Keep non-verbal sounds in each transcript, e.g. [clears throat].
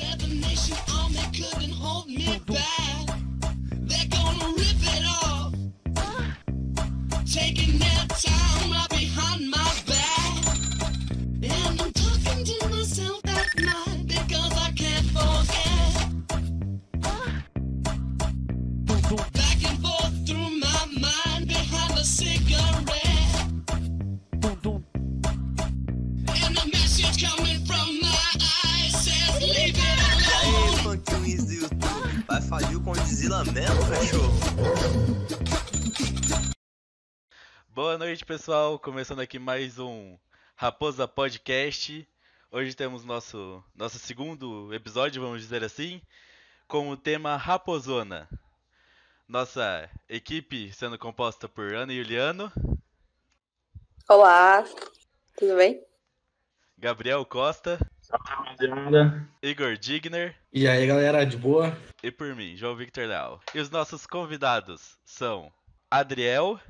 Seven Nation Army couldn't hold me back. They're gonna rip it off. Taking that time. Pessoal. Começando aqui mais um Raposa Podcast. Hoje temos nosso nosso segundo episódio, vamos dizer assim, com o tema Raposona. Nossa equipe sendo composta por Ana e Juliano, Olá, tudo bem? Gabriel Costa, rapaziada. Igor Digner E aí, galera, de boa? e por mim, João Victor Leal. E os nossos convidados são Adriel,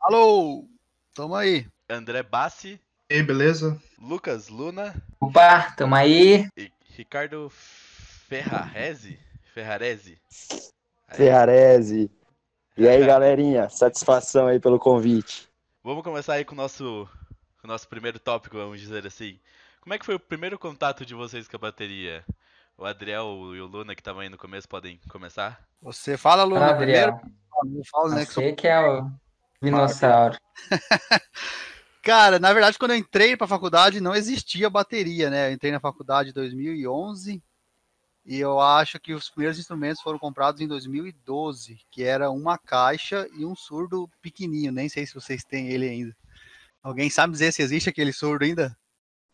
Alô, tamo aí. André Bassi, E aí, beleza? Lucas Luna Opa, tamo aí. e Ricardo Ferrarese. Ferrarese. Ferrarese. E aí, [laughs] galerinha, satisfação aí pelo convite. Vamos começar aí com o nosso, com o nosso primeiro tópico, vamos dizer assim. Como é que foi o primeiro contato de vocês com a bateria? O Adriel e o Luna, que estavam aí no começo, podem começar? Você fala, Luna, Fala, primeiro? Adriel. Não falo, né, que sou... Você que é o dinossauro. [laughs] Cara, na verdade, quando eu entrei pra faculdade, não existia bateria, né? Eu entrei na faculdade em 2011 e eu acho que os primeiros instrumentos foram comprados em 2012, que era uma caixa e um surdo pequenininho. Nem sei se vocês têm ele ainda. Alguém sabe dizer se existe aquele surdo ainda?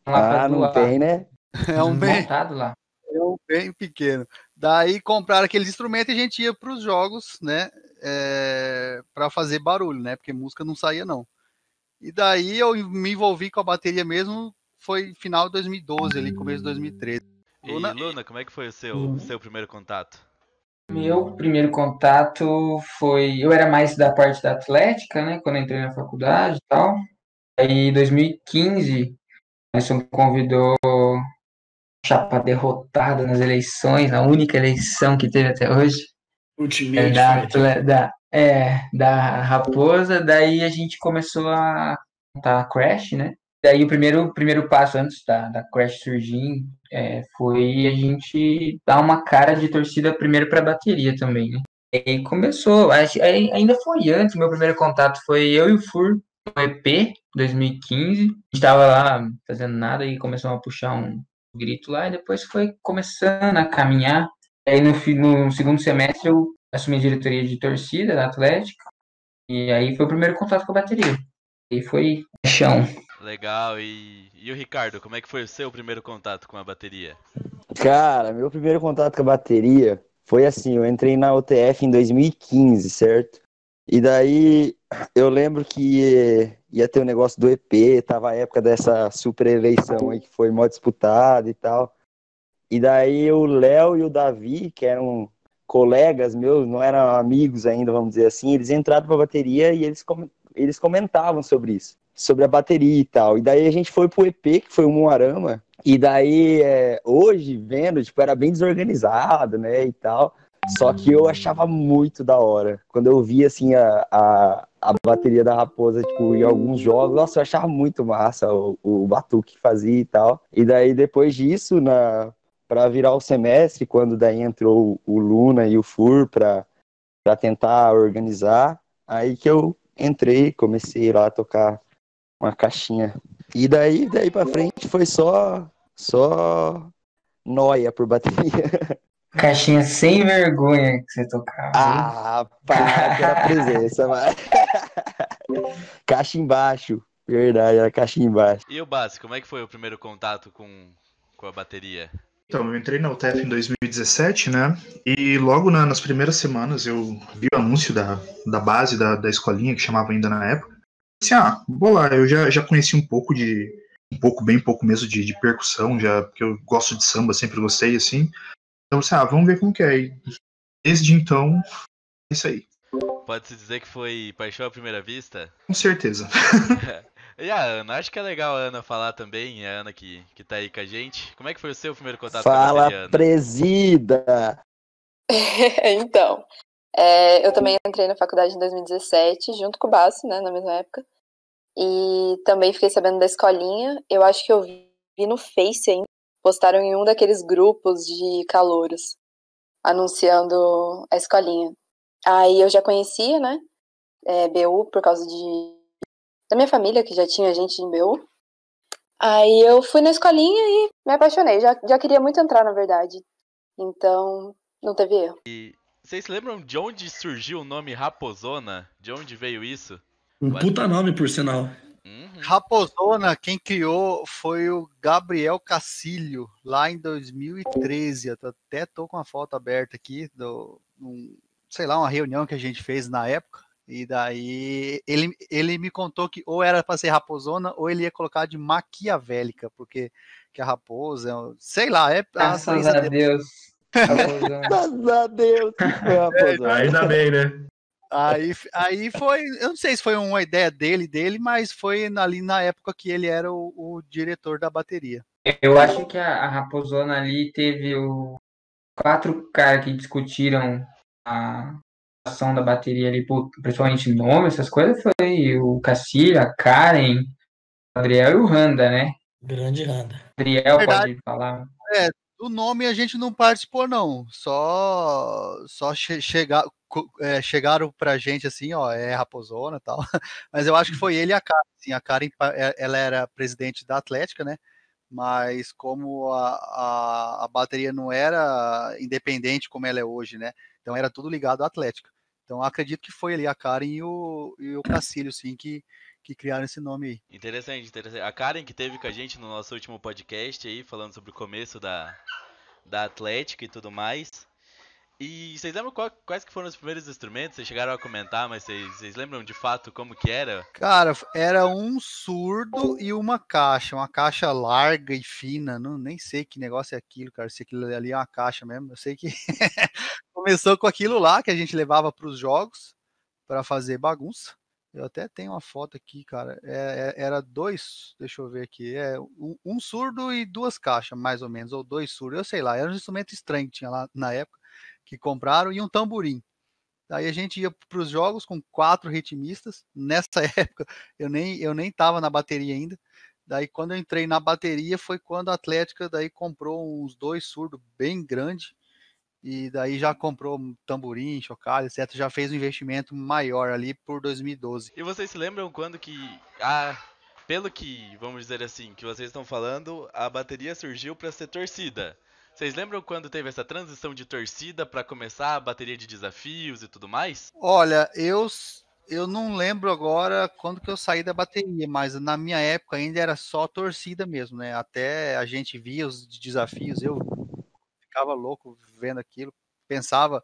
Ah, não tem, né? [laughs] É um bem, montado lá. é um bem pequeno. Daí compraram aqueles instrumentos e a gente ia para os jogos, né? É, para fazer barulho, né? Porque música não saía, não. E daí eu me envolvi com a bateria mesmo, foi final de 2012, ali, começo de 2013. E Luna- Luna, como é que foi o seu, Hum. seu primeiro contato? Meu primeiro contato foi. Eu era mais da parte da atlética, né? Quando eu entrei na faculdade e tal. Aí, em 2015, a Nelson convidou chapa derrotada nas eleições, a única eleição que teve até hoje. É Ultimate da, Fight. atle- da, é, da Raposa, daí a gente começou a montar a Crash, né? Daí o primeiro, primeiro passo antes da, da Crash surgir é, foi a gente dar uma cara de torcida primeiro para bateria também, né? E aí começou, ainda foi antes, meu primeiro contato foi eu e o Fur no EP 2015. A gente tava lá fazendo nada e começamos a puxar um grito lá e depois foi começando a caminhar. Aí no, no segundo semestre eu assumi a diretoria de torcida da Atlética. E aí foi o primeiro contato com a bateria. E foi chão. Legal, e, e o Ricardo, como é que foi o seu primeiro contato com a bateria? Cara, meu primeiro contato com a bateria foi assim, eu entrei na UTF em 2015, certo? E daí eu lembro que ia, ia ter o negócio do EP, tava a época dessa super eleição aí que foi mó disputada e tal. E daí o Léo e o Davi, que eram colegas meus, não eram amigos ainda, vamos dizer assim, eles entraram pra bateria e eles, com- eles comentavam sobre isso, sobre a bateria e tal. E daí a gente foi pro EP, que foi o Moarama, e daí, é, hoje, vendo, tipo, era bem desorganizado, né, e tal. Só que eu achava muito da hora. Quando eu via, assim, a, a, a bateria da Raposa, tipo, em alguns jogos, nossa, eu achava muito massa o, o batuque que fazia e tal. E daí, depois disso, na, pra virar o semestre, quando daí entrou o Luna e o Fur pra, pra tentar organizar, aí que eu entrei, comecei lá a tocar uma caixinha e daí, daí pra frente foi só, só noia por bateria. [laughs] Caixinha sem vergonha que você tocava. hein? Ah, para pela presença, mas... [laughs] Caixa embaixo. Verdade, era caixa embaixo. E o Bassi, como é que foi o primeiro contato com, com a bateria? Então, eu entrei na UTF em 2017, né? E logo na- nas primeiras semanas eu vi o anúncio da, da base da, da escolinha, que chamava ainda na época. Assim, ah, vou lá, eu já, já conheci um pouco de. Um pouco, bem pouco mesmo de, de percussão, já, porque eu gosto de samba, sempre gostei, assim. Então, assim, ah, vamos ver como que é. E desde então, é isso aí. Pode-se dizer que foi paixão à primeira vista? Com certeza. [laughs] E a Ana, acho que é legal a Ana falar também, a Ana que, que tá aí com a gente. Como é que foi o seu primeiro contato com a Fala, presida! [laughs] então, é, eu também entrei na faculdade em 2017, junto com o Bassi, né, na mesma época. E também fiquei sabendo da escolinha. Eu acho que eu vi no Face ainda. Postaram em um daqueles grupos de calouros, anunciando a escolinha. Aí eu já conhecia, né, é, BU por causa de da minha família, que já tinha gente em BU. Aí eu fui na escolinha e me apaixonei. Já, já queria muito entrar, na verdade. Então, não teve erro. E vocês lembram de onde surgiu o nome Raposona? De onde veio isso? Um puta nome, por sinal. Uhum. Raposona, quem criou foi o Gabriel Cacilho, lá em 2013. Eu até tô com a foto aberta aqui, do, um, sei lá, uma reunião que a gente fez na época. E daí ele, ele me contou que ou era para ser raposona ou ele ia colocar de maquiavélica, porque que a raposa, é sei lá, é a Graças a dele. Deus. [laughs] Graças a Deus que foi raposona. Ainda bem, né? Aí, aí foi, eu não sei se foi uma ideia dele, dele, mas foi ali na época que ele era o, o diretor da bateria. Eu acho que a, a Raposona ali teve o quatro caras que discutiram a ação da bateria ali, principalmente nome, essas coisas, foi o Cacilha, a Karen, o Gabriel e o Randa, né? Grande Randa. Gabriel Verdade. pode falar. Do nome a gente não participou, não. Só, só che chegar, é, chegaram pra gente assim, ó, é Raposona e tal. [laughs] Mas eu acho que foi ele e a Karen. Assim, a Karen, é- ela era presidente da Atlética, né? Mas como a, a, a bateria não era independente como ela é hoje, né? Então era tudo ligado à Atlética. Então acredito que foi ali a Karen e o, e o Cacílio, sim, que, que criaram esse nome aí. Interessante, interessante. A Karen que teve com a gente no nosso último podcast aí, falando sobre o começo da, da Atlética e tudo mais. E vocês lembram qual- quais que foram os primeiros instrumentos? Vocês chegaram a comentar, mas vocês, lembram de fato como que era? Cara, era um surdo e uma caixa, uma caixa larga e fina. Não, nem sei que negócio é aquilo, cara. Se aquilo ali é uma caixa mesmo. Eu sei que [laughs] começou com aquilo lá que a gente levava para os jogos para fazer bagunça. Eu até tenho uma foto aqui, cara. É- é- era dois, deixa eu ver aqui. É um, um surdo e duas caixas, mais ou menos, ou dois surdos. Eu sei lá. Era um instrumento estranho que tinha lá na época que compraram e um tamborim. Daí a gente ia para os jogos com quatro ritmistas. Nessa [laughs] época eu nem eu nem estava na bateria ainda. Daí quando eu entrei na bateria foi quando a Atlética daí comprou uns dois surdos bem grandes e daí já comprou tamborim, chocalho, etc. Já fez um investimento maior ali por 2012. E vocês se lembram quando que. Ah, pelo que, vamos dizer assim, que vocês estão falando, a bateria surgiu para ser torcida. Vocês lembram quando teve essa transição de torcida para começar a bateria de desafios e tudo mais? Olha, eu eu não lembro agora quando que eu saí da bateria, mas na minha época ainda era só torcida mesmo, né? Até a gente via os desafios, eu ficava louco vendo aquilo, pensava,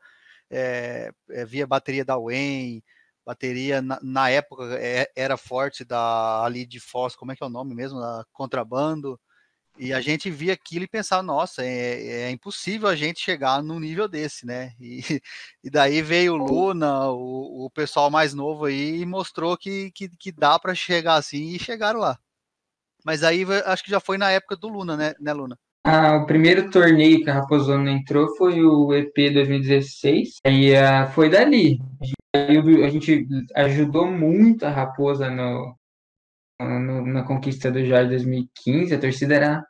é, via bateria da Wayne, bateria na, na época é, era forte da ali de Foz, como é que é o nome mesmo, da Contrabando, e a gente via aquilo e pensava, nossa, é, é impossível a gente chegar num nível desse, né? [laughs] E, e daí veio o Luna, o, o pessoal mais novo aí, e mostrou que, que, que dá para chegar assim, e chegaram lá. Mas aí acho que já foi na época do Luna, né, né Luna? Ah, o primeiro torneio que a Raposona entrou foi o EP 2016, aí ah, foi dali. Aí o- a gente ajudou muito a Raposa no, no- na conquista do Jorge 2015, a torcida era.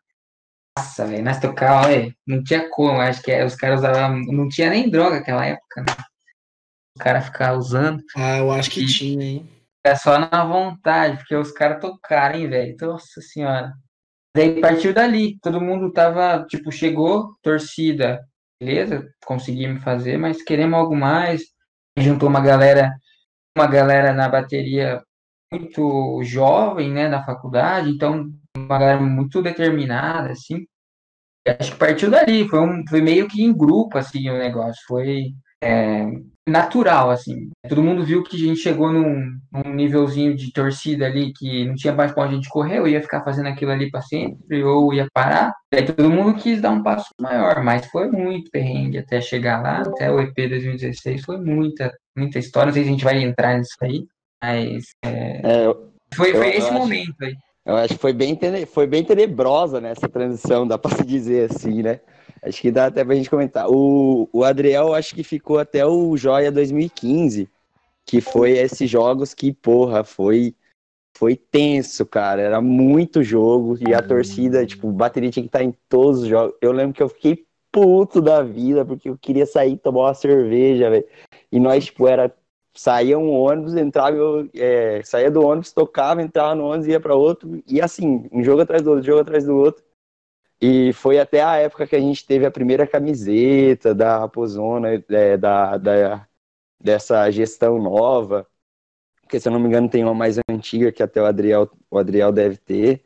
Nossa, velho, nós tocava, velho, não tinha como, acho que é, os caras usavam, não tinha nem droga naquela época, né? O cara ficava usando, Ah, eu acho que E- tinha, hein? era só na vontade, porque os caras tocaram, hein, velho, nossa senhora. Daí partiu dali, todo mundo tava, tipo, chegou, torcida, beleza, conseguimos fazer, mas queremos algo mais. Juntou uma galera, uma galera na bateria muito jovem, né, da faculdade, então uma galera muito determinada, assim. Acho que partiu dali, foi, um, foi meio que em grupo, assim, o negócio, foi é, natural, assim. Todo mundo viu que a gente chegou num, num nívelzinho de torcida ali que não tinha mais pra onde a gente correr, eu ia ficar fazendo aquilo ali para sempre, ou ia parar. Daí todo mundo quis dar um passo maior, mas foi muito perrengue até chegar lá, até o EP 2016, foi muita, muita história. Não sei se a gente vai entrar nisso aí, mas É, eu, foi, Eu- foi eu esse acho- momento aí. eu acho que foi bem, foi bem tenebrosa nessa transição, dá pra se dizer assim, né? Acho que dá até pra gente comentar. O, o Adriel, acho que ficou até o Joia 2015, que foi esses jogos que, porra, foi, foi tenso, cara. Era muito jogo e a torcida, tipo, bateria tinha que estar em todos os jogos. Eu lembro que eu fiquei puto da vida, porque eu queria sair e tomar uma cerveja, velho. E nós, tipo, era. Saía um ônibus, entrava, eu, é, saía do ônibus, tocava, entrava no ônibus, ia para outro, e assim, um jogo atrás do outro, jogo atrás do outro. E foi até a época que a gente teve a primeira camiseta da Raposona, é, da, da, dessa gestão nova. Porque, se eu não me engano, tem uma mais antiga que até o Adriel, o Adriel deve ter.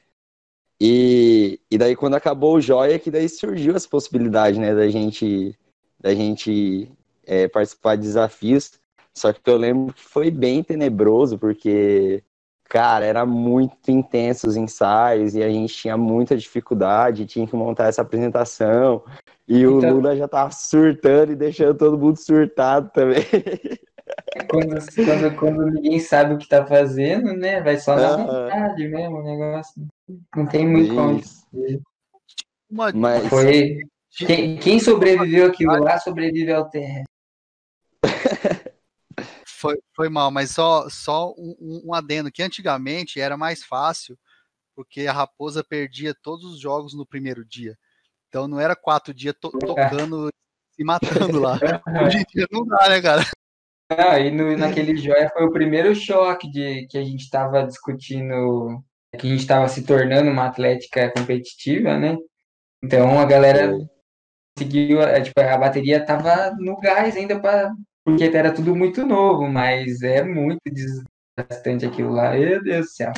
E, e daí, quando acabou o Joia, que daí surgiu essa possibilidade, né, da gente, da gente é, participar de desafios. Só que eu lembro que foi bem tenebroso, porque Cara, era muito intenso os ensaios e a gente tinha muita dificuldade, tinha que montar essa apresentação. E o Então- Lula já tava surtando e deixando todo mundo surtado também. Quando, quando, quando ninguém sabe o que tá fazendo, né? Vai só na vontade mesmo o negócio. Não tem muito como. Isso. Mas Foi. Quem, quem sobreviveu aquilo lá, sobreviveu ao terra. Foi, foi mal, mas só, só um, um- adendo, que antigamente era mais fácil, porque a Raposa perdia todos os jogos no primeiro dia. Então não era quatro dias to- tocando e matando lá. [laughs] Hoje em dia não dá, né, cara? Ah, e no, naquele joia foi o primeiro choque de que a gente estava discutindo, que a gente estava se tornando uma atlética competitiva, né? Então a galera conseguiu, é, tipo, a bateria tava no gás ainda para porque era tudo muito novo, mas é muito desgastante aquilo lá. Meu Deus do céu.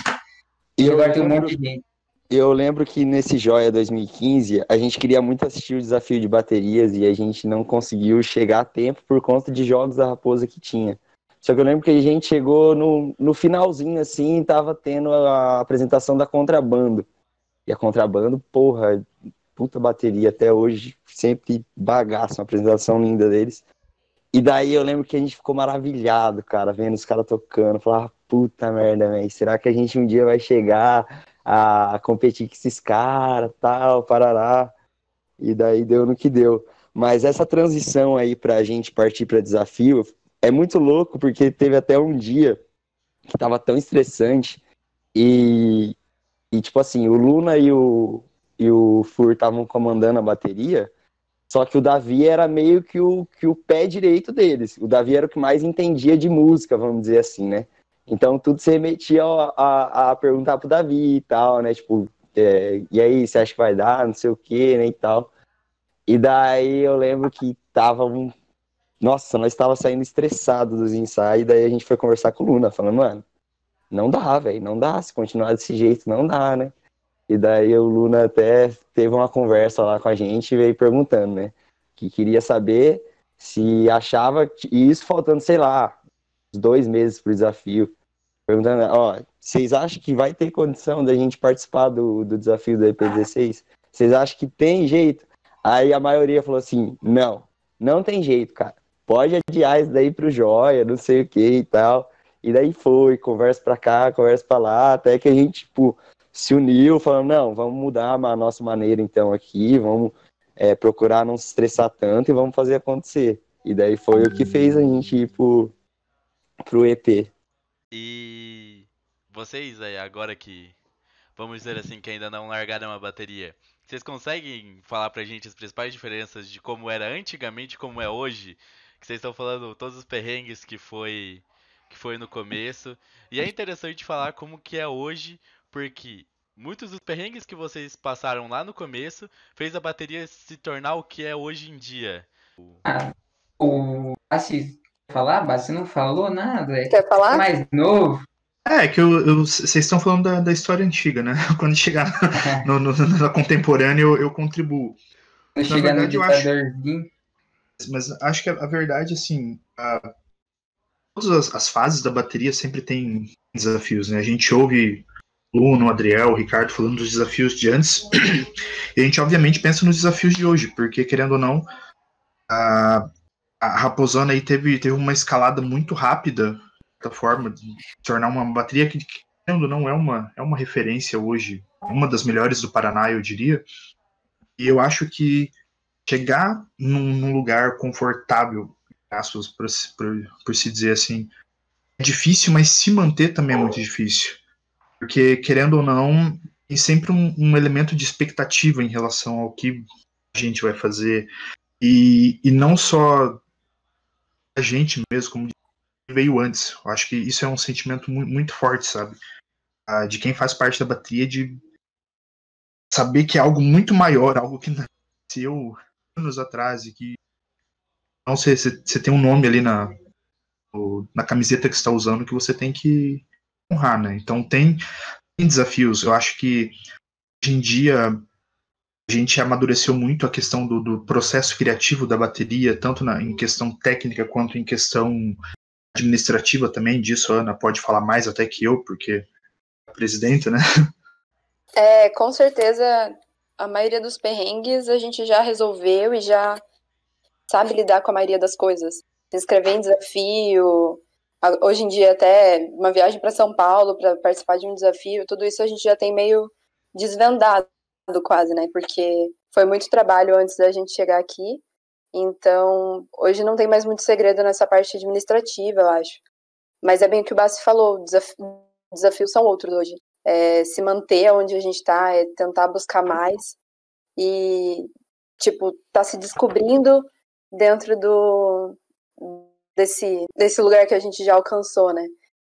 E eu agora tem um monte de gente. Eu lembro que nesse Joia 2015, a gente queria muito assistir o desafio de baterias e a gente não conseguiu chegar a tempo por conta de jogos da Raposa que tinha. Só que eu lembro que a gente chegou no, no finalzinho assim, tava tendo a apresentação da Contrabando. E a Contrabando, porra, puta bateria até hoje, sempre bagaço, uma apresentação linda deles. E daí eu lembro que a gente ficou maravilhado, cara, vendo os caras tocando. Falava, puta merda, velho, será que a gente um dia vai chegar a competir com esses caras, tal, parará. E daí deu no que deu. Mas essa transição aí pra gente partir para desafio é muito louco, porque teve até um dia que tava tão estressante e, e tipo assim, o Luna e o, e o Fur estavam comandando a bateria, só que o Davi era meio que o, que o pé direito deles. O Davi era o que mais entendia de música, vamos dizer assim, né? Então tudo se remetia a, a, a perguntar pro Davi e tal, né? Tipo, é, e aí, você acha que vai dar? Não sei o que, né? E tal. E daí eu lembro que tava um. Nossa, nós tava saindo estressado dos ensaios, daí a gente foi conversar com o Luna, falando, mano, não dá, velho, não dá, se continuar desse jeito, não dá, né? E daí o Luna até teve uma conversa lá com a gente e veio perguntando, né? Que queria saber se achava, e isso faltando, sei lá, dois meses pro desafio. Perguntando, ó, vocês acham que vai ter condição da gente participar do, do desafio do EP16? Vocês acham que tem jeito? Aí a maioria falou assim, não, não tem jeito, cara. Pode adiar isso daí pro Joia, não sei o que e tal. E daí foi, conversa pra cá, conversa pra lá, até que a gente, tipo, se uniu, falando, não, vamos mudar a nossa maneira então aqui, vamos é, procurar não se estressar tanto e vamos fazer acontecer. E daí foi o que fez a gente ir pro, pro EP. E vocês aí, agora que, vamos dizer assim, que ainda não largaram a bateria, vocês conseguem falar pra gente as principais diferenças de como era antigamente e como é hoje? Que vocês estão falando todos os perrengues que foi que foi no começo. E é interessante falar como que é hoje, porque muitos dos perrengues que vocês passaram lá no começo fez a bateria se tornar o que é hoje em dia. O. Assim, falar, você não falou nada. É Quer falar? mais novo. É, que eu- eu- vocês estão falando da, da história antiga, né? [laughs] Quando chegar [laughs] no, no- na contemporânea, eu, eu contribuo. Não chegar no verdade, eu acho-. Mas acho que a, a verdade, assim, a- todas as, as fases da bateria sempre tem desafios, né? A gente ouve Luno, Adriel, Ricardo falando dos desafios de antes, [clears throat] e a gente obviamente pensa nos desafios de hoje, porque querendo ou não, a, a Raposana aí teve, teve uma escalada muito rápida, certa forma, de tornar uma bateria que, que, querendo ou não, é uma, é uma referência hoje, uma das melhores do Paraná, eu diria, e eu acho que chegar num, num lugar confortável, aspas, por, por, por se dizer assim, é difícil, mas se manter também é muito difícil. Porque, querendo ou não, tem sempre um, um elemento de expectativa em relação ao que a gente vai fazer. E, e não só a gente mesmo, como veio antes. Eu acho que isso é um sentimento mu- muito forte, sabe? Ah, de quem faz parte da bateria, de saber que é algo muito maior, algo que nasceu anos atrás e que não sei, você tem um nome ali na, na camiseta que está usando que você tem que honrar, né? Então tem, tem desafios. Eu acho que hoje em dia a gente amadureceu muito a questão do, do processo criativo da bateria, tanto na, em questão técnica quanto em questão administrativa também. Disso a Ana pode falar mais até que eu, porque é presidenta, né? É, com certeza, a maioria dos perrengues a gente já resolveu e já sabe lidar com a maioria das coisas. Se inscrever em desafio, hoje em dia até uma viagem para São Paulo para participar de um desafio, tudo isso a gente já tem meio desvendado quase, né? Porque foi muito trabalho antes da gente chegar aqui. Então, hoje não tem mais muito segredo nessa parte administrativa, eu acho. Mas é bem o que o Bassi falou, desaf- desafios são outros hoje é, se manter onde a gente está, é tentar buscar mais e, tipo, tá se descobrindo dentro do desse, desse lugar que a gente já alcançou, né?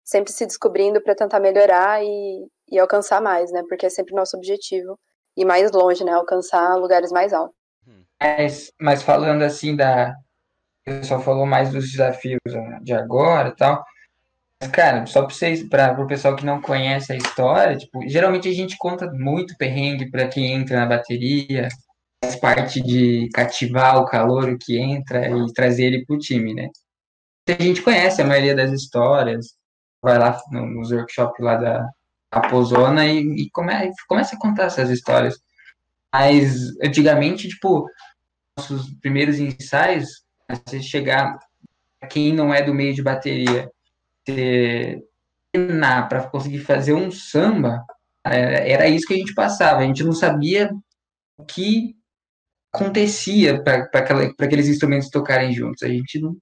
Sempre se descobrindo para tentar melhorar e, e alcançar mais, né? Porque é sempre nosso objetivo ir mais longe, né? Alcançar lugares mais altos. Mas, mas falando assim da. O pessoal falou mais dos desafios né, de agora e tal. Mas, cara, só para vocês, para o pessoal que não conhece a história, tipo, geralmente a gente conta muito perrengue para quem entra na bateria, faz parte de cativar o calor que entra e trazer ele pro time, né? A gente conhece a maioria das histórias, vai lá no- nos workshops lá da Apozona e, e come, começa a contar essas histórias. Mas antigamente, tipo, nossos primeiros ensaios, você chegar, quem não é do meio de bateria, você treinar para conseguir fazer um samba, é, era isso que a gente passava. A gente não sabia o que acontecia para aqueles instrumentos tocarem juntos. A gente não.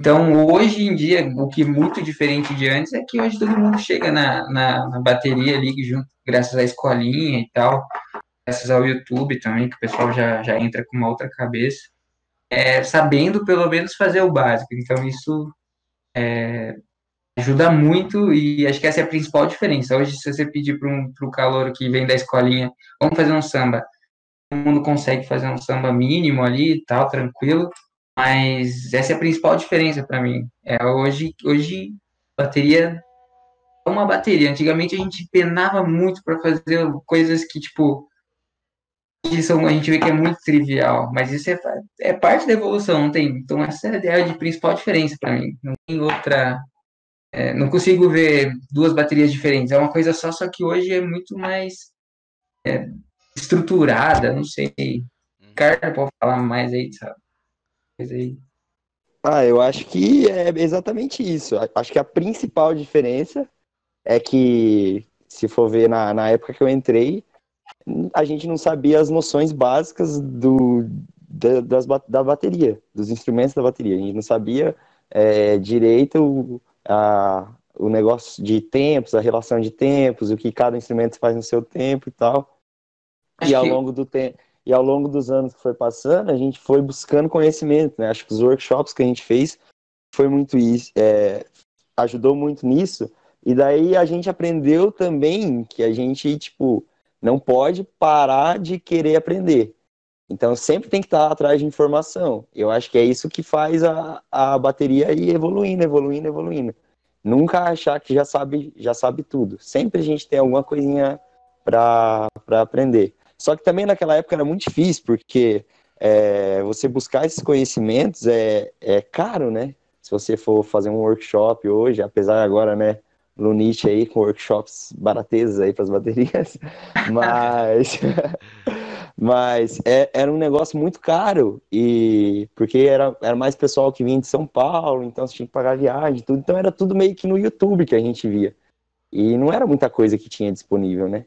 Então, hoje em dia, o que é muito diferente de antes é que hoje todo mundo chega na, na, na bateria ali, junto, graças à escolinha e tal, graças ao YouTube também, que o pessoal já, já entra com uma outra cabeça, é, sabendo pelo menos fazer o básico. Então, isso é, ajuda muito e acho que essa é a principal diferença. Hoje, se você pedir para um pro calor que vem da escolinha, vamos fazer um samba, todo mundo consegue fazer um samba mínimo ali e tal, tranquilo, mas essa é a principal diferença para mim. É hoje, hoje bateria é uma bateria. Antigamente a gente penava muito para fazer coisas que tipo são, a gente vê que é muito trivial, mas isso é, é parte da evolução, não tem. Então essa é a de principal diferença para mim. Não tem outra é, não consigo ver duas baterias diferentes. É uma coisa só, só que hoje é muito mais é, estruturada, não sei. Cara, pode falar mais aí, sabe? Aí. Ah, eu acho que é exatamente isso. Acho que a principal diferença é que, se for ver na, na época que eu entrei, a gente não sabia as noções básicas do, da, das, da bateria, dos instrumentos da bateria. A gente não sabia é, direito o, a, o negócio de tempos, a relação de tempos, o que cada instrumento faz no seu tempo e tal. E ao longo do tempo. E ao longo dos anos que foi passando, a gente foi buscando conhecimento, né? Acho que os workshops que a gente fez foi muito isso, é, ajudou muito nisso. E daí a gente aprendeu também que a gente, tipo, não pode parar de querer aprender. Então sempre tem que estar atrás de informação. Eu acho que é isso que faz a, a bateria ir evoluindo, evoluindo, evoluindo. Nunca achar que já sabe, já sabe tudo. Sempre a gente tem alguma coisinha para aprender. Só que também naquela época era muito difícil, porque é, você buscar esses conhecimentos é, é caro, né? Se você for fazer um workshop hoje, apesar agora, né, Lunite aí com workshops baratezas aí para as baterias, [laughs] mas [laughs] mas é- era um negócio muito caro e porque era, era mais pessoal que vinha de São Paulo, então você tinha que pagar viagem, tudo, então era tudo meio que no YouTube que a gente via. E não era muita coisa que tinha disponível, né?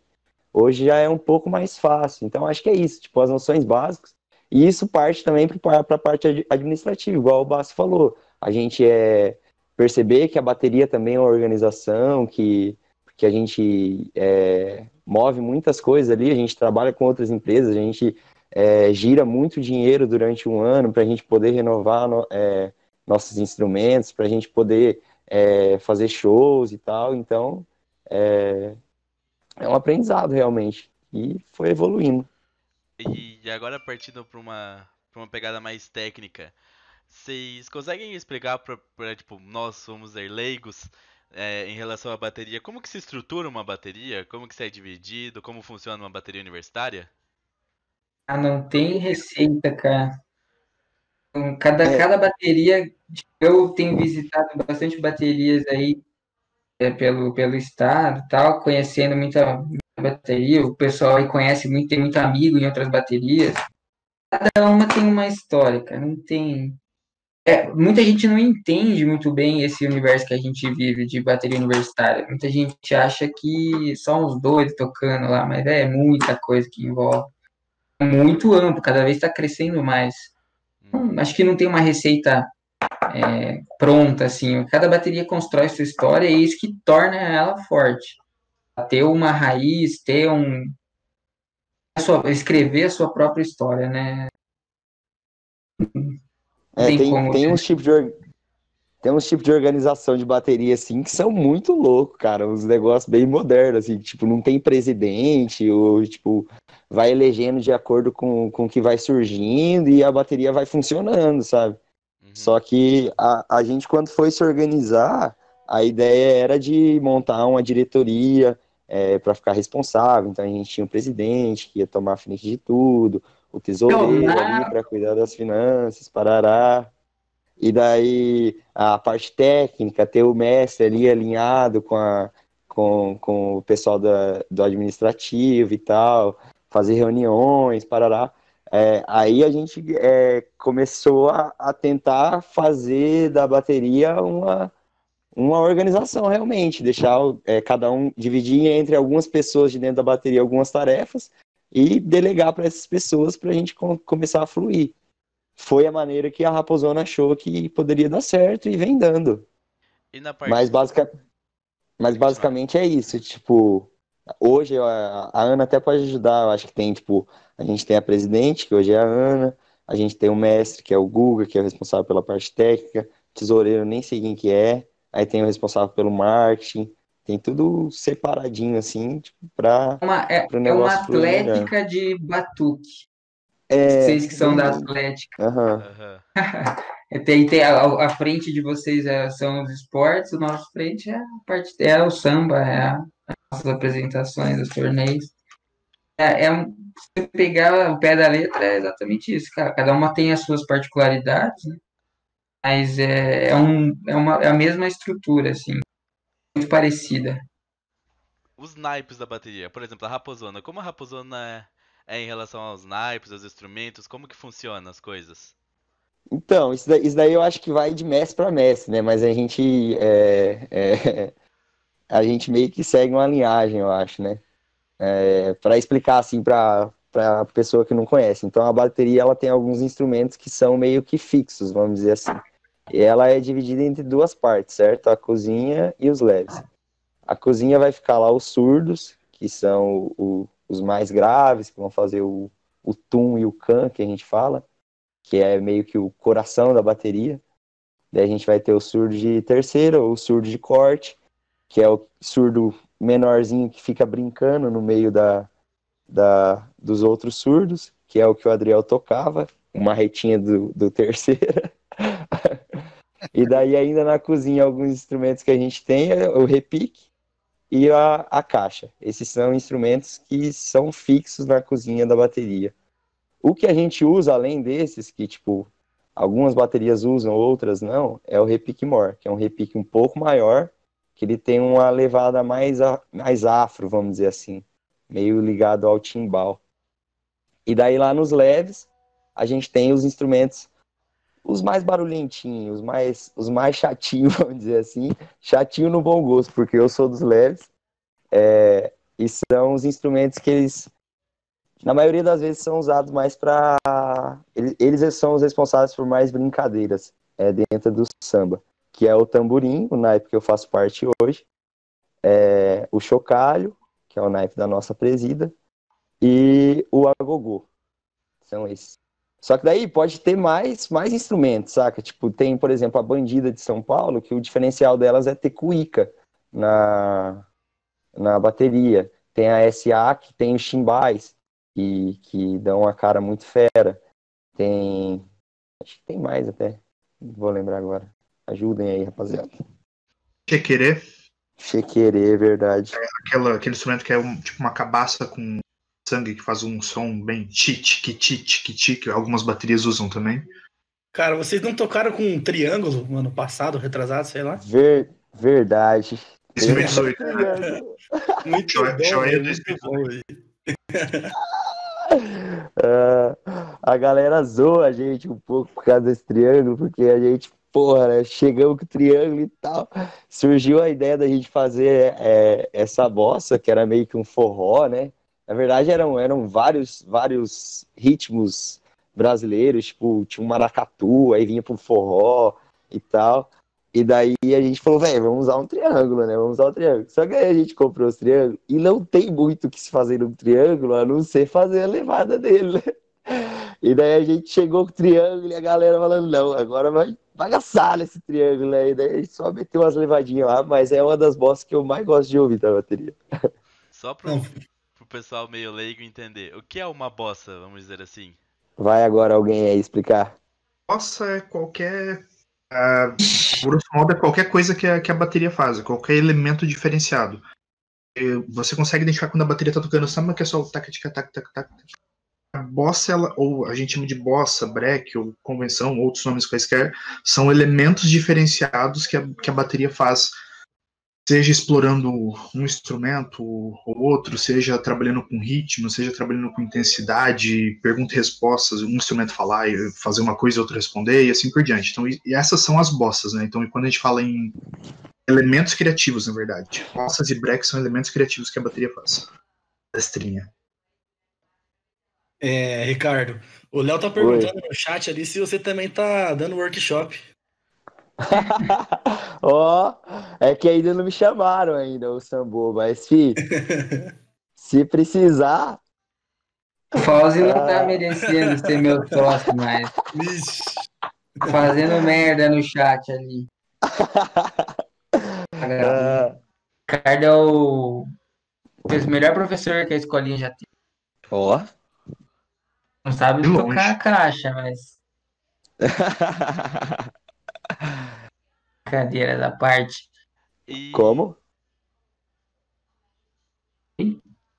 Hoje já é um pouco mais fácil. Então acho que é isso, tipo, as noções básicas. E isso parte também para a parte ad- administrativa, igual o Bassi falou. A gente é perceber que a bateria também é uma organização, que, que a gente é, move muitas coisas ali, a gente trabalha com outras empresas, a gente é, gira muito dinheiro durante um ano para a gente poder renovar no- é, nossos instrumentos, para a gente poder é, fazer shows e tal. Então, é, um aprendizado realmente. E foi evoluindo. E agora partindo para uma, pra uma pegada mais técnica, vocês conseguem explicar para, tipo, nós somos leigos é, em relação à bateria, como que se estrutura uma bateria, como que isso é dividido, como funciona uma bateria universitária? Ah, não tem receita, cara. Cada, É. cada bateria, eu tenho visitado bastante baterias aí pelo, pelo estado tal, conhecendo muita, muita bateria. O pessoal aí conhece muito, tem muito amigo em outras baterias. Cada uma tem uma história, cara. Não tem. É, muita gente não entende muito bem esse universo que a gente vive de bateria universitária. Muita gente acha que só uns doidos tocando lá, mas é muita coisa que envolve. É muito amplo, cada vez está crescendo mais. Hum, acho que não tem uma receita é, pronta, assim. Cada bateria constrói sua história e é isso que torna ela forte. Ter uma raiz, ter um. a sua- escrever a sua própria história, né? É, Tem tem, como, tem né? uns tipos de, or- tem uns tipos de organização de bateria, assim, que são muito loucos, cara. Uns negócios bem modernos, assim, tipo, não tem presidente, ou, tipo, vai elegendo de acordo com, com o que vai surgindo e a bateria vai funcionando, sabe? Só que a, a gente, quando foi se organizar, a ideia era de montar uma diretoria para ficar responsável. Então a gente tinha um presidente que ia tomar a frente de tudo, o tesoureiro ali para cuidar das finanças, parará. E daí a parte técnica, ter o mestre ali alinhado com, a, com, com o pessoal da, do administrativo e tal, fazer reuniões, parará. É, aí a gente é, começou a, a tentar fazer da bateria uma, uma organização realmente, deixar é, cada um dividir entre algumas pessoas de dentro da bateria algumas tarefas e delegar para essas pessoas para a gente com, começar a fluir. Foi a maneira que a Raposona achou que poderia dar certo e vem dando. E parte... Mas, basica... Mas basicamente é isso, tipo, hoje a, a Ana até pode ajudar, eu acho que tem, tipo, a gente tem a presidente, que hoje é a Ana, a gente tem o mestre, que é o Guga, que é o responsável pela parte técnica, tesoureiro, nem sei quem que é, aí tem o responsável pelo marketing, tem tudo separadinho, assim, tipo, pra, uma, é, pro é uma negócio fluir atlética de batuque. É, Vocês que são da Atlética. Aham. [laughs] Tem, tem a, a frente de vocês é- são os esportes, o nosso frente é a parte é o samba, é a- as nossas apresentações, os torneios. É, é um- se você pegar o pé da letra, é exatamente isso, cara. Cada uma tem as suas particularidades, né? Mas é, é, um, é, uma, é a mesma estrutura, assim, muito parecida. Os naipes da bateria, por exemplo, a raposona. Como a raposona é, é em relação aos naipes, aos instrumentos? Como que funciona as coisas? Então, isso daí, isso daí eu acho que vai de mestre para mestre, né? Mas a gente é, é, [laughs] a gente meio que segue uma linhagem, eu acho, né? É, para explicar assim para para pessoa que não conhece. Então a bateria ela tem alguns instrumentos que são meio que fixos, vamos dizer assim. E ela é dividida entre duas partes, certo? A cozinha e os leves. A cozinha vai ficar lá os surdos, que são o- os mais graves, que vão fazer o, o tum e o can, que a gente fala que é meio que o coração da bateria. Daí a gente vai ter o surdo de terceira, ou o surdo de corte, que é o surdo menorzinho que fica brincando no meio da, da, dos outros surdos, que é o que o Adriel tocava, uma retinha do, do terceira. [laughs] e daí ainda na cozinha alguns instrumentos que a gente tem é o repique e a, a caixa. Esses são instrumentos que são fixos na cozinha da bateria. O que a gente usa além desses, que tipo, algumas baterias usam, outras não, é o repique more, que é um repique um pouco maior, que ele tem uma levada mais, a- mais afro, vamos dizer assim, meio ligado ao timbal. E daí lá nos leves, a gente tem os instrumentos, os mais barulhentinhos, os mais, os mais chatinhos, [laughs] vamos dizer assim, chatinho no bom gosto, porque eu sou dos leves, é, e são os instrumentos que eles na maioria das vezes são usados mais para eles, eles são os responsáveis por mais brincadeiras é, dentro do samba, que é o tamborim, o naipe que eu faço parte hoje, é, o chocalho, que é o naipe da nossa presida, e o agogô. São esses. Só que daí pode ter mais, mais instrumentos, saca? Tipo, tem, por exemplo, a Bandida de São Paulo, que o diferencial delas é ter cuíca na, na bateria. Tem a SA, que tem os chimbais, que, que dão uma cara muito fera. Tem. Acho que tem mais até. Vou lembrar agora. Ajudem aí, rapaziada. Chequerê, Chequerê, verdade. aquela, aquele instrumento que é um- tipo uma cabaça com sangue que faz um som bem tic tic tic algumas baterias usam também. Cara, vocês não tocaram com um triângulo no ano passado, retrasado, sei lá? Ver, verdade. Esse foi 18, né? [laughs] Muito Joia- bom, joia velho, do muito bom, velho. [laughs] Ah, a galera zoa a gente um pouco por causa desse triângulo, porque a gente, porra, né, chegamos com o triângulo e tal. Surgiu a ideia da gente fazer é, essa bossa, que era meio que um forró, né? Na verdade, eram, eram vários, vários ritmos brasileiros, tipo, tinha um maracatu, aí vinha pro forró e tal. E daí a gente falou, velho, vamos usar um triângulo, né? Vamos usar um triângulo. Só que aí a gente comprou os triângulos e não tem muito o que se fazer num triângulo a não ser fazer a levada dele, né? [laughs] E daí a gente chegou com o triângulo e a galera falando, não, agora vai bagaçar nesse triângulo aí. Daí a gente só meteu umas levadinhas lá, mas é uma das bossas que eu mais gosto de ouvir da bateria. Só pro, pro pessoal meio leigo entender. O que é uma bossa, vamos dizer assim? Vai agora alguém aí explicar. Bossa é qualquer. ah, grosso modo, é qualquer coisa que a, que a bateria faz, é qualquer elemento diferenciado. Você consegue identificar quando a bateria tá tocando samba, que é só o tac, tac, tac, tac, tac. A bossa, ela, ou a gente chama de bossa, break, ou convenção, outros nomes quaisquer, são elementos diferenciados que a, que a bateria faz. Seja explorando um instrumento ou outro, seja trabalhando com ritmo, seja trabalhando com intensidade, pergunta e respostas, um instrumento falar e fazer uma coisa e outro responder, e assim por diante. Então, e e essas são as bossas, né? Então, quando a gente fala em elementos criativos, na verdade, bossas e breaks são elementos criativos que a bateria faz. Destrinha. É, Ricardo, o Léo tá perguntando no chat ali se você também tá dando workshop. [laughs] Ó, é que ainda não me chamaram ainda, o Sambo, mas fi, [laughs] se precisar, O Fauzi não tá Ah. merecendo ser meu sócio mais. Vixe. Fazendo merda no chat ali. ah, Ricardo é o, o melhor professor que a escolinha já teve. ó, Não sabe De longe. tocar a caixa, mas [laughs] brincadeira da parte. E... como?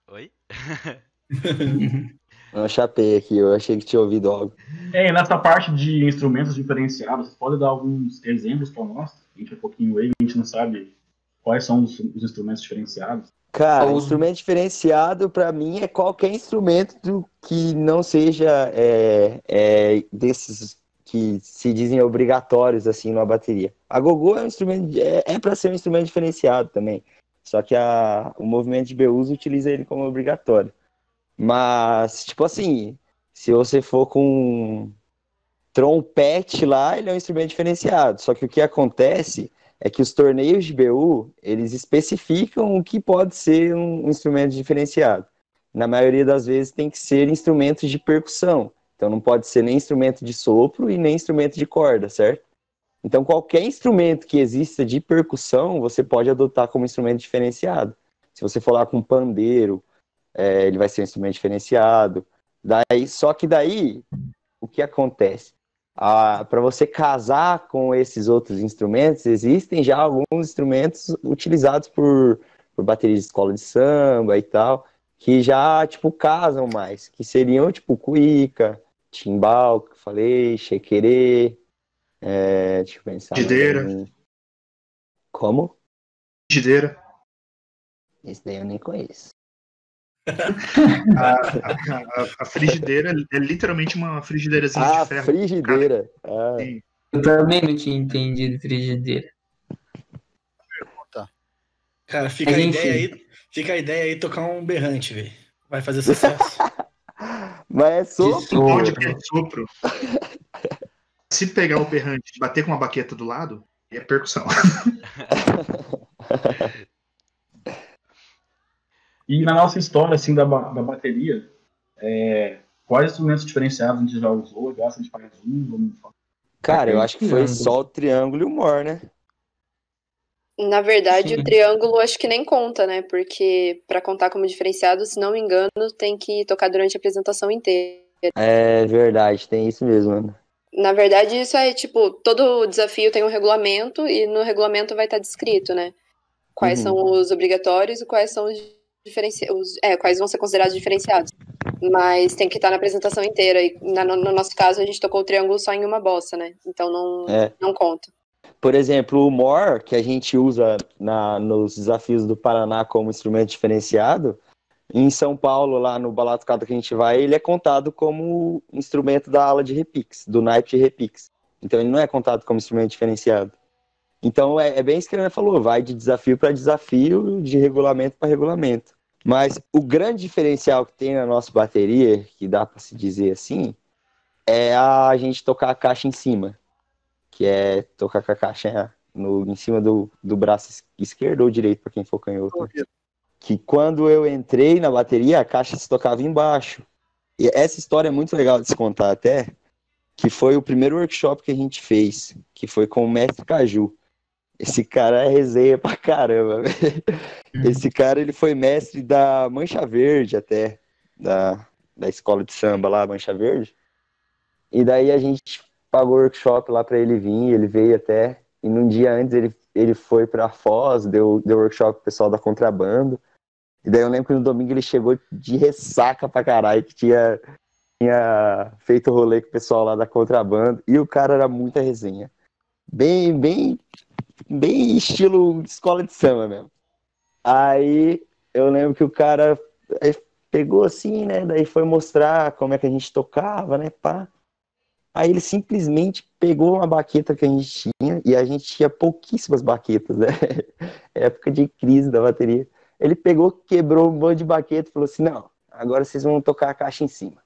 Oi? [laughs] Não chapei aqui, eu achei que tinha ouvido algo. É, nessa parte de instrumentos diferenciados, você pode dar alguns exemplos para nós? A gente é um pouquinho leigo, a gente não sabe quais são os, os instrumentos diferenciados. Cara, Ou- instrumento diferenciado pra mim é qualquer instrumento do- que não seja é, é, desses que se dizem obrigatórios assim numa bateria. A gogô é um instrumento é, é para ser um instrumento diferenciado também. Só que a, o movimento de Beusa utiliza ele como obrigatório. Mas tipo assim, se você for com trompete lá, ele é um instrumento diferenciado. Só que o que acontece é que os torneios de BU, eles especificam o que pode ser um instrumento diferenciado. Na maioria das vezes tem que ser instrumentos de percussão. Então não pode ser nem instrumento de sopro e nem instrumento de corda, certo? Então qualquer instrumento que exista de percussão, você pode adotar como instrumento diferenciado. Se você for lá com pandeiro, é, ele vai ser um instrumento diferenciado. Daí, só que daí, o que acontece? Para você casar com esses outros instrumentos, existem já alguns instrumentos utilizados por, por baterias de escola de samba e tal, que já, tipo, casam mais, que seriam, tipo, cuíca, timbal, que eu falei, chequerê, é, deixa eu pensar. algum. Como? Frigideira. Esse daí eu nem conheço. A, a- a- frigideira é literalmente uma frigideirazinha Ah, de ferro. frigideira. Ah. Eu também não tinha entendido frigideira. Cara, fica Mas a enfim. ideia aí, fica a ideia aí tocar um berrante, velho. Vai fazer sucesso. [laughs] Mas é sopro. Que é sopro? Se pegar o berrante e bater com uma baqueta do lado, é percussão. [laughs] E na nossa história, assim, da, da bateria, é, quais instrumentos diferenciados a gente já usou? Gosta de faz um? Vamos falar. Cara, eu acho que foi só o triângulo e o mor, né? Na verdade, Sim. o triângulo acho que nem conta, né? Porque para contar como diferenciado, se não me engano, tem que tocar durante a apresentação inteira. É verdade, tem isso mesmo, mano. Na verdade, isso é tipo, todo desafio tem um regulamento e no regulamento vai estar descrito, né? Quais Uhum. são os obrigatórios e quais são os diferenciados, é, quais vão ser considerados diferenciados. Mas tem que estar na apresentação inteira. E na- no, no nosso caso, a gente tocou o triângulo só em uma bossa, né? Então não, É. não conta. Por exemplo, o mor, que a gente usa na, nos desafios do Paraná como instrumento diferenciado, em São Paulo, lá no Balatucado que a gente vai, ele é contado como instrumento da ala de repix, do naipe de repix. Então ele não é contado como instrumento diferenciado. Então é, é bem isso que ele falou, vai de desafio para desafio, de regulamento para regulamento. Mas o grande diferencial que tem na nossa bateria, que dá para se dizer assim, é a gente tocar a caixa em cima que é tocar com a caixa no, em cima do, do braço es- esquerdo ou direito, para quem for canhoto. Que quando eu entrei na bateria, a caixa se tocava embaixo. E essa história é muito legal de se contar até, que foi o primeiro workshop que a gente fez, que foi com o mestre Caju. Esse cara é resenha pra caramba. velho. Esse cara, ele foi mestre da Mancha Verde até, da, da escola de samba lá, Mancha Verde. E daí a gente pagou workshop lá pra ele vir, ele veio até. E num dia antes ele, ele foi pra Foz, deu, deu workshop pro pessoal da contrabando. E daí eu lembro que no domingo ele chegou de ressaca pra caralho, que tinha, tinha feito rolê com o pessoal lá da contrabando. E o cara era muita resenha. Bem, bem, bem estilo escola de samba mesmo. Aí eu lembro que o cara eh, pegou assim, né? Daí foi mostrar como é que a gente tocava, né? Pá. Aí ele simplesmente pegou uma baqueta que a gente tinha, e a gente tinha pouquíssimas baquetas, né? [laughs] Época de crise da bateria. Ele pegou, quebrou um monte de baqueta e falou assim: não, agora vocês vão tocar a caixa em cima.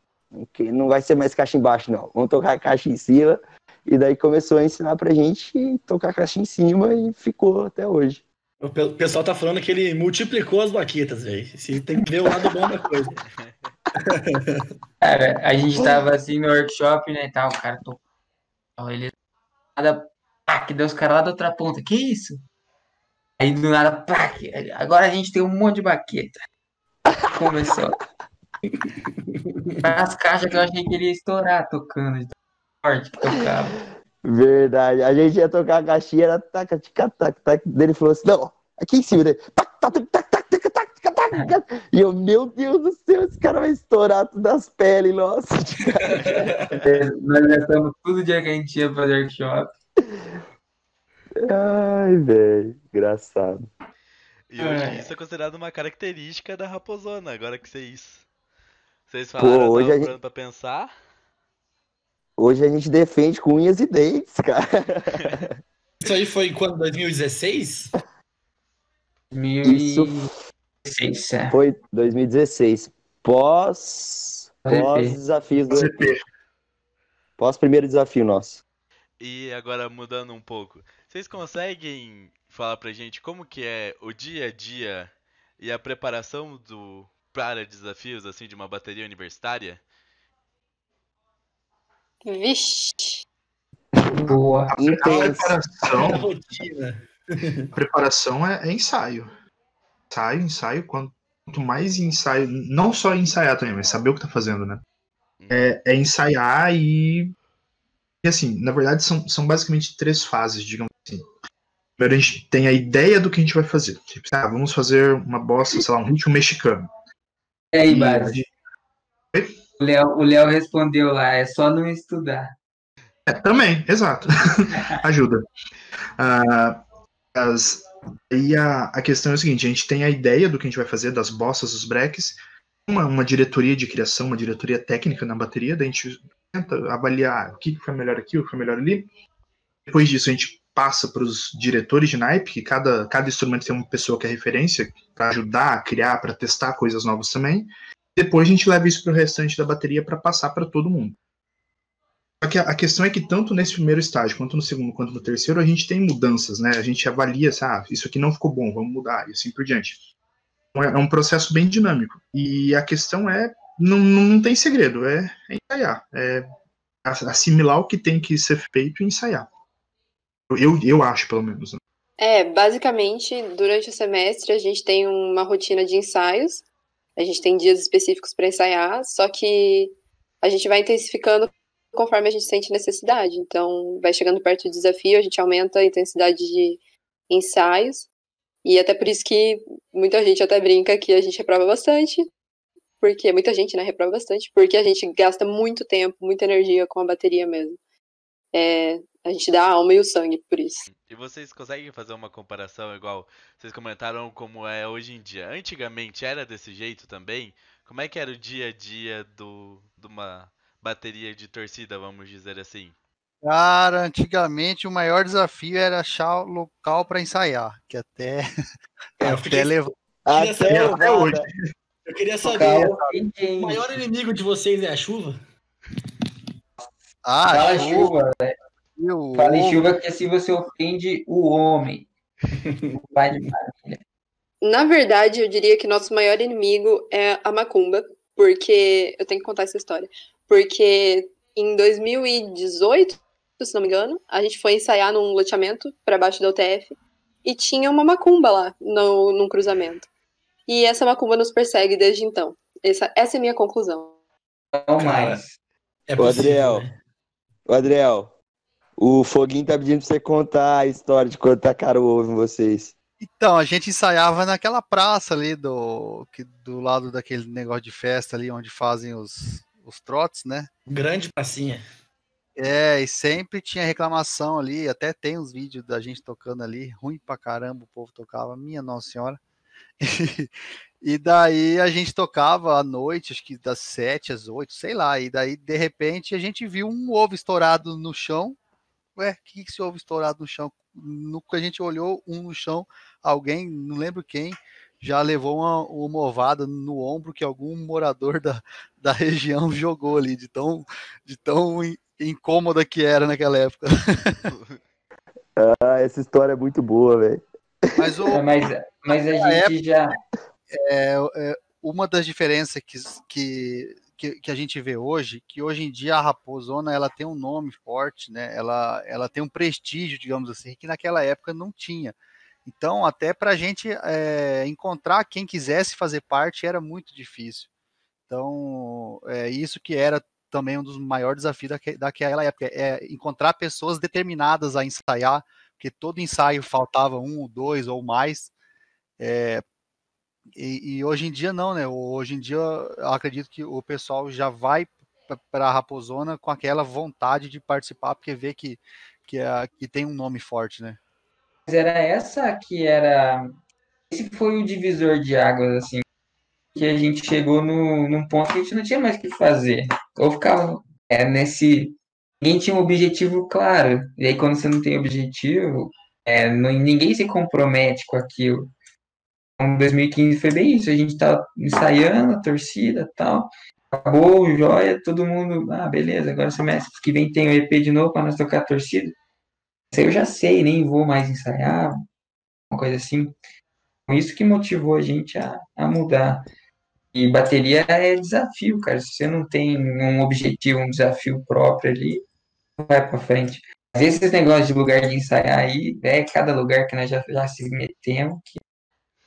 Não vai ser mais caixa embaixo, não. Vamos tocar a caixa em cima. E daí começou a ensinar pra gente tocar a caixa em cima e ficou até hoje. O pe- o pessoal tá falando que ele multiplicou as baquetas, velho. Tem que ver o lado bom da coisa. [laughs] Cara, a gente tava assim no workshop, né, e tal, o cara tocou. Ele nada, pá, que deu os caras lá da outra ponta. Que isso? Aí do nada, pá, que- agora a gente tem um monte de baqueta. Começou. [laughs] As caixas que eu achei que ele ia estourar tocando, forte que tocava. Verdade. A gente ia tocar a caixinha, era taca, tica, tac, tac. Ele falou assim: não, aqui em cima dele. [laughs] E eu, meu Deus do céu, esse cara vai estourar tudo as peles, nossa. [laughs] é, nós gastamos todo dia que a gente ia fazer workshop. Ai, velho, engraçado. E hoje é. isso é considerado uma característica da raposona, agora que vocês. Vocês falaram, Pô, hoje a gente... pra pensar. Hoje a gente defende com unhas e dentes, cara. [laughs] Isso aí foi quando? 2016? 2016, é. Foi 2016. Pós. Pós desafios do. EP. Pós primeiro desafio nosso. E agora mudando um pouco, vocês conseguem falar pra gente como que é o dia a dia e a preparação do para desafios assim de uma bateria universitária? Vixe. Boa. A Intenso. preparação, A rotina. a [laughs] preparação é, é ensaio. Ensaio, ensaio. Quanto mais ensaio, não só ensaiar também, mas saber o que tá fazendo, né? É, é ensaiar e. E assim, na verdade, são, são basicamente três fases, digamos assim. Primeiro a gente tem a ideia do que a gente vai fazer. Tipo, ah, vamos fazer uma bossa, sei lá, um ritmo mexicano. E aí, E a Base? gente- O Léo, o Léo respondeu lá, é só não estudar. É, também, exato. [laughs] Ajuda. Ah, as- e a, a questão é a seguinte: a gente tem a ideia do que a gente vai fazer, das bossas, dos breaks, uma, uma diretoria de criação, uma diretoria técnica na bateria, daí a gente tenta avaliar o que foi melhor aqui, o que foi melhor ali. Depois disso, a gente passa para os diretores de naipe, que cada, cada instrumento tem uma pessoa que é referência, para ajudar a criar, para testar coisas novas também. Depois a gente leva isso para o restante da bateria para passar para todo mundo. A questão é que tanto nesse primeiro estágio, quanto no segundo, quanto no terceiro, a gente tem mudanças, né? A gente avalia, assim, ah, isso aqui não ficou bom, vamos mudar, e assim por diante. Então, É é um processo bem dinâmico. E a questão é, não, não tem segredo, é, é ensaiar. É assimilar o que tem que ser feito e ensaiar. Eu, eu acho, pelo menos. né? É, basicamente, durante o semestre a gente tem uma rotina de ensaios, a gente tem dias específicos para ensaiar, só que a gente vai intensificando conforme a gente sente necessidade. Então, vai chegando perto do desafio, a gente aumenta a intensidade de ensaios, e até por isso que muita gente até brinca que a gente reprova bastante, porque muita gente, né, reprova bastante, porque a gente gasta muito tempo, muita energia com a bateria mesmo. É, a gente dá a alma e o sangue por isso. E vocês conseguem fazer uma comparação igual vocês comentaram como é hoje em dia? Antigamente era desse jeito também? Como é que era o dia a dia do, de uma bateria de torcida, vamos dizer assim? Cara, antigamente o maior desafio era achar o local para ensaiar, que até, É, eu [laughs] até fiquei- Até saber- Até hoje. Eu queria saber, Cara, o maior inimigo de vocês é a chuva? Ah, chuva, chuva, velho. O Fala em chuva que assim você ofende o homem. O pai de família. Na verdade, eu diria que nosso maior inimigo é a macumba, porque eu tenho que contar essa história. Porque em 2018, se não me engano, a gente foi ensaiar num loteamento para baixo da UTF e tinha uma macumba lá no, num cruzamento. E essa macumba nos persegue desde então. Essa, essa é a minha conclusão. Não mais. É Ô, possível, Adriel. né? Ô, Adriel, o Foguinho tá pedindo pra você contar a história de quando tacaram o ovo em vocês. Então, a gente ensaiava naquela praça ali do, que, do lado daquele negócio de festa ali, onde fazem os, os trotes, né? Grande pracinha. É, e sempre tinha reclamação ali, até tem uns vídeos da gente tocando ali, ruim pra caramba o povo tocava, minha Nossa Senhora. [laughs] E daí a gente tocava à noite, acho que das 7 às 8, sei lá, e daí de repente a gente viu um ovo estourado no chão. Ué, o que que esse ovo estourado no chão? No que a gente olhou um no chão, alguém, não lembro quem, já levou uma, uma ovada no ombro que algum morador da, [laughs] da região jogou ali, de tão, de tão in- incômoda que era naquela época. [laughs] Ah, essa história é muito boa, velho. Mas o, Mas, mas a gente já. é, é, uma das diferenças que, que, que, que a gente vê hoje, que hoje em dia a Raposona ela tem um nome forte, né? Ela, ela tem um prestígio, digamos assim, que naquela época não tinha. Então, até para a gente é, encontrar quem quisesse fazer parte era muito difícil. Então, é isso que era também um dos maiores desafios daque- daquela época, é encontrar pessoas determinadas a ensaiar, porque todo ensaio faltava um, dois ou mais. É, e, e hoje em dia não, né? Hoje em dia eu acredito que o pessoal já vai para a Raposona com aquela vontade de participar, porque vê que, que, é, que tem um nome forte, né? Era essa que era. Esse foi o divisor de águas, assim. Que a gente chegou no, num ponto que a gente não tinha mais o que fazer. Ou ficava é, nesse. Ninguém tinha um objetivo claro. E aí, quando você não tem objetivo, é, ninguém se compromete com aquilo. Então, 2015 foi bem isso. A gente tava ensaiando, a torcida tal. Acabou joia, todo mundo. Ah, beleza, agora semestre que vem tem o EP de novo para nós tocar a torcida. Isso aí eu já sei, nem vou mais ensaiar, uma coisa assim. Isso que motivou a gente a, a mudar. E bateria é desafio, cara. Se você não tem um objetivo, um desafio próprio ali, vai pra frente. Mas esses negócios de lugar de ensaiar aí, é cada lugar que nós já, já se metemos, que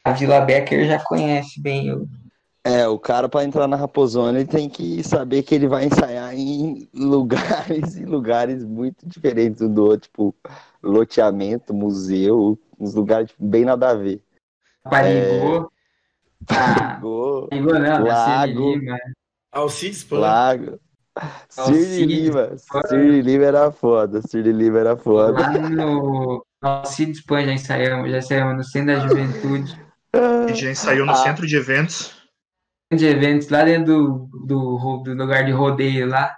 a Vila Becker já conhece bem o, É, o cara pra entrar na Raposona ele tem que saber que ele vai ensaiar em lugares [laughs] e lugares muito diferentes um do outro, tipo loteamento, museu, uns lugares tipo, bem nada a ver. Parigô. Ah, Go, Parigô não, né? Lago. Alcides Pan. Lago. Cirne Lima. Cirne Lima era foda. Cirne Lima era foda. Lá no Alcides Pan já ensaiamos, já ensaiamos no Centro da Juventude. A gente já ensaiou no Ah. centro de eventos. de eventos lá dentro do, do, do lugar de rodeio lá.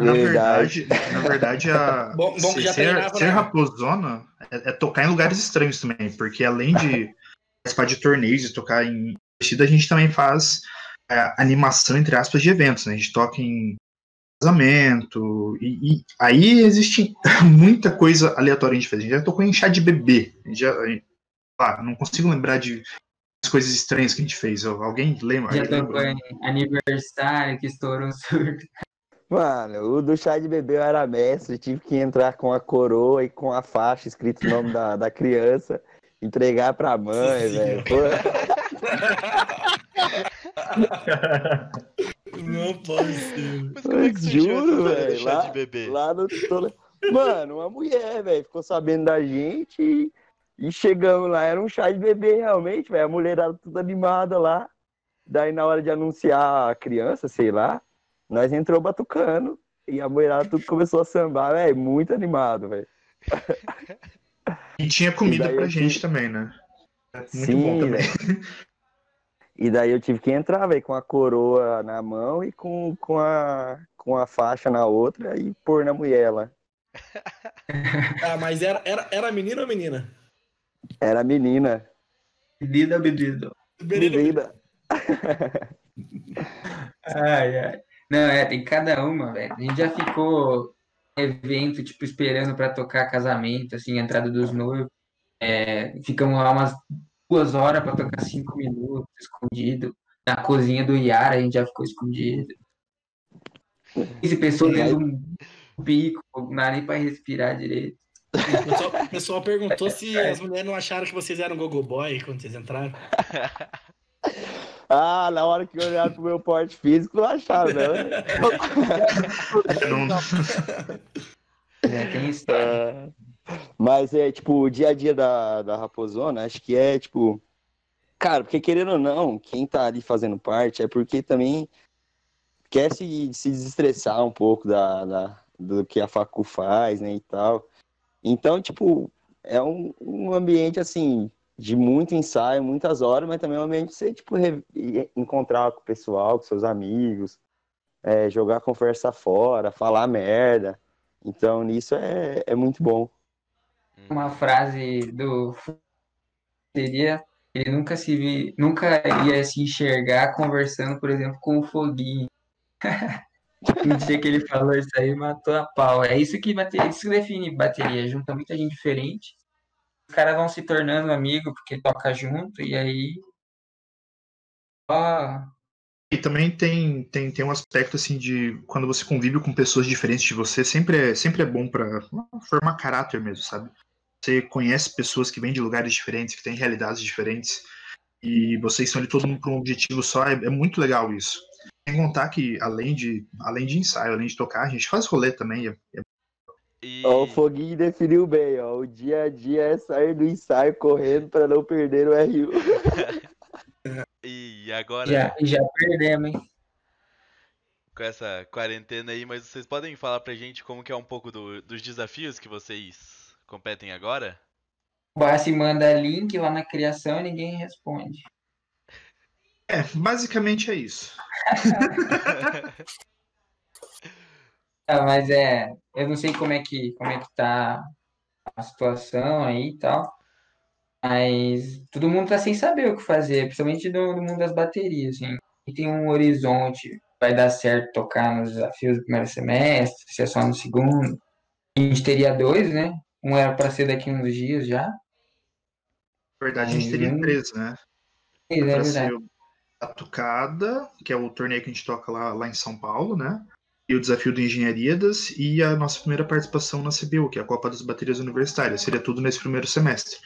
Na Verdade. na verdade, a [laughs] Bom- bom ser, ser né? raposona é, é tocar em lugares estranhos também, porque além de [laughs] participar de torneios e tocar em Aparecida a gente também faz é, animação, entre aspas, de eventos, né? A gente toca em casamento, e, e aí existe [laughs] muita coisa aleatória que a gente fez. A gente já tocou em chá de bebê, a gente já, a gente- ah, não consigo lembrar de as coisas estranhas que a gente fez. Alguém lembra? Já tocou em aniversário que estourou um surto. Mano, o do chá de bebê eu era mestre, tive que entrar com a coroa e com a faixa escrito o nome da, da criança, entregar pra mãe, [laughs] velho. Não pode ser. Mas como é que surgiu juro, velho. chá Lá, de bebê? lá no Mano, uma mulher, velho, ficou sabendo da gente e, e chegamos lá, era um chá de bebê realmente, velho. A mulherada tudo animada lá. Daí na hora de anunciar a criança, sei lá, nós entrou batucando e a mulherada tudo começou a sambar, velho, muito animado, velho. [laughs] E tinha comida E pra gente tive- também, né? Muito Sim, bom também. [laughs] E daí eu tive que entrar, velho, com a coroa na mão e com, com, a, com a faixa na outra e pôr na mulher lá. [laughs] Ah, mas era, era, era menino ou menina? Era menina, Bebida, bebida. menina. Ai, ai. Não, é, tem cada uma, velho. A gente já ficou em evento, tipo, esperando pra tocar casamento, assim, entrada dos noivos. É, ficamos lá umas duas horas pra tocar cinco minutos, escondido. Na cozinha do Yara, a gente já ficou escondido. 15 pessoas dentro de um pico, não dá nem pra respirar direito. O pessoal, o pessoal perguntou se [laughs] as mulheres não acharam que vocês eram gogo boy quando vocês entraram. [laughs] Ah, na hora que olharam pro meu porte físico, não acharam, né? [laughs] Não- É, tem isso. Ah, Mas é, tipo, o dia a dia da, da Raposona, acho que é, tipo... Cara, porque querendo ou não, quem tá ali fazendo parte é porque também quer se, se desestressar um pouco da, da- do que a facu faz, né, e tal. Então, tipo, é um, um ambiente, assim, de muito ensaio, muitas horas, mas também é um ambiente de você, tipo, re- encontrar com o pessoal, com seus amigos, é, jogar conversa fora, falar merda. Então, nisso é, é muito bom. Uma frase do seria ele nunca se vi, nunca ia se enxergar conversando, por exemplo, com o Foguinho. [laughs] No dia que ele falou isso aí, matou a pau. É isso que bateria, isso que define bateria. Junta muita gente diferente. Os caras vão se tornando amigos porque toca junto e aí. Ó, E também tem, tem, tem um aspecto assim de quando você convive com pessoas diferentes de você, sempre é, sempre é bom pra formar caráter mesmo, sabe? Você conhece pessoas que vêm de lugares diferentes, que têm realidades diferentes, e vocês estão ali todo mundo para um objetivo só, é, é muito legal isso. Sem contar que, além de, além de ensaio, além de tocar, a gente faz rolê também. é- é- E... Ó, o Foguinho definiu bem, ó. O dia a dia é sair do ensaio correndo para não perder o RU. E [laughs] agora, já, já perdemos, hein? com essa quarentena aí, mas vocês podem falar pra gente como que é um pouco do- dos desafios que vocês competem agora? O Bassi manda link lá na criação e ninguém responde. É, basicamente é isso. Ah, [laughs] mas é, eu não sei como é que, como é que tá a situação aí e tal, mas todo mundo tá sem saber o que fazer, principalmente no, no mundo das baterias, assim. E tem um horizonte, vai dar certo tocar nos desafios do primeiro semestre, se é só no segundo. A gente teria dois, né? Um era para ser daqui uns dias já. Na verdade, a gente teria três, né? É Pra verdade. o Batucada, que é o torneio que a gente toca lá, lá em São Paulo, né? E o desafio do Engenharias e a nossa primeira participação na CBU, que é a Copa das Baterias Universitárias. Seria tudo nesse primeiro semestre.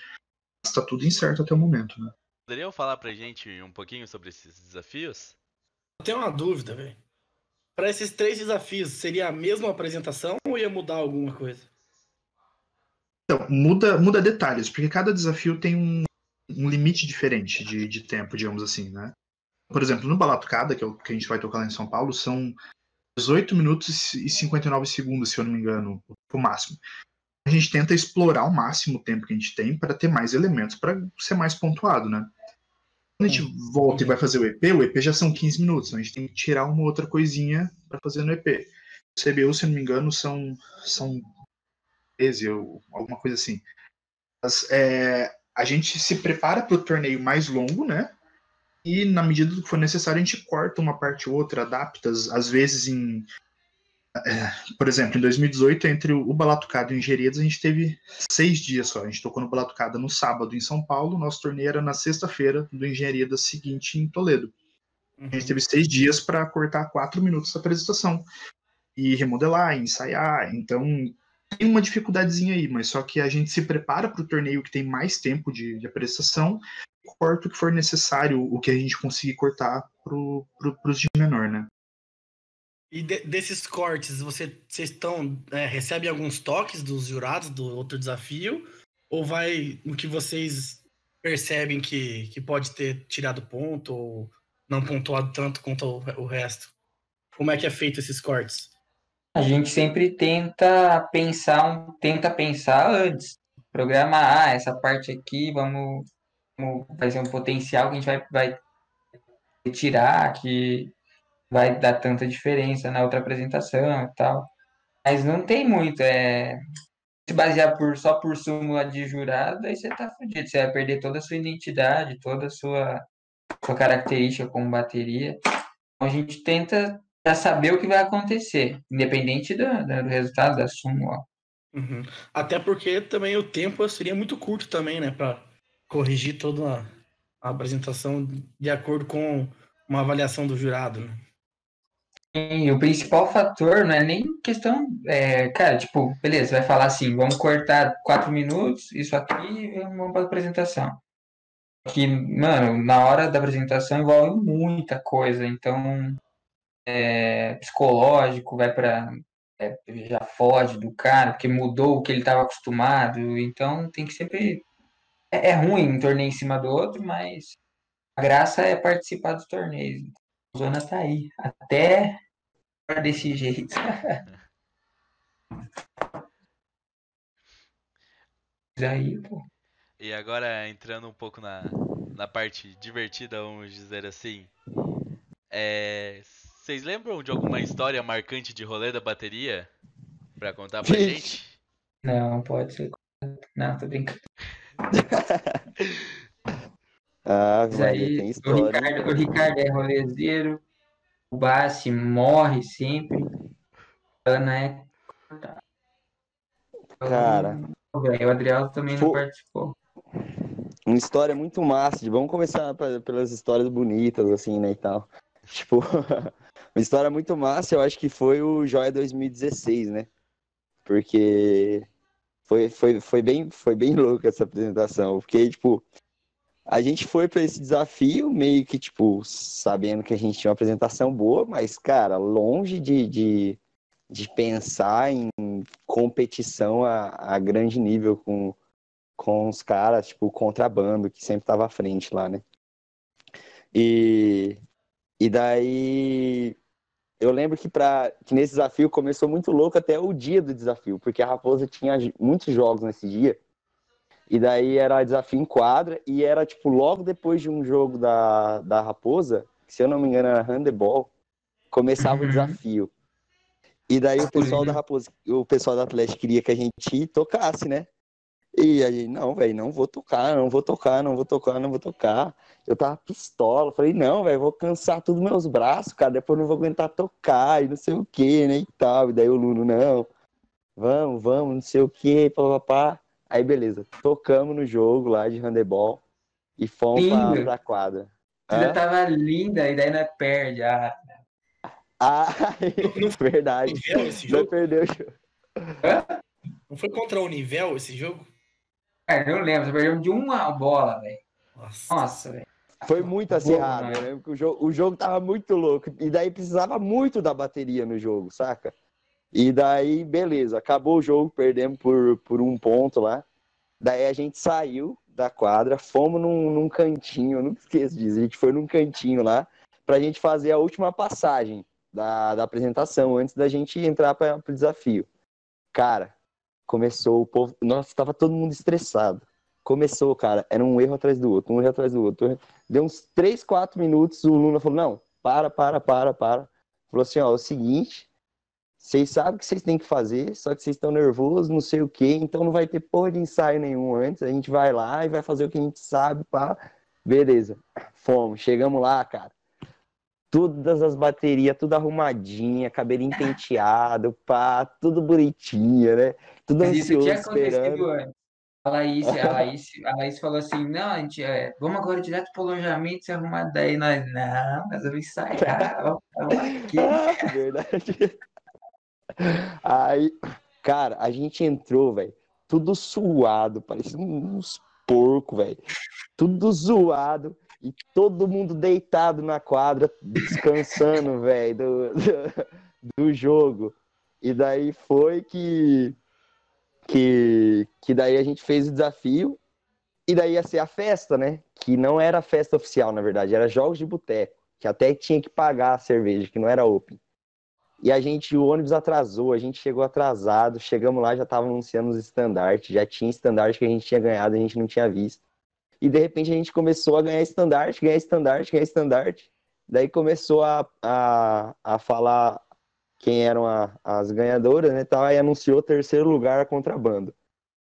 Está tudo incerto até o momento, né? Poderiam falar pra gente um pouquinho sobre esses desafios? Eu tenho uma dúvida, velho. Para esses três desafios, seria a mesma apresentação ou ia mudar alguma coisa? Então, muda, muda detalhes, porque cada desafio tem um, um limite diferente de, de tempo, digamos assim, né? Por exemplo, no Balatucada, que é o que a gente vai tocar lá em São Paulo, são 18 minutos e 59 segundos, se eu não me engano, o máximo. A gente tenta explorar ao máximo o tempo que a gente tem para ter mais elementos, para ser mais pontuado, né? Quando a gente volta e vai fazer o EP, o EP já são 15 minutos, então a gente tem que tirar uma outra coisinha para fazer no EP. O CBU, se eu não me engano, são, são 13 ou alguma coisa assim. Mas, é, a gente se prepara para o torneio mais longo, né? E na medida do que for necessário, a gente corta uma parte ou outra, adapta, às vezes em. é, por exemplo, em 2018, entre o Balatucada e o Engenharias, a gente teve seis dias só. A gente tocou no Balatucada no sábado em São Paulo, nosso torneio era na sexta-feira do Engenharias seguinte em Toledo. A gente teve seis dias para cortar quatro minutos da apresentação e remodelar, ensaiar. Então tem uma dificuldadezinha aí, mas só que a gente se prepara para o torneio que tem mais tempo de, de apresentação, corta o que for necessário, o que a gente conseguir cortar para os de menor, né? E de- desses cortes, você, vocês estão é, recebem alguns toques dos jurados do outro desafio? Ou vai no que vocês percebem que, que pode ter tirado ponto ou não pontuado tanto quanto o, o resto? Como é que é feito esses cortes? A gente sempre tenta pensar, tenta pensar antes. Programar, ah, essa parte aqui, vamos vai ser um potencial que a gente vai, vai retirar, que vai dar tanta diferença na outra apresentação e tal. Mas não tem muito, é se basear por, só por súmula de jurado, aí você tá fudido. Você vai perder toda a sua identidade, toda a sua, sua característica como bateria. Então a gente tenta já saber o que vai acontecer, independente do, do resultado da súmula. Uhum. Até porque também o tempo seria muito curto também, né? Corrigir toda a, apresentação de acordo com uma avaliação do jurado, né? E o principal fator não é nem questão, é, cara, tipo, beleza, vai falar assim, vamos cortar quatro minutos, isso aqui, e vamos para a apresentação. Que, mano, na hora da apresentação envolve muita coisa, então, é, psicológico, vai para já foge do cara, porque mudou o que ele estava acostumado, então tem que sempre. É, é ruim um torneio em cima do outro, mas a graça é participar dos torneios. A zona tá aí, até [laughs] desse jeito. [laughs] aí, pô. E agora entrando um pouco na, na parte divertida, vamos dizer assim. É, vocês lembram de alguma história marcante de rolê da bateria? Pra contar pra gente? Não, pode ser. Não, tô brincando. [laughs] Ah, Mas aí, tem o história. Ricardo, o Ricardo é rolezeiro, o Bassi morre sempre. A Ana é. Cara, Velho, o Adriel também não participou. uma história muito massa. de- Vamos começar pe- pelas histórias bonitas, assim, né, e tal. [laughs] Tipo, [laughs] uma história muito massa, eu acho que foi o Joia 2016, né? Porque foi, foi, foi, bem, foi bem louca essa apresentação. Porque, tipo, a gente foi para esse desafio meio que, tipo, sabendo que a gente tinha uma apresentação boa, mas, cara, longe de, de, de pensar em competição a, a grande nível com, com os caras, tipo, o contrabando, que sempre tava à frente lá, né? E, e daí eu lembro que, pra, que nesse desafio começou muito louco até o dia do desafio, porque a Raposa tinha muitos jogos nesse dia. E daí era desafio em quadra, e era tipo logo depois de um jogo da, da Raposa, que se eu não me engano era handebol, começava o Uhum. desafio. E daí o pessoal da. Raposa, o pessoal do Atlético queria que a gente tocasse, né? E a gente, não, velho, não vou tocar, não vou tocar, não vou tocar, não vou tocar. Eu tava pistola, falei, não, velho, vou cansar todos meus braços, cara, depois não vou aguentar tocar e não sei o que, né, e tal. E daí o Luno, não, vamos, vamos, não sei o que, papapá. Aí, beleza, tocamos no jogo lá de handebol e fomos pra, Lindo. pra quadra. Hã? tava linda, e daí não perde. Ah, Ah, [laughs] verdade, não perdeu o jogo. Não foi contra o nível esse jogo? Cara, eu lembro, você perdeu de uma bola, velho. Nossa. Nossa, velho. Foi muito Boa, acirrado. né? Eu lembro que o jogo, o jogo tava muito louco. E daí precisava muito da bateria no jogo, saca? E daí, beleza, acabou o jogo, perdemos por, por um ponto lá. Daí a gente saiu da quadra, fomos num, num cantinho, eu nunca esqueço disso. A gente foi num cantinho lá pra gente fazer a última passagem da, da apresentação, antes da gente entrar para o desafio. Cara, começou o povo. Nossa, tava todo mundo estressado. Começou, cara, era um erro atrás do outro, um erro atrás do outro. Deu uns 3, 4 minutos, o Luna falou: Não, para, para, para, para. Falou assim: Ó, é o seguinte, vocês sabem o que vocês têm que fazer, só que vocês estão nervosos, não sei o quê, então não vai ter porra de ensaio nenhum antes. A gente vai lá e vai fazer o que a gente sabe, pá. Beleza. Fomos. Chegamos lá, cara. Todas as baterias, tudo arrumadinha, cabelinho penteado, pá, tudo bonitinho, né? Tudo Mas isso tinha acontecido esperando. antes. A Laís, a [laughs] Laís, a Laís falou assim, não, a gente, é, vamos agora direto pro alojamento, se arrumar daí. Nós, não, nós [laughs] vamos ensaiar, vamos falar aqui. Ah, [laughs] verdade. Aí, cara, a gente entrou, velho, tudo suado, parecia uns porcos, velho. Tudo zoado e todo mundo deitado na quadra, descansando, velho, do, do, do jogo. E daí foi que, que, que daí a gente fez o desafio e daí ia ser a festa, né? Que não era festa oficial, na verdade, era jogos de boteco, que até tinha que pagar a cerveja, que não era open. E a gente, o ônibus atrasou, a gente chegou atrasado, chegamos lá, já tava anunciando os estandartes, já tinha estandarte que a gente tinha ganhado, a gente não tinha visto. E de repente a gente começou a ganhar estandarte, ganhar estandarte, ganhar estandarte. Daí começou a, a, a falar quem eram a- as ganhadoras, né? Tal, aí anunciou terceiro lugar a contrabando.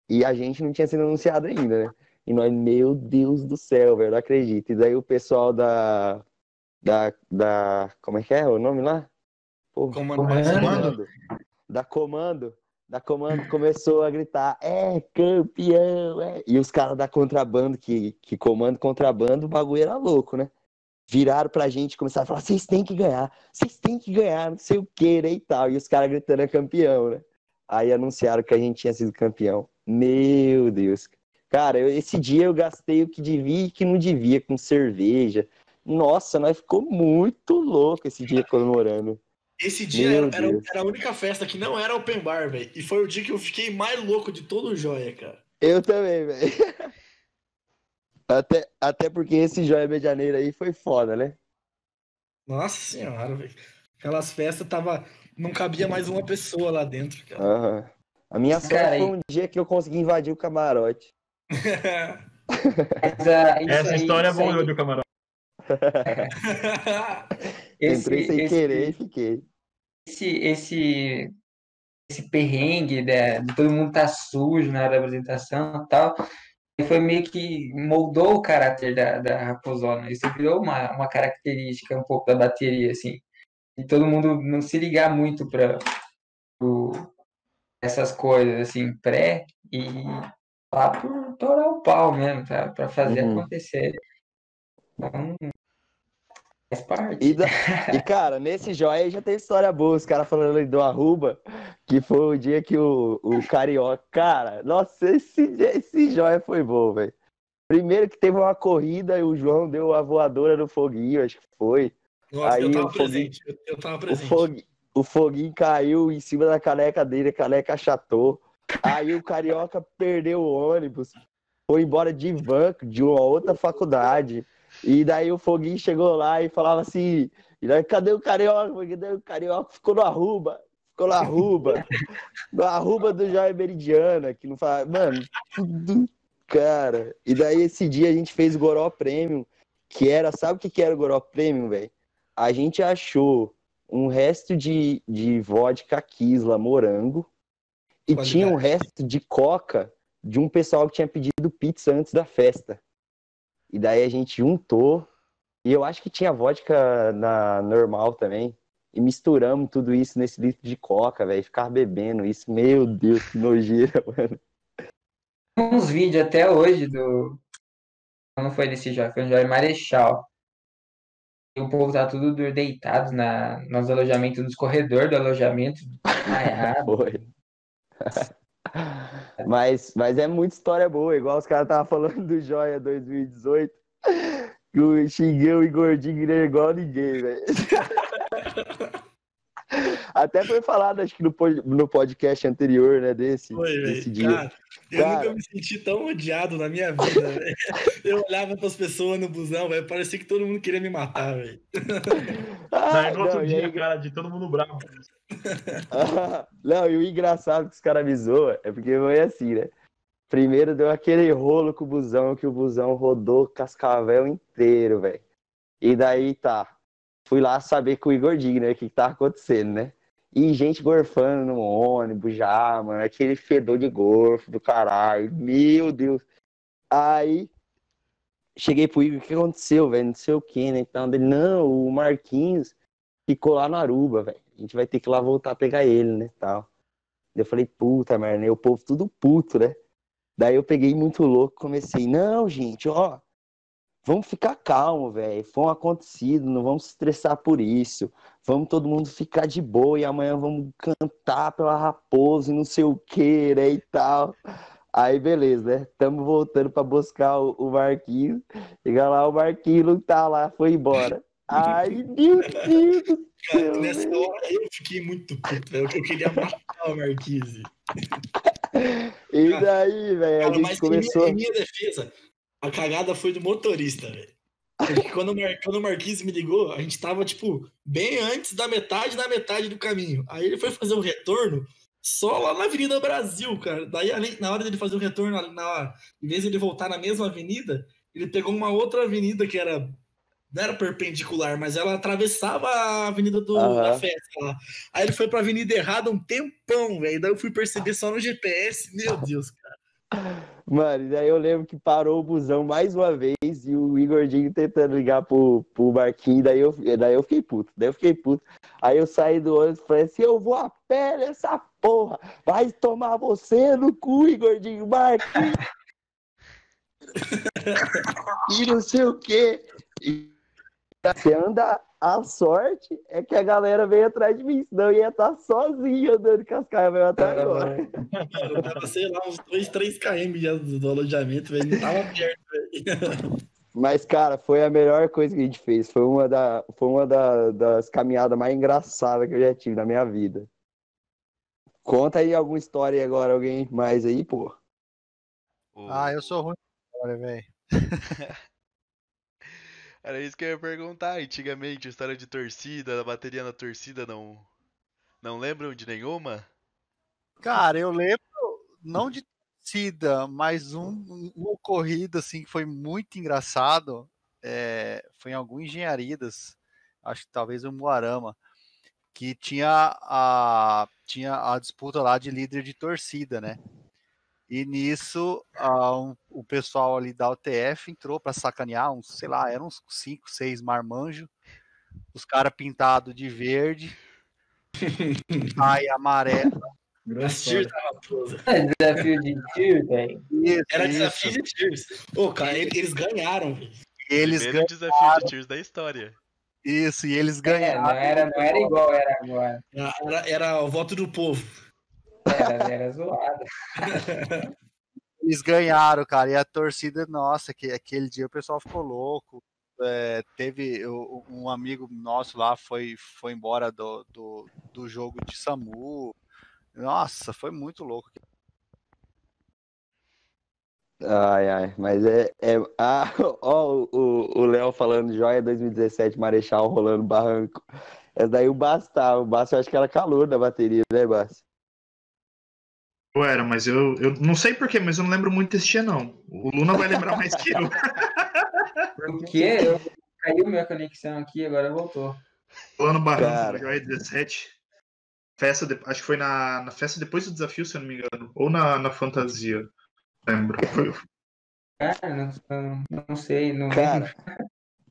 E a gente não tinha sido anunciado ainda, né? E nós, meu Deus do céu, velho, não acredito. E daí o pessoal da. Da. da como é que é o nome lá? Pô, Comando. comando. Da comando. Da comando começou a gritar: é campeão! É. E os caras da contrabando, que, que comando contrabando, o bagulho era louco, né? Viraram pra gente e começaram a falar: vocês têm que ganhar, vocês têm que ganhar, não sei o que, né? E tal. E os caras gritando: é campeão, né? Aí anunciaram que a gente tinha sido campeão. Meu Deus. Cara, eu- esse dia eu gastei o que devia e o que não devia com cerveja. Nossa, nós ficou muito louco esse dia comemorando. Esse dia era, era- era a única festa que não era open bar, velho. E foi o dia que eu fiquei mais louco de todo o joia, cara. Eu também, velho. [laughs] Até, até porque esse Joia Medianeira aí foi foda, né? Nossa senhora, velho. Aquelas festas tava. Não cabia mais uma pessoa lá dentro, cara. Aham. A minha sorte Cara, foi um dia que eu consegui invadir o camarote. Mas, ah, [laughs] isso Essa aí- história é boa, aí- meu camarada. [laughs] esse- Entrei sem esse- querer e fiquei. esse, esse, esse perrengue de, de todo mundo tá sujo na hora da apresentação e tal, foi meio que moldou o caráter da, da Raposona. Isso virou uma, uma característica um pouco da bateria, assim. E todo mundo não se ligar muito para essas coisas, assim, pré e lá por torar o pau mesmo, tá? Pra fazer Uhum. acontecer. Então, faz parte. E, da- e, cara, nesse Joia aí já teve história boa. Os caras falando ali do Arruba, que foi o dia que o, o Carioca. Cara, nossa, esse, esse Joia foi bom, velho. Primeiro que teve uma corrida e o João deu a voadora no foguinho, acho que foi. Nossa, Aí eu tava o foguinho- presente. Eu, eu tava O, presente. fogue, o foguinho caiu em cima da caneca dele, a caneca achatou. Aí o Carioca perdeu o ônibus, foi embora de van, de uma outra faculdade. E daí o foguinho chegou lá e falava assim: e daí, cadê o Carioca? Porque daí o Carioca ficou no Arruba, ficou no Arruba, [laughs] no Arruba do Jair Meridiana, que não fala. Mano, tudo. Cara, e daí esse dia a gente fez o Goró Premium, que era, sabe o que que era o Goró Premium, velho? A gente achou um resto de, de vodka Kisla morango e Qualidade. tinha um resto de coca de um pessoal que tinha pedido pizza antes da festa. E daí a gente juntou e eu acho que tinha vodka na normal também. E misturamos tudo isso nesse litro de coca, velho. Ficar bebendo isso. Meu Deus, que nojeira, [laughs] mano. uns vídeos até hoje do. Não foi desse jogo, foi um jogo Marechal. E o povo tá tudo deitado na, nos alojamentos, nos corredores do alojamento, [laughs] desmaiado. Foi. [laughs] Mas, mas é muita história boa, igual os caras estavam falando do Joia 2018. Que o Xingueu e Gordinho é igual ninguém, velho. [laughs] Até foi falado, acho que no, no podcast anterior, né, desse, Foi, desse velho. dia. Cara, eu Cara. nunca me senti tão odiado na minha vida, velho. [laughs] Eu olhava pras pessoas no busão, velho. Parecia que todo mundo queria me matar, velho. Ah, outro não, dia, aí- cara, de todo mundo bravo. [laughs] Não, e o engraçado que os caras me zoam é porque foi assim, né? Primeiro deu aquele rolo com o busão, que o busão rodou Cascavel inteiro, velho. E daí tá. Fui lá saber com o Igor Digno, né? O que, que tava acontecendo, né? E gente gorfando no ônibus já, mano. Aquele fedor de gorfo do caralho. Meu Deus. Aí cheguei pro Igor, o que aconteceu, velho? Não sei o que, né? Então, dele, não, o Marquinhos ficou lá no Aruba, velho. A gente vai ter que ir lá voltar a pegar ele, né? Tal. Eu falei, puta merda, né? O povo tudo puto, né? Daí eu peguei muito louco, comecei, não, gente, ó, vamos ficar calmo, velho. Foi um acontecido, não vamos se estressar por isso. Vamos todo mundo ficar de boa e amanhã vamos cantar pela raposa e não sei o que, né? E tal. Aí, beleza, né? Tamo voltando pra buscar o, o Marquinhos. Chega lá, o Marquinhos não tá lá, foi embora. Ai, [laughs] meu Deus do céu. nessa velho. hora eu fiquei muito puto. Eu queria matar o Marquise. E daí, velho, a gente mas começou. em, minha, em minha defesa, a cagada foi do motorista, velho. Quando o, Mar, quando o Marquise me ligou, a gente tava, tipo, bem antes da metade da metade do caminho. Aí ele foi fazer o retorno só lá na Avenida Brasil, cara. Daí, além- na hora dele fazer o retorno, na, na- em vez de ele voltar na mesma avenida, ele pegou uma outra avenida que era. Não era perpendicular, mas ela atravessava a avenida do, Aham. da festa lá. Aí ele foi pra avenida errada um tempão, velho. Daí eu fui perceber só no GPS. Meu Deus, cara. Mano, daí eu lembro que parou o busão mais uma vez e o Igordinho tentando ligar pro, pro Marquinhos, daí eu, daí eu fiquei puto, daí eu fiquei puto. Aí eu saí do ônibus e falei assim, eu vou a pé nessa porra, vai tomar você no cu, Igordinho, Marquinhos. [laughs] e não sei o quê. E você anda a sorte é que a galera veio atrás de mim, senão eu ia estar sozinho andando com as caras até agora. Cara, eu tava, sei lá, uns 2, 3 km já do, do alojamento, velho. Não tava perto, velho. Mas, cara, foi a melhor coisa que a gente fez. Foi uma, da, foi uma da- das caminhadas mais engraçadas que eu já tive na minha vida. Conta aí alguma história aí agora, alguém mais aí, pô. Ah, eu sou ruim agora, velho. [laughs] Era isso que eu ia perguntar. Antigamente, história de torcida, da bateria na torcida, não. Não lembram de nenhuma? Cara, eu lembro, não de torcida, mas um, um- uma corrida assim que foi muito engraçado. é, foi em algum Engenharidas, acho que talvez um Moarama, que tinha a, tinha a disputa lá de líder de torcida, né? E nisso um- o pessoal ali da UTF entrou para sacanear, uns, sei lá, eram uns 5, 6 marmanjos, os caras pintados de verde, [laughs] ai amarelo. Tears da raposa. É desafio de tiro, velho. Era isso. desafio de Tears. Ô, cara, ele- eles ganharam. Eles Primeiro ganham desafio de tiros da história. isso, e eles É, ganharam. não era, não era igual era agora. Era, era o voto do povo. Era, era zoado. [laughs] Eles ganharam, cara. E a torcida, nossa, que aquele dia o pessoal ficou louco. É, teve um amigo nosso lá foi, foi embora do, do, do jogo de SAMU. Nossa, foi muito louco. Ai, ai, mas é. é ah, [laughs] ó, o o Léo falando Joia 2017, Marechal rolando barranco. Essa daí o Basta, o Basta eu acho que era calor da bateria, né, Basta? Eu era, mas eu, eu não sei porquê, mas eu não lembro muito desse dia, não. O Luna vai lembrar mais que eu. [laughs] O quê? Eu caiu minha conexão aqui, agora voltou. Lá no Barranco. Joia 17. Festa de- acho que foi na, na festa depois do desafio, se eu não me engano. Ou na, na fantasia. Lembro. Foi, Cara, não, não, sei, não Cara,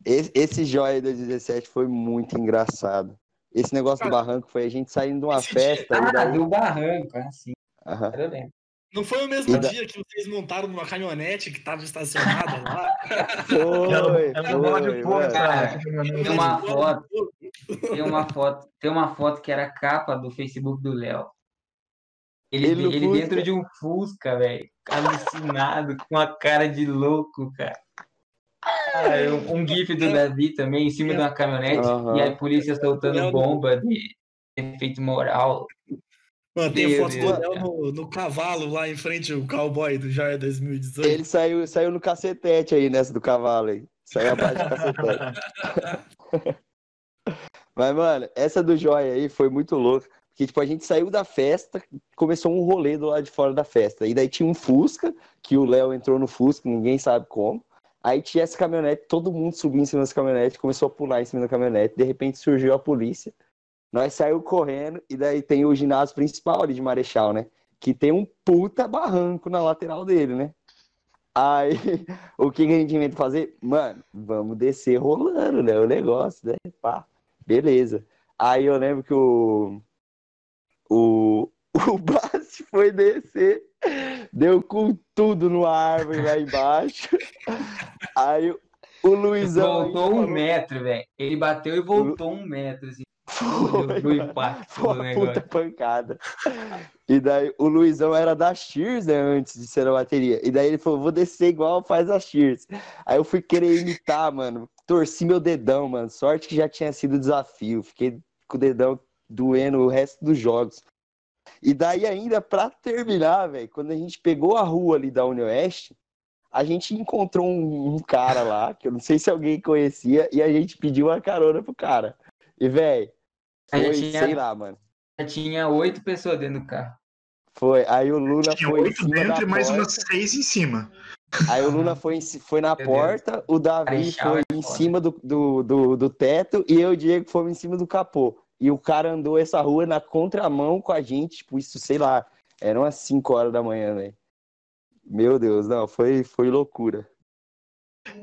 esse, esse Joia 2017 foi muito engraçado. Esse negócio do barranco foi a gente saindo de uma festa. e Ah, daí- do barranco, assim. Aham. Eu lembro. Não foi o mesmo da- dia que vocês montaram numa caminhonete que tava estacionada lá? Foi, cara. Tem uma foto, tem uma foto, tem uma foto que era a capa do Facebook do Léo. Ele, Ele ele dentro de um Fusca, velho, alucinado, com a cara de louco, cara. Ah, um, um gif do Davi também, em cima de uma caminhonete, Aham. e a polícia soltando bomba de efeito moral. Mano, tem foto do Léo no, no cavalo lá em frente ao cowboy do Joia 2018. Ele saiu, saiu no cacetete aí nessa do cavalo aí. Saiu abaixo do cacetete. [laughs] Mas, mano, essa do Joia aí foi muito louca. Porque, tipo, a gente saiu da festa, começou um rolê do lado de fora da festa. E daí tinha um Fusca, que o Léo entrou no Fusca, ninguém sabe como. Aí tinha essa caminhonete, todo mundo subiu em cima dessa caminhonete, começou a pular em cima da caminhonete. De repente surgiu a polícia. Nós saímos correndo, e daí tem o ginásio principal ali de Marechal, né? Que tem um puta barranco na lateral dele, né? Aí, [laughs] o que, que a gente inventa fazer? Mano, vamos descer rolando, né? O negócio, né? Pá, beleza. Aí eu lembro que o. O. [laughs] O Basti foi descer, deu com tudo numa árvore lá embaixo. [laughs] Aí o Luizão. Voltou um metro, velho. Ele bateu e voltou um metro, assim. Foi, do, impacto Foi uma puta pancada. E daí o Luizão era da Shears, né, antes de ser a bateria. E daí ele falou, vou descer igual faz a Shears. Aí eu fui querer imitar, mano. Torci meu dedão, mano. Sorte que já tinha sido desafio. Fiquei com o dedão doendo o resto dos jogos. E daí ainda, pra terminar, velho, quando a gente pegou a rua ali da Unioeste, a gente encontrou um, um cara lá, que eu não sei se alguém conhecia, e a gente pediu uma carona pro cara. E, velho, Aí foi, tinha- sei lá, mano. Já tinha oito pessoas dentro do carro. Foi. Aí o Luna Tinha foi oito dentro e mais umas seis em cima. Aí o Luna foi, foi na Meu porta, o Davi Marechal foi é em foda. cima do, do, do, do teto e eu e o Diego fomos em cima do capô. E o cara andou essa rua na contramão com a gente, tipo, isso, sei lá, eram umas 5 horas da manhã, velho. Meu Deus, não, foi, foi loucura.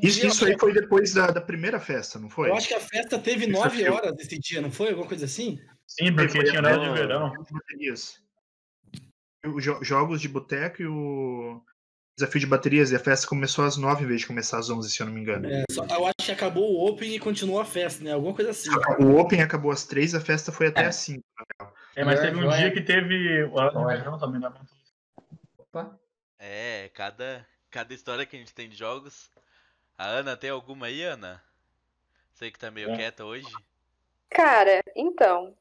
Isso, isso aí foi depois da, da primeira festa, não foi? Eu acho que a festa teve Isso nove é horas esse dia, não foi? Alguma coisa assim? Sim, porque Foi tinha horário de verão. Os jo- jogos de boteco e o desafio de baterias. E a festa começou às nove em vez de começar às onze, se eu não me engano. É, só- eu acho que acabou o Open e continuou a festa, né? Alguma coisa assim. O Open acabou às três, a festa foi até É. às cinco. É, mas Melhor teve um dia que teve o horário de Olha. verão também, né? Opa. É, cada, cada história que a gente tem de jogos. A Ana tem alguma aí, Ana? Sei que tá meio É. quieta hoje. Cara, então,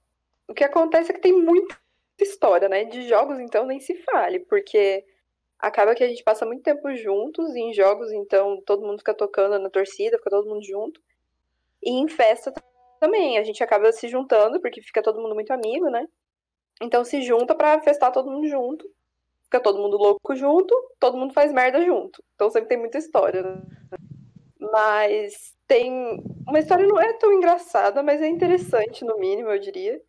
o que acontece é que tem muita história, né? De jogos, então, nem se fale, porque acaba que a gente passa muito tempo juntos, e em jogos, então, todo mundo fica tocando na torcida, fica todo mundo junto. E em festa também, a gente acaba se juntando, porque fica todo mundo muito amigo, né? Então se junta pra festar todo mundo junto. Fica todo mundo louco junto, todo mundo faz merda junto. Então sempre tem muita história, né? Mas tem. Uma história não é tão engraçada, mas é interessante, no mínimo, eu diria.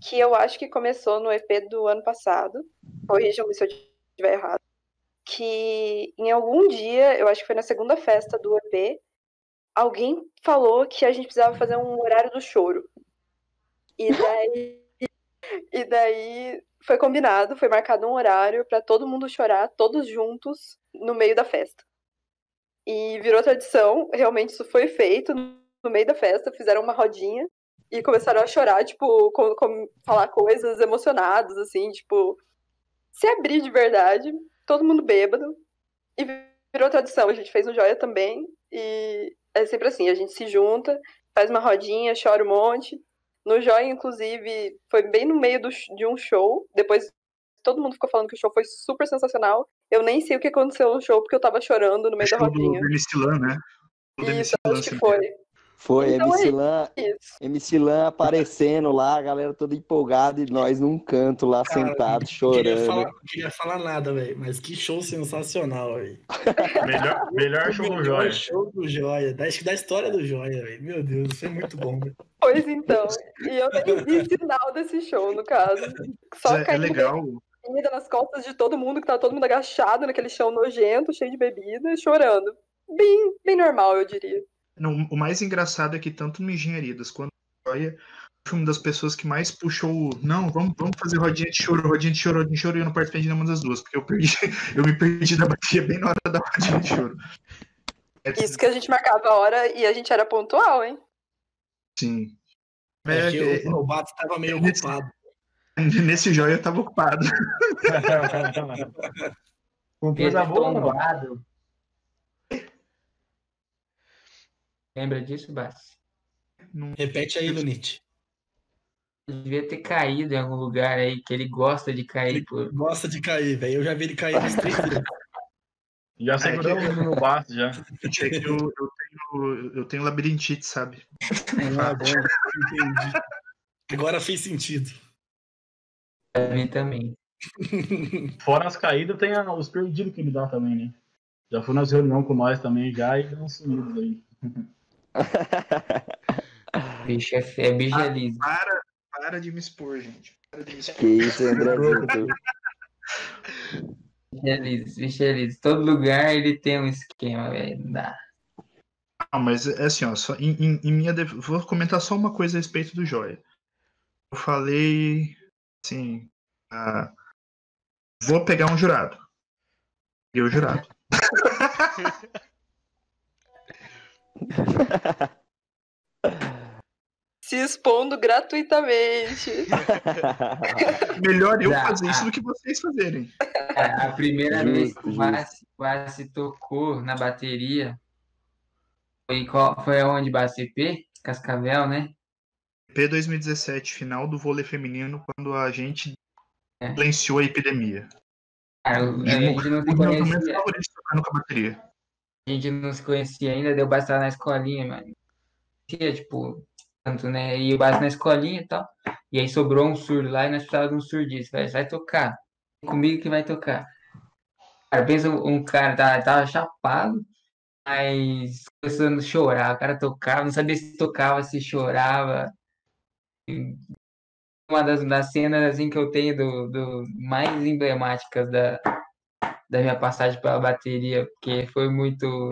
Que eu acho que começou no EP do ano passado. Corrijam-me se eu estiver errado. Que em algum dia, eu acho que foi na segunda festa do EP, alguém falou que a gente precisava fazer um horário do choro. E [laughs] daí. e daí foi combinado, foi marcado um horário pra todo mundo chorar, todos juntos, no meio da festa. E virou tradição, realmente isso foi feito no meio da festa, fizeram uma rodinha e começaram a chorar, tipo, com, com- falar coisas emocionadas, assim, tipo, se abrir de verdade, todo mundo bêbado. E virou tradição, a gente fez um joia também, e é sempre assim, a gente se junta, faz uma rodinha, chora um monte. No joia, inclusive, foi bem no meio do de um show, depois todo mundo ficou falando que o show foi super sensacional. Eu nem sei o que aconteceu no show, porque eu tava chorando no meio da do rodinha. MC Lan, né? O Isso, MC Lan, acho que foi. Foi, Então MC é Lan, Isso. MC Lan aparecendo lá, a galera toda empolgada e nós num canto lá Cara, queria chorando. falar, não queria falar nada, velho. Mas que show sensacional, velho. [laughs] Melhor, melhor show do Melhor Joia. show do Joia. Da, acho que da história do Joia, velho. Meu Deus, foi muito bom, velho. Pois então. E eu nem vi sinal desse show, no caso. Só é, é legal. Bebida nas costas de todo mundo, que tava todo mundo agachado naquele chão nojento, cheio de bebida, chorando. Bem, bem normal, eu diria. Não, o mais engraçado é que tanto no Engenharidas quanto no Joia, fui uma das pessoas que mais puxou o. Não, vamos, vamos fazer rodinha de choro, rodinha de choro, rodinha de choro, e eu não participei de nenhuma das duas, porque eu perdi, [laughs] eu me perdi da bateria bem na hora da rodinha de choro. É, Isso que a gente marcava a hora e a gente era pontual, hein? Sim. É, É, que é, o, o Bato tava meio nesse- ocupado. [laughs] nesse joia eu tava ocupado. Com Pedro coisa boa, não. tombado. Lembra disso, Bassi? Repete aí, Lunite. Devia ter caído em algum lugar aí, que ele gosta de cair Ele por. gosta de cair, velho. Eu já vi ele cair umas três vezes. Já seguramos no baço já. É que eu, eu tenho, eu tenho labirintite, sabe? Ah, bom, entendi. Agora fez sentido. Pra mim também. [laughs] Fora as caídas, tem a- os perdidos que ele dá também, né? Já foi nas reuniões com nós também já e deu uns sumidos aí. [laughs] Bicho é, é bicho Ah, é liso. Para, para de me expor, gente. Para de me expor. Que isso, Andrezito. Michelides, Michelides. Todo lugar ele tem um esquema, velho. Não dá. Não, mas é assim, ó, só, em, em- em minha def- vou comentar só uma coisa a respeito do Joia. Eu falei assim, ah, vou pegar um jurado. E o jurado. [laughs] Se expondo gratuitamente. [laughs] Melhor eu Já, fazer isso ah. do que vocês fazerem. É, a primeira Justo, vez que o justo. Bassi, Bassi tocou na bateria foi, qual, foi aonde, Bassi? EP? Cascavel, né? P 2017, final do vôlei feminino, quando a gente É. silenciou a epidemia. Eu- a gente não se conhecia. a gente não se ainda, deu lá na escolinha, mano. Tipo, tanto, né? E o Bassi na escolinha e tal. E aí sobrou um surdo lá e nós precisávamos de um surdista. Vai, vai tocar. Comigo que vai tocar. Cara, pensa um cara, tá, tava chapado, mas começando a chorar. O cara tocava, não sabia se tocava, se chorava. Uma das, das cenas assim, que eu tenho do, do mais emblemáticas da, da minha passagem pela bateria, porque foi muito.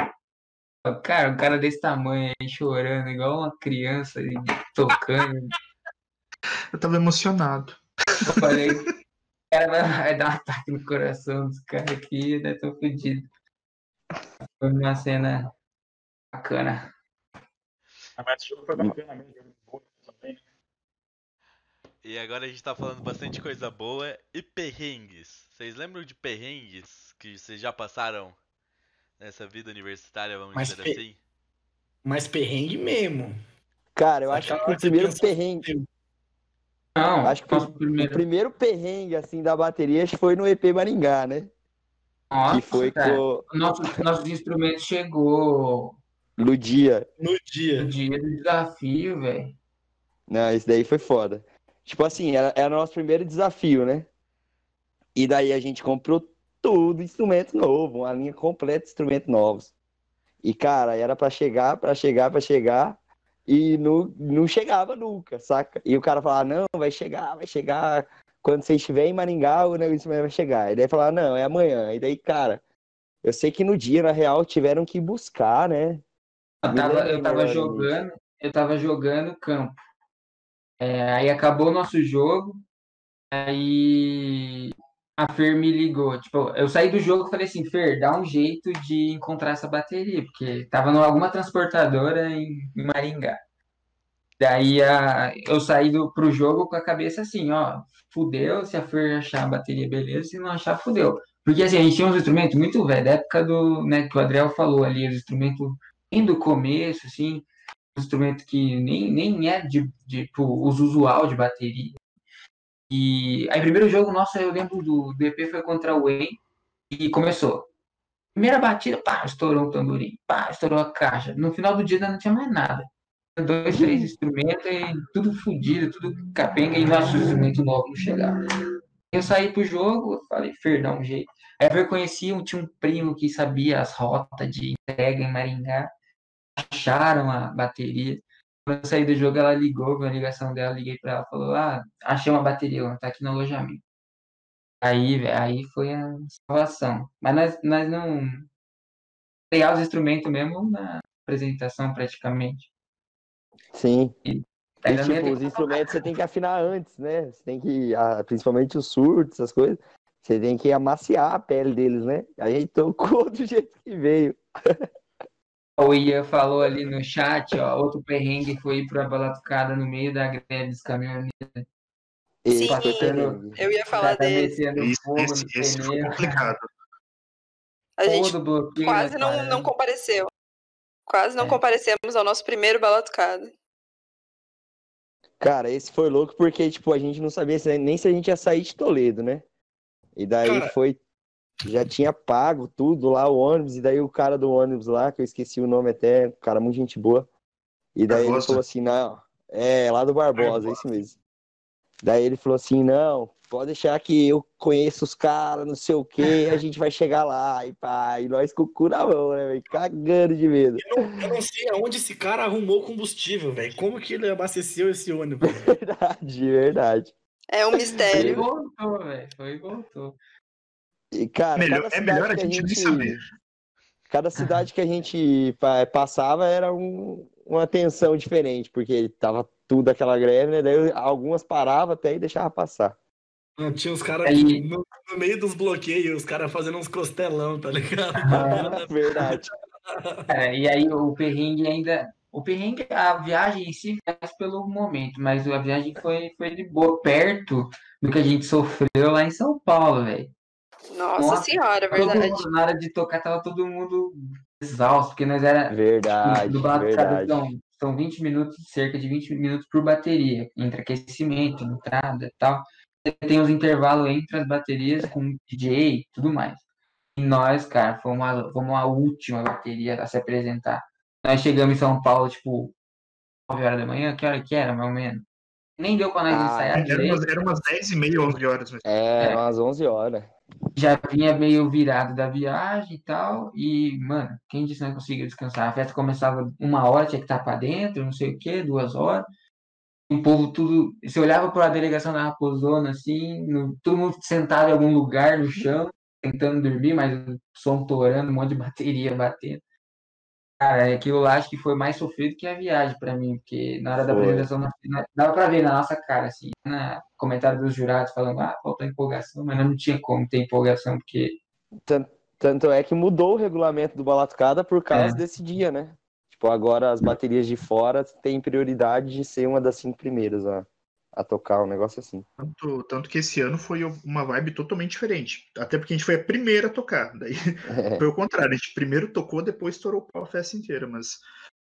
Cara, um cara desse tamanho aí chorando, igual uma criança e tocando. Eu tava emocionado. Eu falei, cara, vai, dar um ataque no coração dos caras aqui, né? Tô fudido. Foi uma cena bacana. Ah, mas esse jogo foi bacana mesmo. E agora a gente tá falando bastante coisa boa e perrengues. Vocês lembram de perrengues que vocês já passaram nessa vida universitária, vamos Mas dizer pe- assim? Mas perrengue mesmo. Cara, eu acho Aquela que o primeiro perrengue, Não, acho que nosso o primeiro. primeiro perrengue assim da bateria acho foi no EP Maringá, né? Nossa, Que foi cara, com Nossos, nossos instrumentos chegou no dia. No no dia. dia do desafio, velho. Não, esse daí foi foda. Tipo assim, era, era o nosso primeiro desafio, né? E daí a gente comprou tudo, instrumento novo, uma linha completa de instrumentos novos. E, cara, era pra chegar, pra chegar, pra chegar, e não, não chegava nunca, saca? E o cara falava, não, vai chegar, vai chegar. Quando você estiver em Maringá, o o instrumento vai chegar. E daí falava, não, é amanhã. E daí, cara, eu sei que no dia, na real, tiveram que buscar, né? Eu tava, eu tava jogando, eu tava jogando campo. É, aí acabou o nosso jogo, aí a Fer me ligou. Tipo, eu saí do jogo e falei assim, Fer, dá um jeito de encontrar essa bateria, porque tava em alguma transportadora em, Maringá. Daí a, eu saí do, pro jogo com a cabeça assim, ó, fudeu, se a Fer achar a bateria, beleza, se não achar, fudeu. Porque assim, a gente tinha uns instrumentos muito velhos, da época do, né, que o Adriel falou ali, os instrumentos bem do começo, assim, instrumento que nem, nem é de, de tipo, uso usual de bateria. E aí, primeiro jogo nosso, eu lembro do, do EP foi contra o Wayne e começou. Primeira batida, pá, estourou o tamborim, pá, estourou a caixa. No final do dia não tinha mais nada. Dois, três instrumentos e tudo fodido, tudo capenga e nosso instrumento novo não chegava. Eu saí pro jogo, falei, Fer, dá um jeito. Aí eu conheci, tinha um primo que sabia as rotas de entrega em Maringá acharam a bateria. Quando eu saí do jogo, ela ligou, a ligação dela, liguei pra ela, falou, ah, achei uma bateria, ela tá aqui no alojamento. Aí, aí foi a salvação. Mas nós, nós não pegar os instrumentos mesmo na apresentação, praticamente. Sim. E, ia tipo, os instrumentos você tem que afinar antes, né? Você tem que, principalmente os surdos, essas coisas, você tem que amaciar a pele deles, né? A gente tocou [laughs] do jeito que veio. [laughs] O Ian falou ali no chat, ó, outro perrengue foi ir pra balatucada no meio da greve dos caminhoneiros. Sim, eu ia falar Tá dele. metendo Esse, esse, foi complicado. A gente quase não, não compareceu. Quase não É. comparecemos ao nosso primeiro balatucado. Cara, esse foi louco porque, tipo, a gente não sabia se- nem se a gente ia sair de Toledo, né? E daí Cara- foi. Já tinha pago tudo lá, o ônibus, e daí o cara do ônibus lá, que eu esqueci o nome até, um cara muito gente boa. E daí ele Barbosa? falou assim, não, é, lá do Barbosa, é isso mesmo. Daí ele falou assim, não, pode deixar que eu conheço os caras, não sei o quê, a gente vai chegar lá, e pá, e nós com o cu na mão, né, velho, cagando de medo. Eu não, eu não sei aonde esse cara arrumou combustível, velho. Como que ele abasteceu esse ônibus? [laughs] Verdade, verdade. É um Foi e mistério. voltou, velho. Foi e voltou. E, cara, Melhor- cada é cidade melhor a que gente nem saber. Cada cidade que a gente pa- passava era um- uma tensão diferente, porque tava tudo aquela greve, né? Daí algumas paravam até e deixavam passar. Não, Tinha os caras Aí- no, no meio dos bloqueios, os caras fazendo uns costelão, tá ligado? [laughs] Verdade. É, e aí o perrengue ainda. O perrengue, a viagem em si faz pelo momento, mas a viagem foi, foi de boa, perto do que a gente sofreu lá em São Paulo, velho. Nossa, Nossa, senhora, Todo verdade. mundo, na hora de tocar, tava todo mundo exausto, porque nós era. Verdade, do lado verdade. São, são 20 minutos, cerca de 20 minutos por bateria, entre aquecimento, entrada e tal. Tem os intervalos entre as baterias com DJ e tudo mais. E nós, cara, fomos a, fomos a última bateria a se apresentar. Nós chegamos em São Paulo, tipo, 9 horas da manhã, que hora que era, mais ou menos? Nem deu pra nós Ah, ensaiar Era umas, era umas 10 e meia, 11 horas. Mas... É, É. eram umas 11 horas. Já vinha meio virado da viagem e tal. E, mano, quem disse que não conseguia descansar? A festa começava uma hora, tinha que estar pra dentro, não sei o quê, duas horas. O povo tudo. Você olhava para a delegação da Raposona, assim, no- todo mundo sentado em algum lugar no chão, tentando dormir, mas o som torando, um monte de bateria batendo. Cara, aquilo lá acho que foi mais sofrido que a viagem pra mim, porque na hora da Foi. apresentação, na- dava pra ver na nossa cara, assim, na comentário dos jurados falando, ah, faltou empolgação, mas não tinha como ter empolgação, porque Tan- Tanto é que mudou o regulamento do Balatucada por causa É. desse dia, né? Tipo, agora as baterias de fora têm prioridade de ser uma das cinco primeiras a, a tocar, um negócio assim. Tanto, tanto que esse ano foi uma vibe totalmente diferente. Até porque a gente foi a primeira a tocar. Daí É. [laughs] foi o contrário. A gente primeiro tocou, depois estourou o pau a festa inteira. Mas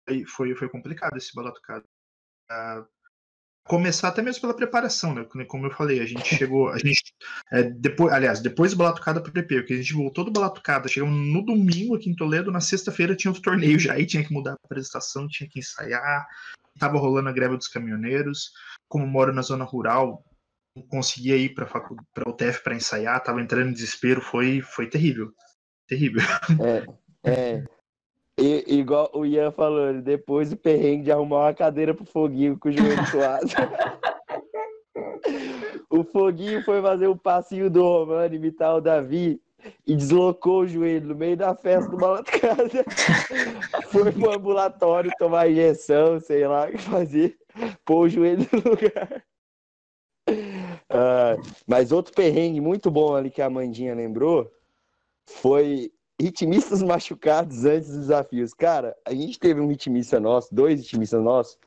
foi, foi, foi complicado esse balatucado. Ah, começar até mesmo pela preparação, né? Como eu falei, a gente [laughs] chegou. A gente, é, depois, aliás, depois do Balatucada pro PP, porque a gente voltou do Balatucada, chegamos no domingo aqui em Toledo, na sexta-feira tinha os torneios já, aí tinha que mudar a apresentação, tinha que ensaiar, tava rolando a greve dos caminhoneiros. Como moro na zona rural, não conseguia ir para facu... para UTF para ensaiar, tava entrando em desespero, foi, foi terrível. Terrível. É, é. E, igual o Ian falou, depois do perrengue de arrumar uma cadeira pro Foguinho com o joelho suado. [laughs] o Foguinho foi fazer o passinho do Romano, imitar o Davi, e deslocou o joelho no meio da festa do Balatucada. [laughs] foi pro ambulatório tomar injeção, sei lá o que fazer, pôr o joelho no lugar. Ah, mas outro perrengue muito bom ali que a Amandinha lembrou foi ritmistas machucados antes dos desafios. Cara, a gente teve um ritmista nosso, dois ritmistas nossos,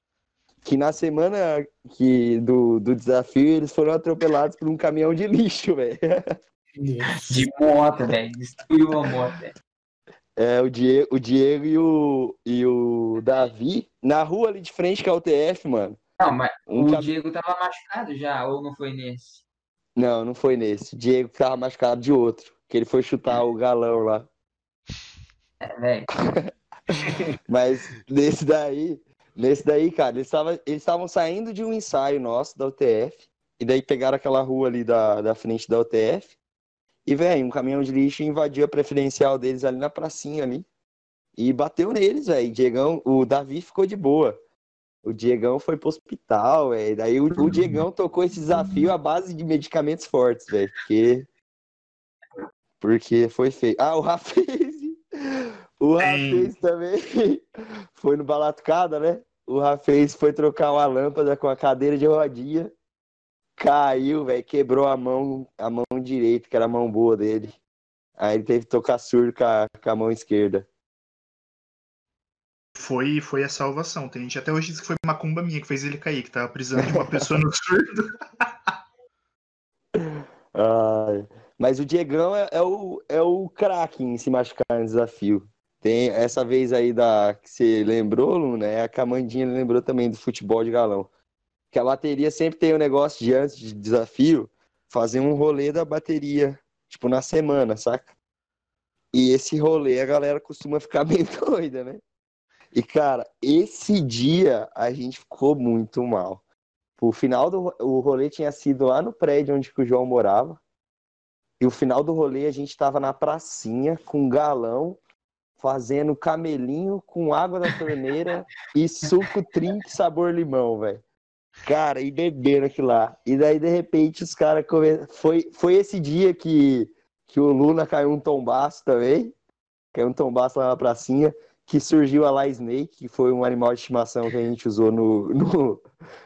que na semana que do, do desafio eles foram atropelados por um caminhão de lixo, velho. [laughs] de moto, velho, destruiu a moto, velho. É, o Diego, o Diego e, o, e o Davi, na rua ali de frente com a UTF, mano. Não, mas Um o cam- Diego tava machucado já, ou não foi nesse? Não, não foi nesse. O Diego tava machucado de outro, que ele foi chutar o galão lá. É, velho. [laughs] Mas nesse daí, nesse daí, cara, eles estavam eles estavam saindo de um ensaio nosso da UTF, e daí pegaram aquela rua ali da, da frente da UTF, e, velho, um caminhão de lixo invadiu a preferencial deles ali na pracinha ali, e bateu neles, velho. Diegão, o Davi ficou de boa. O Diegão foi pro hospital, velho. Daí o, o Diegão tocou esse desafio à base de medicamentos fortes, velho, porque... Porque foi feio. Ah, o Rafez. O Rafez também foi no Balatucada, né? O Rafez foi trocar uma lâmpada com a cadeira de rodinha. Caiu, velho, quebrou a mão, a mão direita, que era a mão boa dele. Aí ele teve que tocar surdo com a, com a mão esquerda. Foi, foi a salvação. Tem gente até hoje diz que foi macumba minha que fez ele cair, que tava precisando de uma pessoa no surdo. [laughs] Ai, mas o Diegão é, é o, é o craque em se machucar no desafio. Tem essa vez aí da que você lembrou, Luna, é a Camandinha lembrou também do futebol de galão. Que a bateria sempre tem o negócio de antes de desafio, fazer um rolê da bateria, tipo na semana, saca? E esse rolê a galera costuma ficar [laughs] bem doida, né? E cara, esse dia a gente ficou muito mal. O final do o rolê tinha sido lá no prédio onde o João morava. E o final do rolê a gente tava na pracinha com um galão, fazendo camelinho com água da torneira e suco [laughs] drink sabor limão, velho. Cara, e bebendo aquilo lá. E daí, de repente, os caras come... foi, foi esse dia que, que o Luna caiu um tombaço também. Caiu um tombaço lá na pracinha. Que surgiu a La Snake, que foi um animal de estimação que a gente usou no, no,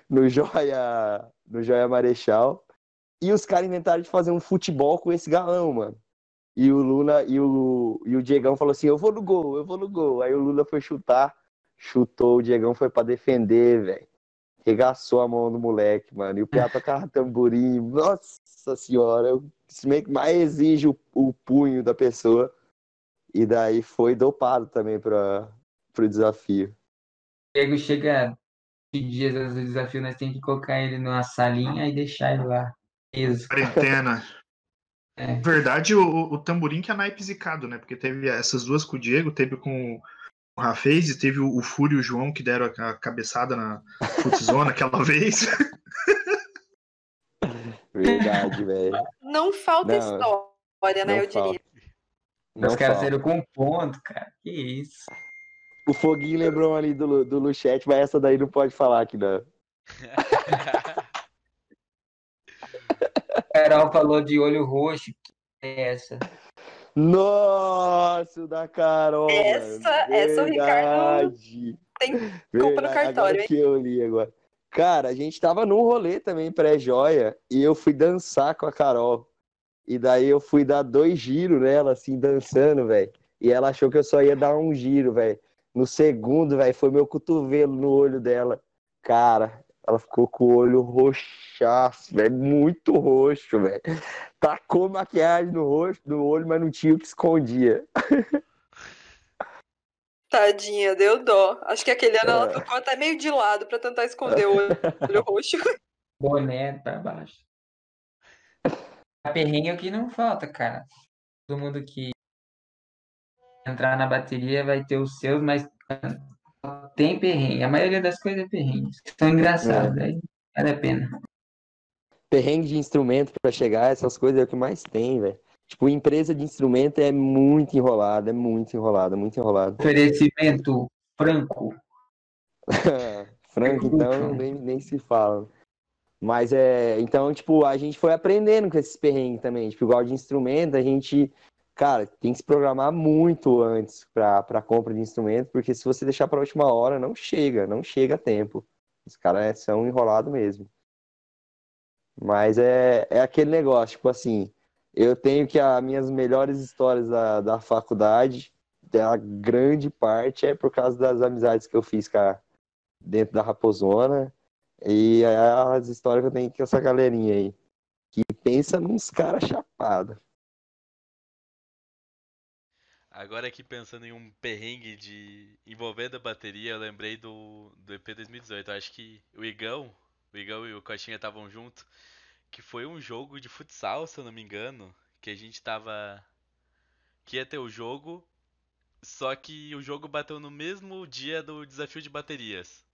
no Joia, no Joia Marechal. E os caras inventaram de fazer um futebol com esse galão, mano. E o Luna e o, e o Diegão falou assim: Eu vou no gol, eu vou no gol. Aí o Luna foi chutar, chutou, o Diegão foi pra defender, velho. Regaçou a mão do moleque, mano. E o Piá tocava tamborim. Nossa senhora, o meio que mais exige o, o punho da pessoa. E daí foi dopado também para pro desafio. O Diego chega dias antes do desafio, nós temos que colocar ele numa salinha e deixar ele lá. Preso. Quarentena. [laughs] É. Na verdade, o, o tamborim que é naipe zicado, né? Porque teve essas duas com o Diego, teve com o Rafez e teve o, o Fúrio e o João que deram a, a cabeçada na futzona aquela [laughs] vez. Verdade, velho. Não falta Não, história, né? Eu falta. diria. Não Os caras saíram com ponto, cara. Que isso. O Foguinho lembrou ali do, do Luchete, mas essa daí não pode falar aqui, não. [laughs] O Carol falou de olho roxo. Que é essa? Nossa, da Carol. Essa- mano. essa o Ricardo Verdade. Tem culpa no Verdade, cartório, que eu li agora. Cara, a gente tava num rolê também pré-joia e eu fui dançar com a Carol. E daí eu fui dar dois giros nela, assim, dançando, velho. E ela achou que eu só ia dar um giro, velho. No segundo, velho, foi meu cotovelo no olho dela. Cara, ela ficou com o olho roxaço, velho. Muito roxo, velho. Tacou maquiagem no rosto, no olho, mas não tinha o que escondia. [laughs] Tadinha, deu dó. Acho que aquele ano ela É. ficou até meio de lado pra tentar esconder o olho, [laughs] olho roxo. Boné pra baixo. A perrengue é o que não falta, cara. Todo mundo que entrar na bateria vai ter os seus, mas tem perrengue. A maioria das coisas é perrengue. São engraçadas, aí vale a pena. perrengue de instrumento pra chegar, essas coisas é o que mais tem, velho. Tipo, empresa de instrumento é muito enrolada, é muito enrolada, muito enrolada. Oferecimento franco. [laughs] Franco, então, nem, nem se fala. Mas é. Então, tipo, a gente foi aprendendo com esses perrengues também. Tipo, igual de instrumento, a gente. Cara, tem que se programar muito antes pra compra de instrumento, porque se você deixar pra última hora, não chega, não chega a tempo. Os caras são enrolados mesmo. Mas é, é aquele negócio, tipo assim, eu tenho que as minhas melhores histórias da, da faculdade, a grande parte é por causa das amizades que eu fiz com a- dentro da Raposona e as histórias que eu tenho com essa galerinha aí, que pensa nos caras chapados. Agora aqui pensando em um perrengue de envolvendo a bateria, eu lembrei do, do EP 2018. Eu acho que o Igão, o Igão e o Coxinha estavam junto, que foi um jogo de futsal, se eu não me engano, que a gente tava que ia ter o jogo, só que o jogo bateu no mesmo dia do desafio de baterias.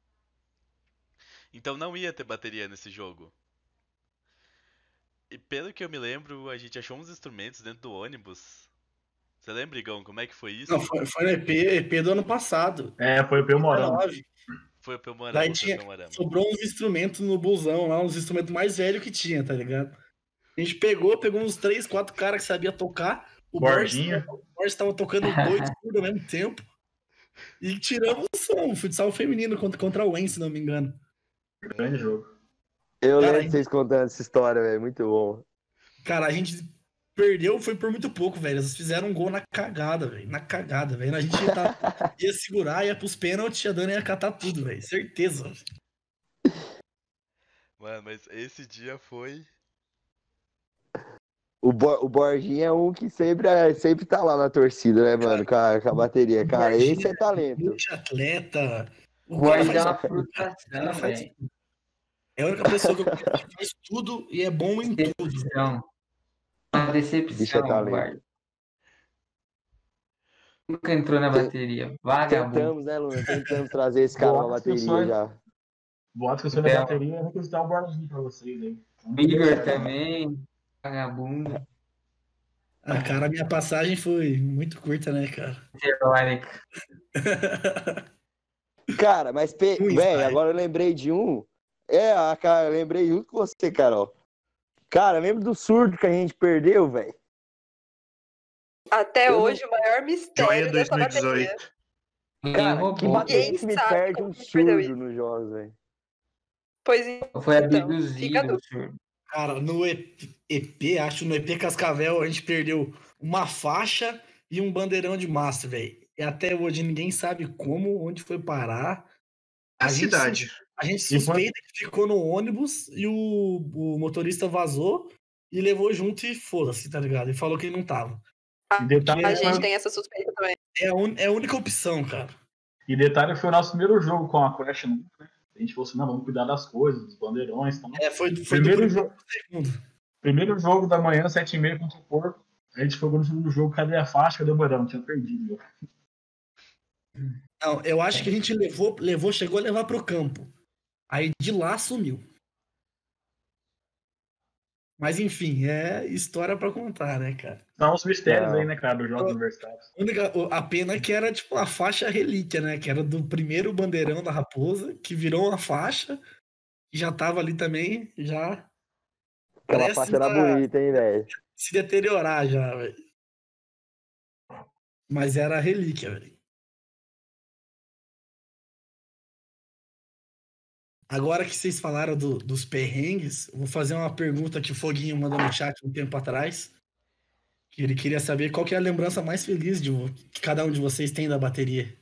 Então não ia ter bateria nesse jogo. E pelo que eu me lembro, a gente achou uns instrumentos dentro do ônibus. Você lembra, Igão, como é que foi isso? Não, foi, foi no EP, EP do ano passado. É, foi o Peu Morão. 19. Foi pro Morama, Daí foi tinha, sobrou uns instrumentos no busão lá, uns instrumentos mais velhos que tinha, tá ligado? A gente pegou, pegou uns três, quatro caras que sabia tocar. O Bordinha. O Boris tava tocando dois [laughs] ao mesmo tempo. E tiramos o som, futsal feminino contra, contra o En, se não me engano. Grande jogo. Eu Cara, lembro de vocês contando essa história, velho, muito bom. Cara, a gente perdeu, foi por muito pouco, velho. Eles fizeram um gol na cagada, velho. Na cagada, velho. A gente ia, tá- [laughs] ia segurar, ia pros pênaltis, a Dani ia catar tudo, velho. Certeza. Mano, mas esse dia foi. O, Bo- o Borginha é um que sempre, é- sempre tá lá na torcida, né, mano, com a, com a bateria. Cara, Borginha esse é talento. Multi-atleta. O cara dar faz frustração, cara faz. É a única pessoa que eu conheço que faz tudo e é bom em tudo. Decepção. Uma decepção, guarda. Nunca entrou na bateria. Vagabundo. Tentamos, né, Luna? Tentamos trazer esse cara Boa bateria já. Boato que eu sou da É. bateria, eu requisitar um bordãozinho pra vocês aí. Igor também. Vagabundo. Ah, cara, a minha passagem foi muito curta, né, cara? [laughs] Cara, mas, pe... Velho, agora eu lembrei de um. É, a cara, eu lembrei junto com você, Carol. Cara, lembra do surdo que a gente perdeu, velho? Até Eu não- hoje, o maior mistério Joia dessa bateria. 2018. Ninguém Cara, que roubou. que me sabe perde como um surdo nos jogos, velho. Pois é. Foi Então, fica a abduzido. dúvida. surdo. Cara, no EP, EP, acho no EP Cascavel, a gente perdeu uma faixa e um bandeirão de master, velho. E até hoje ninguém sabe como, onde foi parar. A, A gente cidade. A gente foi- suspeita que ficou no ônibus e o, o motorista vazou e levou junto e foda-se, tá ligado? E falou que ele não tava. E detalhe, A foi, gente tem essa suspeita também. É a, un- é a única opção, cara. e detalhe foi o nosso primeiro jogo com a Crash né? A gente falou assim, não, vamos cuidar das coisas, dos bandeirões. Então, É, foi, foi primeiro, do jogo, segundo. primeiro jogo da manhã, 7h30 contra o Porco. A gente foi no segundo jogo, cadê a faixa? Cadê o bandeirão? Tinha perdido. Não, eu acho que a gente levou, levou, chegou a levar pro campo. Aí de lá sumiu. Mas enfim, é história pra contar, né, cara? São os mistérios Não. aí, né, cara, dos jogos universitários. A, a pena é que era tipo a faixa relíquia, né? Que era do primeiro bandeirão da raposa, que virou uma faixa, e já tava ali também, já Aquela faixa era bonita, hein, velho? se deteriorar já, velho. Mas era a relíquia, velho. Agora que vocês falaram do- dos perrengues, vou fazer uma pergunta que o Foguinho mandou no chat um tempo atrás. Que ele queria saber qual que é a lembrança mais feliz de, que cada um de vocês tem da bateria.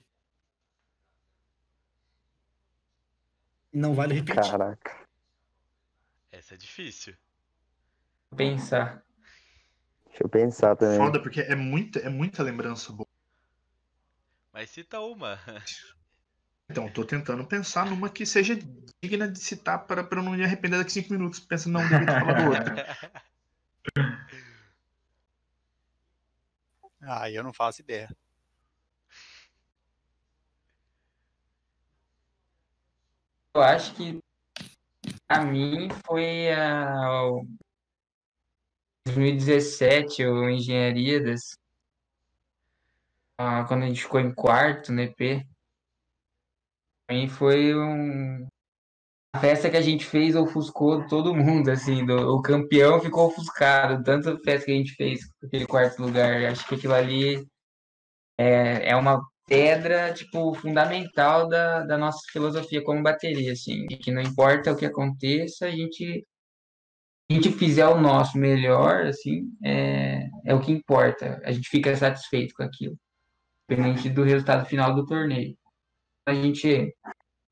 Não vale repetir. Caraca. Essa é difícil. Pensar. Deixa eu pensar também. Foda, porque é muita, é muita lembrança boa. Mas cita uma. [laughs] Então, tô tentando pensar numa que seja digna de citar para, para eu não me arrepender daqui cinco minutos, pensando, não, devia ter falado outra. [laughs] Ah, eu não faço ideia. Eu acho que a mim foi a o 2017, o Engenharia das ah, quando a gente ficou em quarto no EP. Pra mim foi um a festa que a gente fez ofuscou todo mundo, assim, do, o campeão ficou ofuscado, tanta festa que a gente fez com aquele quarto lugar. Acho que aquilo ali é, é uma pedra, tipo, fundamental da, da nossa filosofia como bateria, assim, que não importa o que aconteça, a gente, a gente fizer o nosso melhor, assim, é, é o que importa. A gente fica satisfeito com aquilo, independente do resultado final do torneio. A gente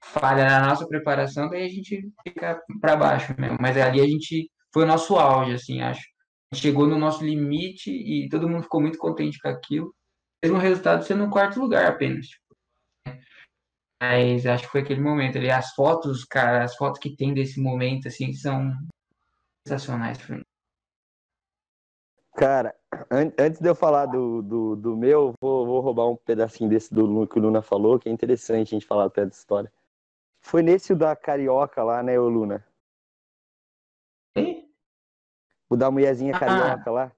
falha na nossa preparação, daí a gente fica para baixo mesmo. Mas ali a gente foi o nosso auge, assim, acho. Chegou no nosso limite e todo mundo ficou muito contente com aquilo. Mesmo resultado sendo no quarto lugar apenas. tipo. Mas acho que foi aquele momento ali. As fotos, cara, as fotos que tem desse momento, assim, são sensacionais. Cara, antes de eu falar do, do, do meu, vou, vou roubar um pedacinho desse do que o Luna falou, que é interessante a gente falar até dessa história. Foi nesse o da Carioca lá, né, ô Luna? E? O da mulherzinha Ah. carioca lá?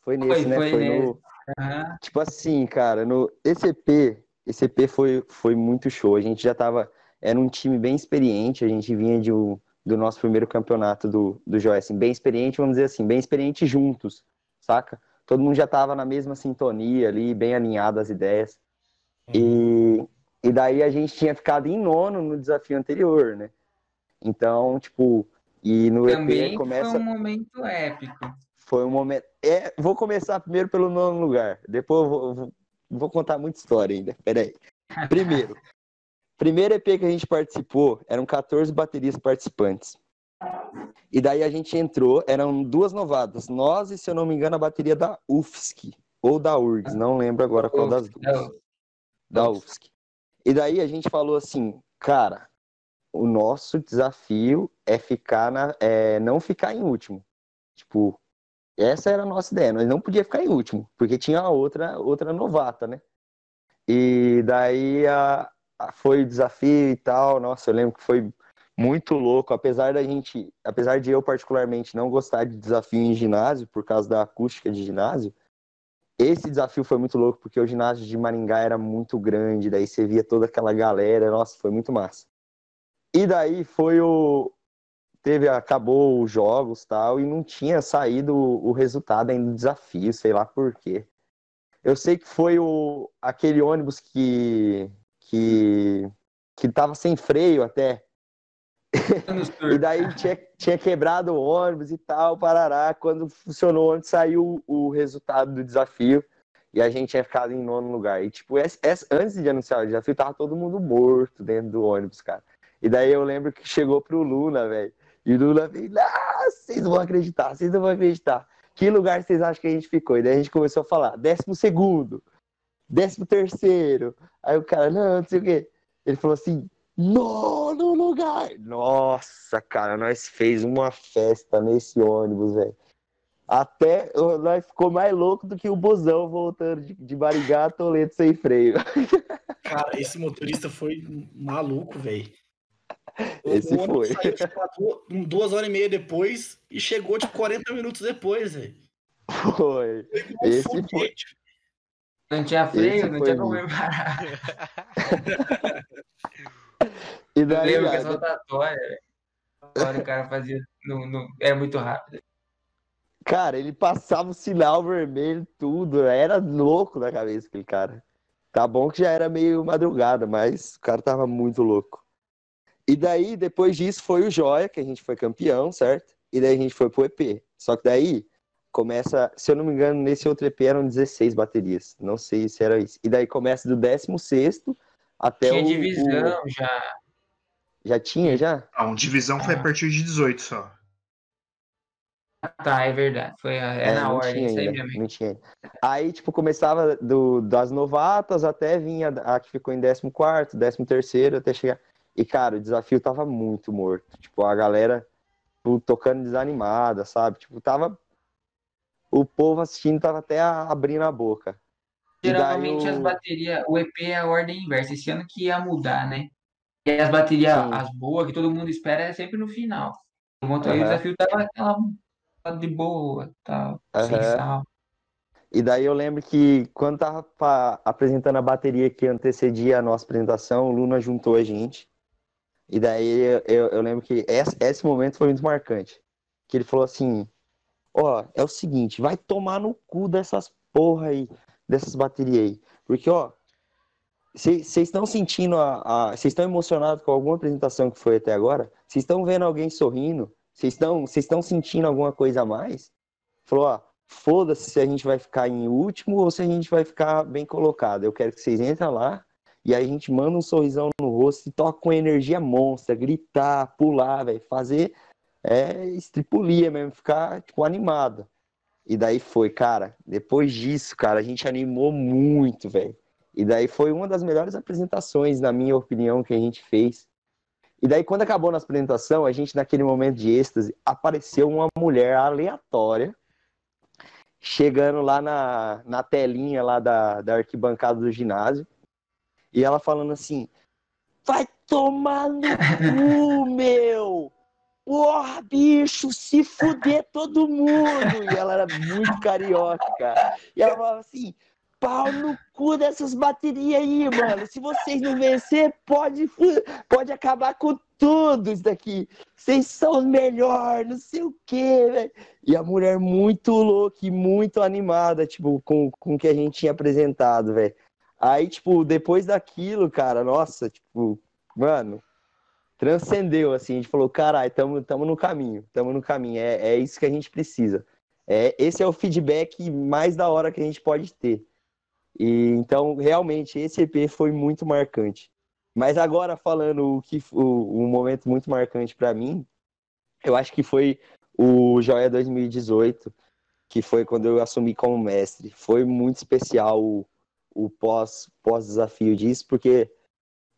Foi nesse, Foi, né? foi Foi no. Aham. Tipo assim, cara, no esse EP, esse EP foi, foi muito show. A gente já tava. Era um time bem experiente, a gente vinha de um, do nosso primeiro campeonato do, do assim, bem experiente, vamos dizer assim, bem experiente juntos, saca? Todo mundo já tava na mesma sintonia ali, bem alinhado as ideias. E, e daí a gente tinha ficado em nono no desafio anterior, né? Então, tipo, e no Também EP começa. foi um momento épico. Foi um momento. É, vou começar primeiro pelo nono lugar. Depois vou, vou, vou contar muita história ainda. Peraí. Primeiro. [laughs] primeiro EP que a gente participou, eram 14 baterias participantes. E daí a gente entrou, eram duas novatas. Nós e, se eu não me engano, a bateria da UFSC. Ou da URGS, não lembro agora qual das duas. Da UFSC. E daí a gente falou assim, cara, o nosso desafio é ficar na, é não ficar em último. Tipo, essa era a nossa ideia, nós não podia ficar em último, porque tinha outra outra novata, né? E daí a, a- foi o desafio e tal, nossa, eu lembro que foi muito louco, apesar da gente, apesar de eu particularmente não gostar de desafio em ginásio por causa da acústica de ginásio, esse desafio foi muito louco porque o ginásio de Maringá era muito grande, daí você via toda aquela galera, nossa, foi muito massa. E daí foi o teve acabou os jogos, tal, e não tinha saído o, resultado ainda do desafio, sei lá por quê. Eu sei que foi o, aquele ônibus que, que, que tava sem freio até. [laughs] E daí tinha, tinha quebrado o ônibus e tal, parará. Quando funcionou o ônibus, saiu o resultado do desafio. E a gente tinha ficado em nono lugar. E, tipo, esse- esse- antes de anunciar o desafio, tava todo mundo morto dentro do ônibus, cara. E daí eu lembro que chegou pro Luna, velho. E o Luna veio, ah, vocês não vão acreditar, vocês não vão acreditar. Que lugar vocês acham que a gente ficou? E daí a gente começou a falar, décimo segundo, décimo terceiro. Aí o cara, não, não sei o quê. Ele falou assim, nono lugar. Nossa, cara, nós fez uma festa nesse ônibus, velho. Até nós ficou mais louco do que o busão voltando de, de Barigá a Toledo sem freio. [laughs] Cara, esse motorista foi maluco, velho. Esse o foi. saiu tipo, du- duas horas e meia depois e chegou tipo 40 minutos depois, velho. Foi. Igual Esse foguete. foi. Não tinha freio, Esse não tinha como parar. [laughs] E Eu daí, lembro que essa rotatória, velho. O cara fazia. No, no, era muito rápido. Cara, ele passava o sinal vermelho, tudo. Era louco na cabeça aquele cara. Tá bom que já era meio madrugada, mas o cara tava muito louco. E daí, depois disso, foi o Joia, que a gente foi campeão, certo? E daí a gente foi pro EP. Só que daí começa, se eu não me engano, nesse outro EP eram 16 baterias. Não sei se era isso. E daí começa do 16 até Tinha o, divisão o- já. Já tinha, já? A um divisão foi a partir de 18 só. Tá, é verdade. Foi a- é, na não ordem, tinha isso aí mesmo. não. Aí, tipo, começava do, das novatas até vinha a que ficou em 14º, 13º, até chegar... E, cara, o desafio tava muito morto. Tipo, a galera tipo, tocando desanimada, sabe? Tipo, tava... O povo assistindo tava até abrindo a boca. Geralmente as baterias, o EP é a ordem inversa. Esse ano que ia mudar, né? E as baterias, Sim. as boas, que todo mundo espera, é sempre no final. Enquanto aí o desafio tava aquela de boa, tal, sem Aham. sal. E daí eu lembro que quando tava apresentando a bateria que antecedia a nossa apresentação, o Luna juntou a gente. E daí eu, eu lembro que esse, esse momento foi muito marcante. Que ele falou assim: Ó, é o seguinte, vai tomar no cu dessas porra aí, dessas baterias aí. Porque, ó, vocês estão sentindo a. Vocês estão emocionados com alguma apresentação que foi até agora? Vocês estão vendo alguém sorrindo? Vocês estão sentindo alguma coisa a mais? Falou, ó, foda-se se a gente vai ficar em último ou se a gente vai ficar bem colocado. Eu quero que vocês entrem lá e aí a gente manda um sorrisão no rosto e toca com energia monstra, gritar, pular, velho, fazer é, estripulia mesmo, ficar tipo, animado. E daí foi, cara, depois disso, cara, a gente animou muito, velho. E daí foi uma das melhores apresentações, na minha opinião, que a gente fez. E daí, quando acabou nossa apresentação, a gente, naquele momento de êxtase, apareceu uma mulher aleatória, chegando lá na, na telinha lá da, da arquibancada do ginásio, e ela falando assim, vai tomar no cu, [laughs] meu! Porra, bicho, se fuder todo mundo! E ela era muito carioca. E ela falava assim, pau no cu dessas baterias aí, mano. Se vocês não vencer, pode, pode acabar com tudo isso daqui. Vocês são os melhores, não sei o quê, velho. E a mulher muito louca e muito animada, tipo, com, com o que a gente tinha apresentado, velho. Aí, tipo, depois daquilo, cara, nossa, tipo, mano, transcendeu, assim, a gente falou, caralho, tamo, tamo no caminho, tamo no caminho, é, é isso que a gente precisa. É, esse é o feedback mais da hora que a gente pode ter. E então, realmente, esse EP foi muito marcante. Mas agora falando o que o, um momento muito marcante para mim, eu acho que foi o Joia 2018, que foi quando eu assumi como mestre. Foi muito especial o, o pós pós disso, porque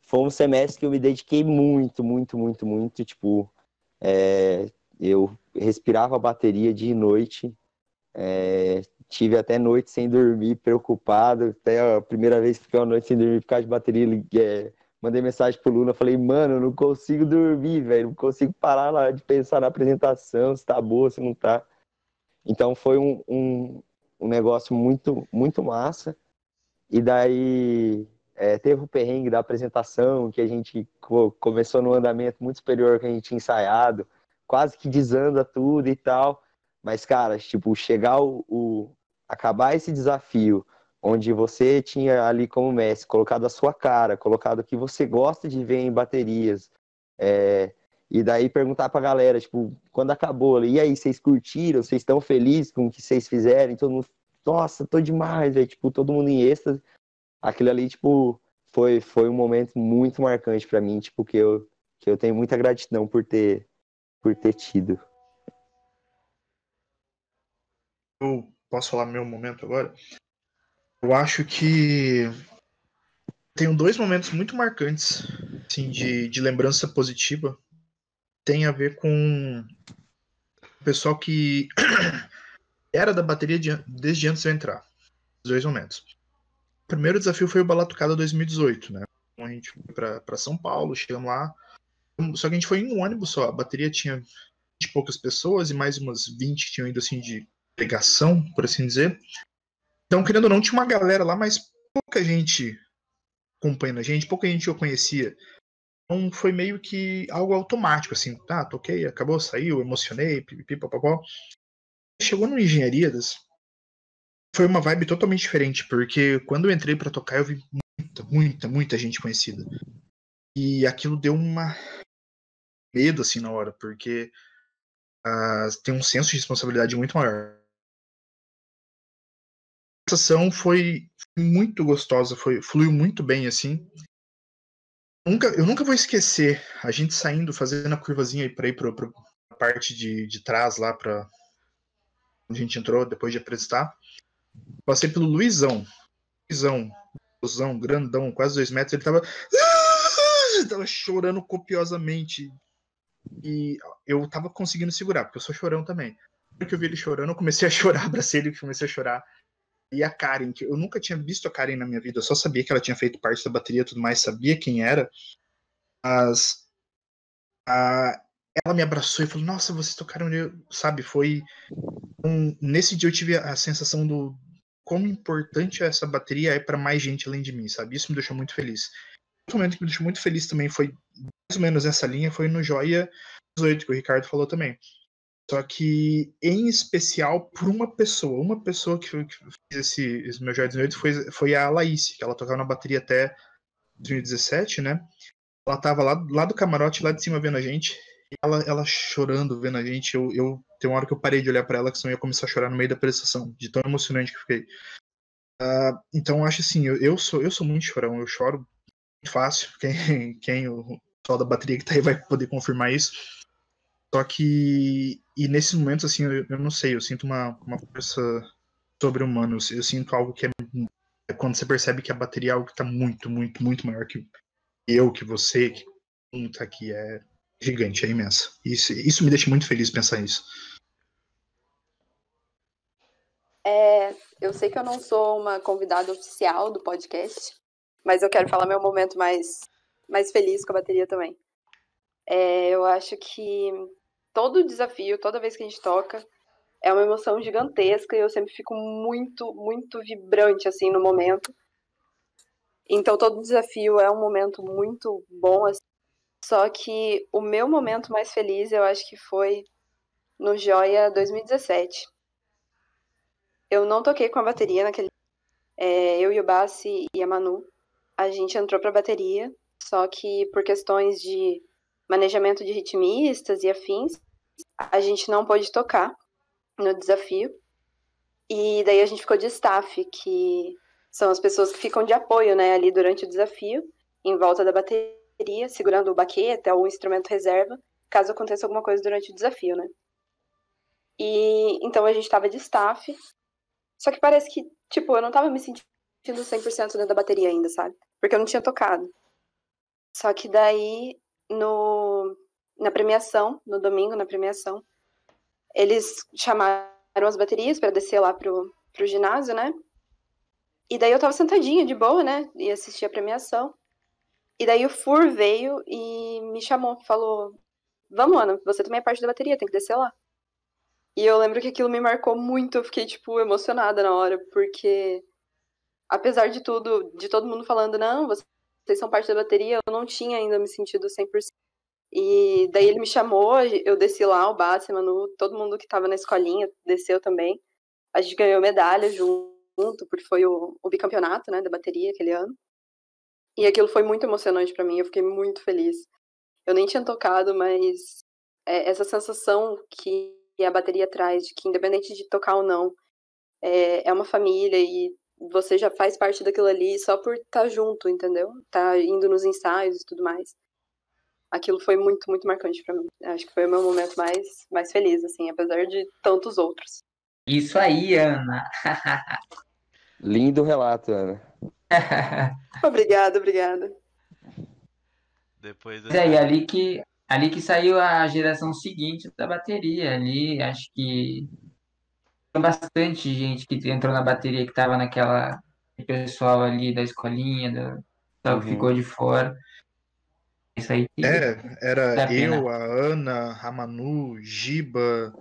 foi um semestre que eu me dediquei muito, muito, muito, muito, tipo, é, eu respirava a bateria dia e noite, é, tive até noite sem dormir, preocupado. Até a primeira vez que fiquei uma noite sem dormir por causa de bateria, é, mandei mensagem pro Luna, falei, mano, não consigo dormir, velho, não consigo parar lá de pensar na apresentação, se tá boa, se não tá. Então foi um, um, um negócio muito, muito massa. E daí é, teve o perrengue da apresentação, que a gente co- começou num andamento muito superior ao que a gente tinha ensaiado, quase que desanda tudo e tal. Mas, cara, tipo, chegar o, o- acabar esse desafio onde você tinha ali como mestre colocado a sua cara, colocado o que você gosta de ver em baterias, é, e daí perguntar pra galera, tipo, quando acabou ali, e aí, vocês curtiram? Vocês estão felizes com o que vocês fizeram? Todo mundo, nossa, tô demais, velho, tipo, todo mundo em êxtase. Aquilo ali, tipo, foi, foi um momento muito marcante pra mim, tipo, que eu, que eu tenho muita gratidão por ter, por ter tido. Eu posso falar meu momento agora? Eu acho que tenho dois momentos muito marcantes, assim, de, de lembrança positiva. Tem a ver com o pessoal que [coughs] era da bateria de- desde antes de eu entrar. Os dois momentos. O primeiro desafio foi o Balatucada 2018, né? Então a gente foi pra São Paulo, chegamos lá. Só que a gente foi em um ônibus só. A bateria tinha 20 e poucas pessoas e mais umas 20 que tinham ido assim de delegação, por assim dizer. Então, querendo ou não, tinha uma galera lá, mas pouca gente acompanhando a gente, pouca gente eu conhecia. Então foi meio que algo automático, assim, tá, toquei, acabou, saiu, emocionei, pipipi, papapó. Chegou no Engenharias, foi uma vibe totalmente diferente, porque quando eu entrei pra tocar, eu vi muita, muita, muita gente conhecida. E aquilo deu uma medo, assim, na hora, porque ah, tem um senso de responsabilidade muito maior. A sensação foi muito gostosa, foi, fluiu muito bem, assim. Nunca, eu nunca vou esquecer a gente saindo, fazendo a curvazinha pra ir pra, pra parte de, de trás lá onde a gente entrou depois de apresentar. Passei pelo Luizão. Luizão, Luizão, grandão, quase dois metros, ele tava. Ele [laughs] tava chorando copiosamente. E eu tava conseguindo segurar, porque eu sou chorão também. Na hora que eu vi ele chorando, eu comecei a chorar, [laughs] abracei ele, comecei a chorar. E a Karen, que eu nunca tinha visto a Karen na minha vida, eu só sabia que ela tinha feito parte da bateria e tudo mais, sabia quem era. Mas a, ela me abraçou e falou: Nossa, vocês tocaram, eu-" sabe? Foi. um- nesse dia eu tive a sensação do como importante essa bateria é para mais gente além de mim, sabe? Isso me deixou muito feliz. Outro momento que me deixou muito feliz também foi mais ou menos essa linha, foi no Joia 18, que o Ricardo falou também. Só que, em especial, por uma pessoa. Uma pessoa que, que fez esse, esse meu Joia 18 foi, foi a Laís, que ela tocava na bateria até 2017, né? Ela tava lá, lá do camarote, lá de cima, vendo a gente. Ela, ela chorando, vendo a gente. Eu, eu tem uma hora que eu parei de olhar pra ela, que senão eu ia começar a chorar no meio da prestação, de tão emocionante que fiquei. Ah, então, acho assim, eu, eu, sou, eu sou muito chorão, eu choro fácil. Quem, [laughs] quem o pessoal da bateria que tá aí vai poder confirmar isso. Só que, e nesses momentos, assim, eu, eu não sei, eu sinto uma, uma força sobre-humana, eu, eu sinto algo que é, é quando você percebe que a bateria é algo que tá muito, muito, muito maior que eu, que você, que tá aqui, é gigante, é imensa. Isso, isso me deixa muito feliz pensar nisso. É, eu sei que eu não sou uma convidada oficial do podcast, mas eu quero falar meu momento mais, mais feliz com a bateria também. É, eu acho que todo desafio, toda vez que a gente toca, é uma emoção gigantesca e eu sempre fico muito, muito vibrante assim no momento. Então todo desafio é um momento muito bom. assim. Só que o meu momento mais feliz eu acho que foi no Joia 2017. Eu não toquei com a bateria naquele. É, eu e o Bassi e a Manu, a gente entrou pra bateria, só que por questões de manejamento de ritmistas e afins, a gente não pôde tocar no desafio. E daí a gente ficou de staff, que são as pessoas que ficam de apoio, né, ali durante o desafio, em volta da bateria, segurando o baqueta ou instrumento reserva, caso aconteça alguma coisa durante o desafio, né? E então a gente tava de staff, só que parece que, tipo, eu não tava me sentindo 100% dentro da bateria ainda, sabe? Porque eu não tinha tocado. Só que daí, no, na premiação, no domingo, na premiação, eles chamaram as baterias para descer lá pro, pro ginásio, né? E daí eu tava sentadinha, de boa, né? E assistir a premiação. E daí o Fur veio e me chamou, falou: Vamos, Ana, você também é parte da bateria, tem que descer lá. E eu lembro que aquilo me marcou muito, eu fiquei, tipo, emocionada na hora, porque apesar de tudo, de todo mundo falando, não, vocês são parte da bateria, eu não tinha ainda me sentido 100%. E daí ele me chamou, eu desci lá, o Bassi, Manu, todo mundo que tava na escolinha desceu também. A gente ganhou medalha junto. porque foi o, o bicampeonato, né, da bateria aquele ano. E aquilo foi muito emocionante pra mim, eu fiquei muito feliz. Eu nem tinha tocado, mas é, essa sensação que a bateria traz, de que independente de tocar ou não, é, é uma família e você já faz parte daquilo ali só por estar junto, entendeu? Tá indo nos ensaios e tudo mais. Aquilo foi muito, muito marcante pra mim. Acho que foi o meu momento mais, mais feliz, assim, apesar de tantos outros. Isso aí, Ana. [laughs] Lindo relato, Ana. [laughs] Obrigada, obrigada. Depois Mas aí, ali que, ali que saiu a geração seguinte da bateria. Ali, acho que bastante gente que entrou na bateria que estava naquela pessoal ali da escolinha, que Uhum. ficou de fora. Isso aí que É, era eu, a Ana, a Manu, Giba,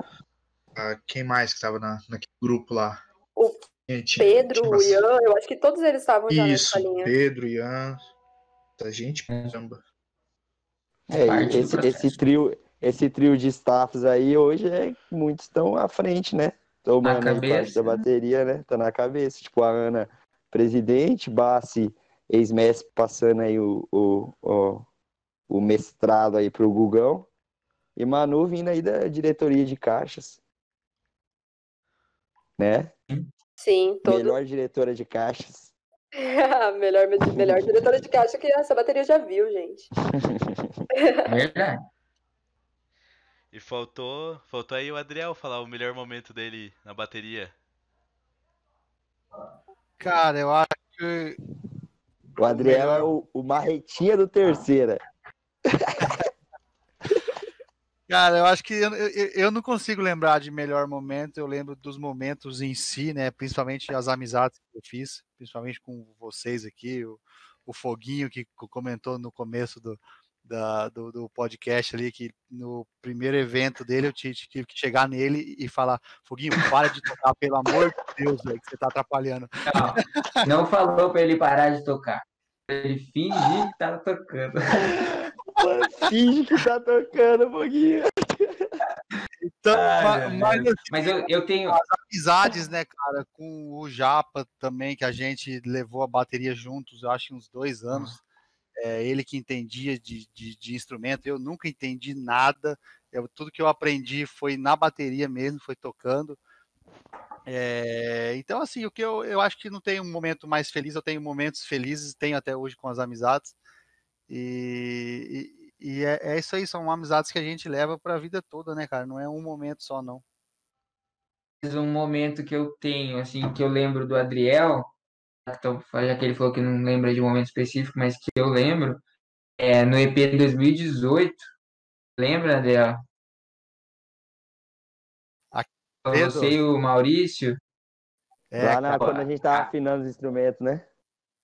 a- quem mais que tava na, naquele grupo lá? O Gente, Pedro, tinha o bastante- Ian, eu acho que todos eles estavam já Isso, escolinha. Pedro, Ian, a gente, caramba. É, parte do esse, esse trio, esse trio de staffs aí hoje é muitos estão à frente, né? Tomando aí parte cabeça, da né? bateria, né? Tá na cabeça. Tipo, a Ana, presidente, Bassi, ex-mestre, passando aí o, o, o, o mestrado aí pro Gugão. E Manu vindo aí da diretoria de caixas. Né? Sim, todo. Melhor diretora de caixas. [laughs] melhor, melhor diretora de caixa que essa bateria já viu, gente. [laughs] Verdade. E faltou, faltou aí o Adriel falar o melhor momento dele na bateria. Cara, eu acho que O Adriel é o, o marretinha do terceira. [laughs] Cara, eu acho que eu, eu, eu não consigo lembrar de melhor momento, eu lembro dos momentos em si, né? Principalmente as amizades que eu fiz, principalmente com vocês aqui, o, o Foguinho que co- comentou no começo do, da- do, do podcast ali, que no primeiro evento dele eu tive, que chegar nele e falar, Foguinho, para de tocar, pelo amor de Deus, velho, que você tá atrapalhando. Não, não falou pra ele parar de tocar. Ele fingiu que tava tocando. [laughs] Finge que tá tocando um pouquinho. Então, ai, mas assim, Mas eu, eu tenho. as amizades, né, cara, com o Japa também, que a gente levou a bateria juntos, eu acho, uns dois anos. É, ele que entendia de, de, de instrumento, eu nunca entendi nada. Eu, tudo que eu aprendi foi na bateria mesmo, foi tocando. É, então, assim, o que eu, eu acho que não tem um momento mais feliz, eu tenho momentos felizes, tenho até hoje com as amizades. E, e, e é, é isso aí, são amizades que a gente leva para a vida toda, né, cara? Não é um momento só, não. um momento que eu tenho, assim, que eu lembro do Adriel, então, já que ele falou que não lembra de um momento específico, mas que eu lembro, é no EP de 2018. Lembra, Adriel? Você e o Maurício. É, Lá na, quando a gente tava afinando os instrumentos, né?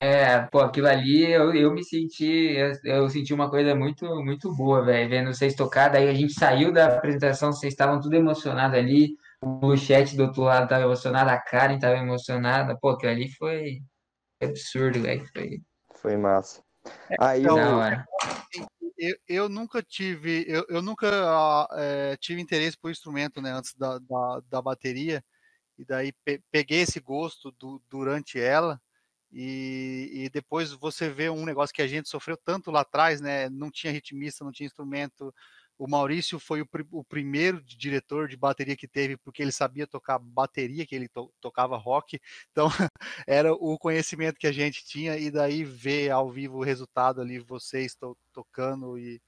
É, pô, aquilo ali eu, eu me senti, eu, eu senti uma coisa muito, muito boa, velho, vendo vocês tocar. Daí a gente saiu da apresentação, vocês estavam tudo emocionados ali. O chat do outro lado tava emocionado, a Karen tava emocionada. Pô, aquilo ali foi absurdo, velho. Foi Foi massa. Aí então, eu, eu nunca tive, eu, eu nunca eh, tive interesse por instrumento, né, antes da, da, da bateria, e daí pe- peguei esse gosto du- durante ela, e, e depois você vê um negócio que a gente sofreu tanto lá atrás, né, não tinha ritmista, não tinha instrumento, o Maurício foi o, pri- o primeiro diretor de bateria que teve, porque ele sabia tocar bateria, que ele to- tocava rock, então [laughs] era o conhecimento que a gente tinha, e daí ver ao vivo o resultado ali, vocês to- tocando e,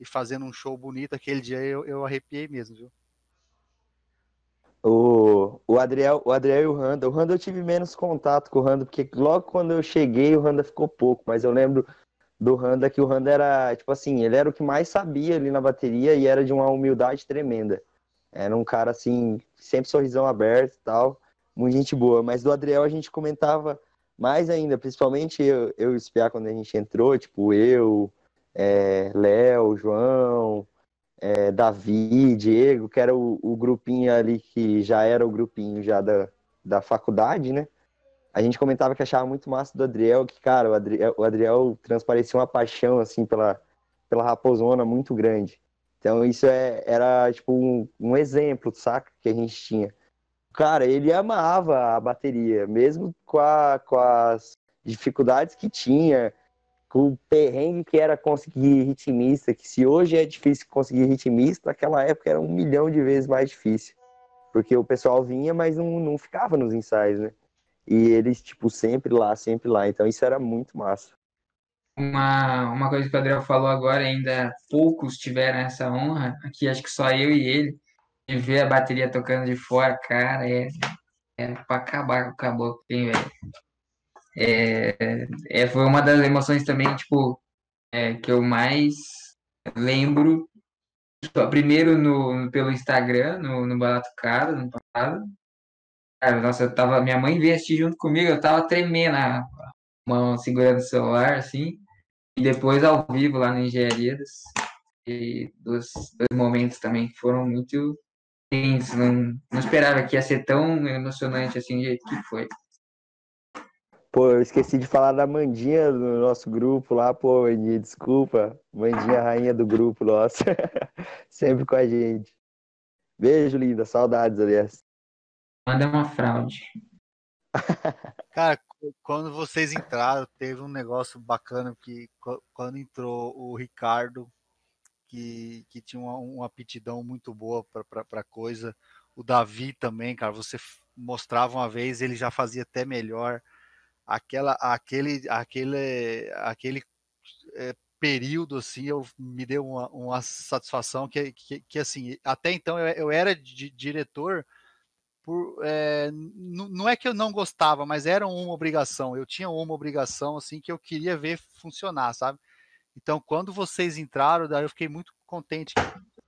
e fazendo um show bonito, aquele dia eu, eu arrepiei mesmo, viu? O, o Adriel, o Adriel e o Randa. O Randa eu tive menos contato com o Randa, porque logo quando eu cheguei, o Randa ficou pouco, mas eu lembro do Randa que o Randa era, tipo assim, ele era o que mais sabia ali na bateria e era de uma humildade tremenda. Era um cara assim, sempre sorrisão aberto e tal, muito gente boa. Mas do Adriel a gente comentava mais ainda, principalmente eu, eu e o quando a gente entrou, tipo eu, é, Léo, João, é, Davi, Diego, que era o, o grupinho ali que já era o grupinho já da, da faculdade, né? A gente comentava que achava muito massa do Adriel, que, cara, o Adriel, o Adriel transparecia uma paixão, assim, pela, pela raposona muito grande. Então, isso é, era, tipo, um, um exemplo, saca? Que a gente tinha. cara, ele amava a bateria, mesmo com, a- com as dificuldades que tinha, o perrengue que era conseguir ritmista, que se hoje é difícil conseguir ritmista, naquela época era um milhão de vezes mais difícil. Porque o pessoal vinha, mas não, não ficava nos ensaios, né? E eles, tipo, sempre lá, sempre lá. Então isso era muito massa. Uma, uma coisa que o Adriel falou agora, ainda poucos tiveram essa honra, aqui acho que só eu e ele, de ver a bateria tocando de fora, cara, é, é pra acabar com o caboclo, hein, velho. É, é, foi uma das emoções também, tipo, é, que eu mais lembro, só primeiro no, pelo Instagram, no, no Caro, no passado. Cara, nossa, eu tava, minha mãe veio assistir junto comigo, eu tava tremendo, a mão segurando o celular, assim. E depois ao vivo lá na Engenharias. E dos dois momentos também que foram muito tensos. Não, não esperava que ia ser tão emocionante assim do jeito que foi. Pô, eu esqueci de falar da Mandinha do nosso grupo lá, pô, Mandinha, desculpa. Mandinha, rainha do grupo nosso. [laughs] Sempre com a gente. Beijo, linda. Saudades, aliás. Manda uma fraude. [laughs] Cara, qu- quando vocês entraram, teve um negócio bacana que qu- quando entrou o Ricardo, que, que tinha uma, uma aptidão muito boa para coisa, o Davi também, cara, você mostrava uma vez, ele já fazia até melhor. Aquela, aquele, aquele, aquele é, período assim, eu me deu uma, uma satisfação que, que, que assim, até então eu, eu era di- diretor por, é, não é que eu não gostava, mas era uma obrigação. Eu tinha uma obrigação assim que eu queria ver funcionar, sabe? Então, quando vocês entraram, daí eu fiquei muito contente.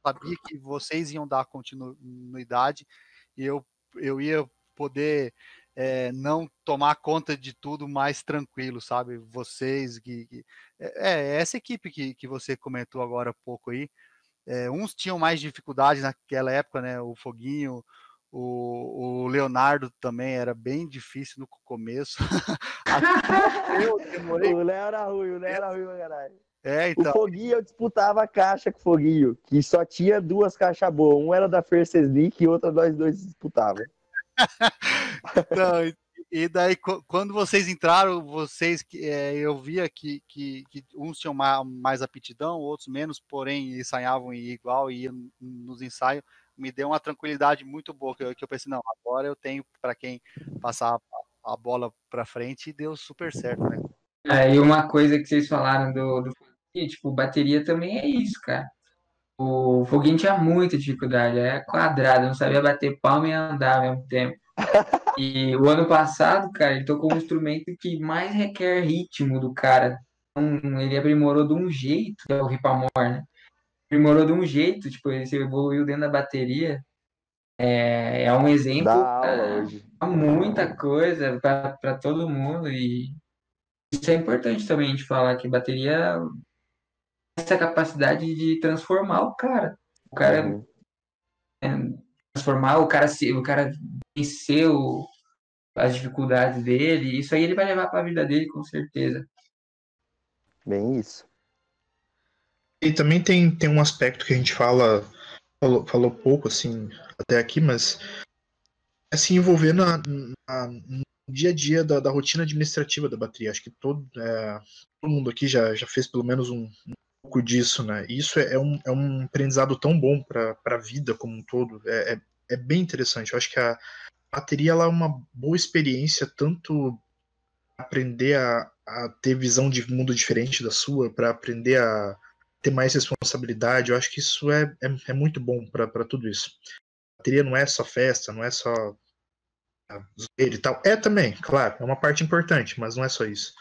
sabia que vocês iam dar continuidade e eu, eu ia poder é, não tomar conta de tudo mais tranquilo, sabe? Vocês que, que- é, é essa equipe que, que você comentou agora há pouco aí. é, uns tinham mais dificuldades naquela época, né? O Foguinho, o, o Leonardo também era bem difícil no começo. [laughs] Eu demorei. [laughs] O Léo era ruim, o Léo era ruim, caralho. É, O então. Foguinho, eu disputava a caixa com o Foguinho, que só tinha duas caixas boas. Um era da First Sneak e outra nós dois disputava. [laughs] Então, e- e daí, qu- quando vocês entraram, vocês é, eu via que, que, que uns tinham ma- mais aptidão, outros menos, porém ensaiavam igual e iam nos ensaios, me deu uma tranquilidade muito boa, que eu, que eu pensei, não, agora eu tenho para quem passar a, bola para frente e deu super certo, né? Aí uma coisa que vocês falaram do, do Foguinho, tipo, bateria também é isso, cara. O Foguinho tinha muita dificuldade, é quadrado, não sabia bater palma e andar ao mesmo tempo. [laughs] E o ano passado, cara, ele tocou um instrumento que mais requer ritmo do cara. Então, ele aprimorou de um jeito, que é o Ripamor, né? Aprimorou de um jeito, tipo, ele se evoluiu dentro da bateria. É, é um exemplo pra muita coisa para todo mundo e isso é importante também de falar que bateria essa capacidade de transformar o cara. O cara Uhum. é, transformar o cara se o cara vencer o- as dificuldades dele, isso aí ele vai levar para a vida dele com certeza. Bem isso. E também tem, tem um aspecto que a gente fala, falou, falou pouco, assim, até aqui, mas é se envolver na, na- no dia a dia da, da rotina administrativa da bateria. Acho que todo, é, todo mundo aqui já, já fez pelo menos um, um pouco disso, né? Isso é, é um, é um aprendizado tão bom para a vida como um todo. É, é, é bem interessante. Eu acho que a bateria ela é uma boa experiência, tanto aprender a, a ter visão de mundo diferente da sua, para aprender a ter mais responsabilidade. Eu acho que isso é, é, é muito bom para tudo isso. A bateria não é só festa, não é só ah, zoeira e tal. É também, claro, é uma parte importante, mas não é só isso.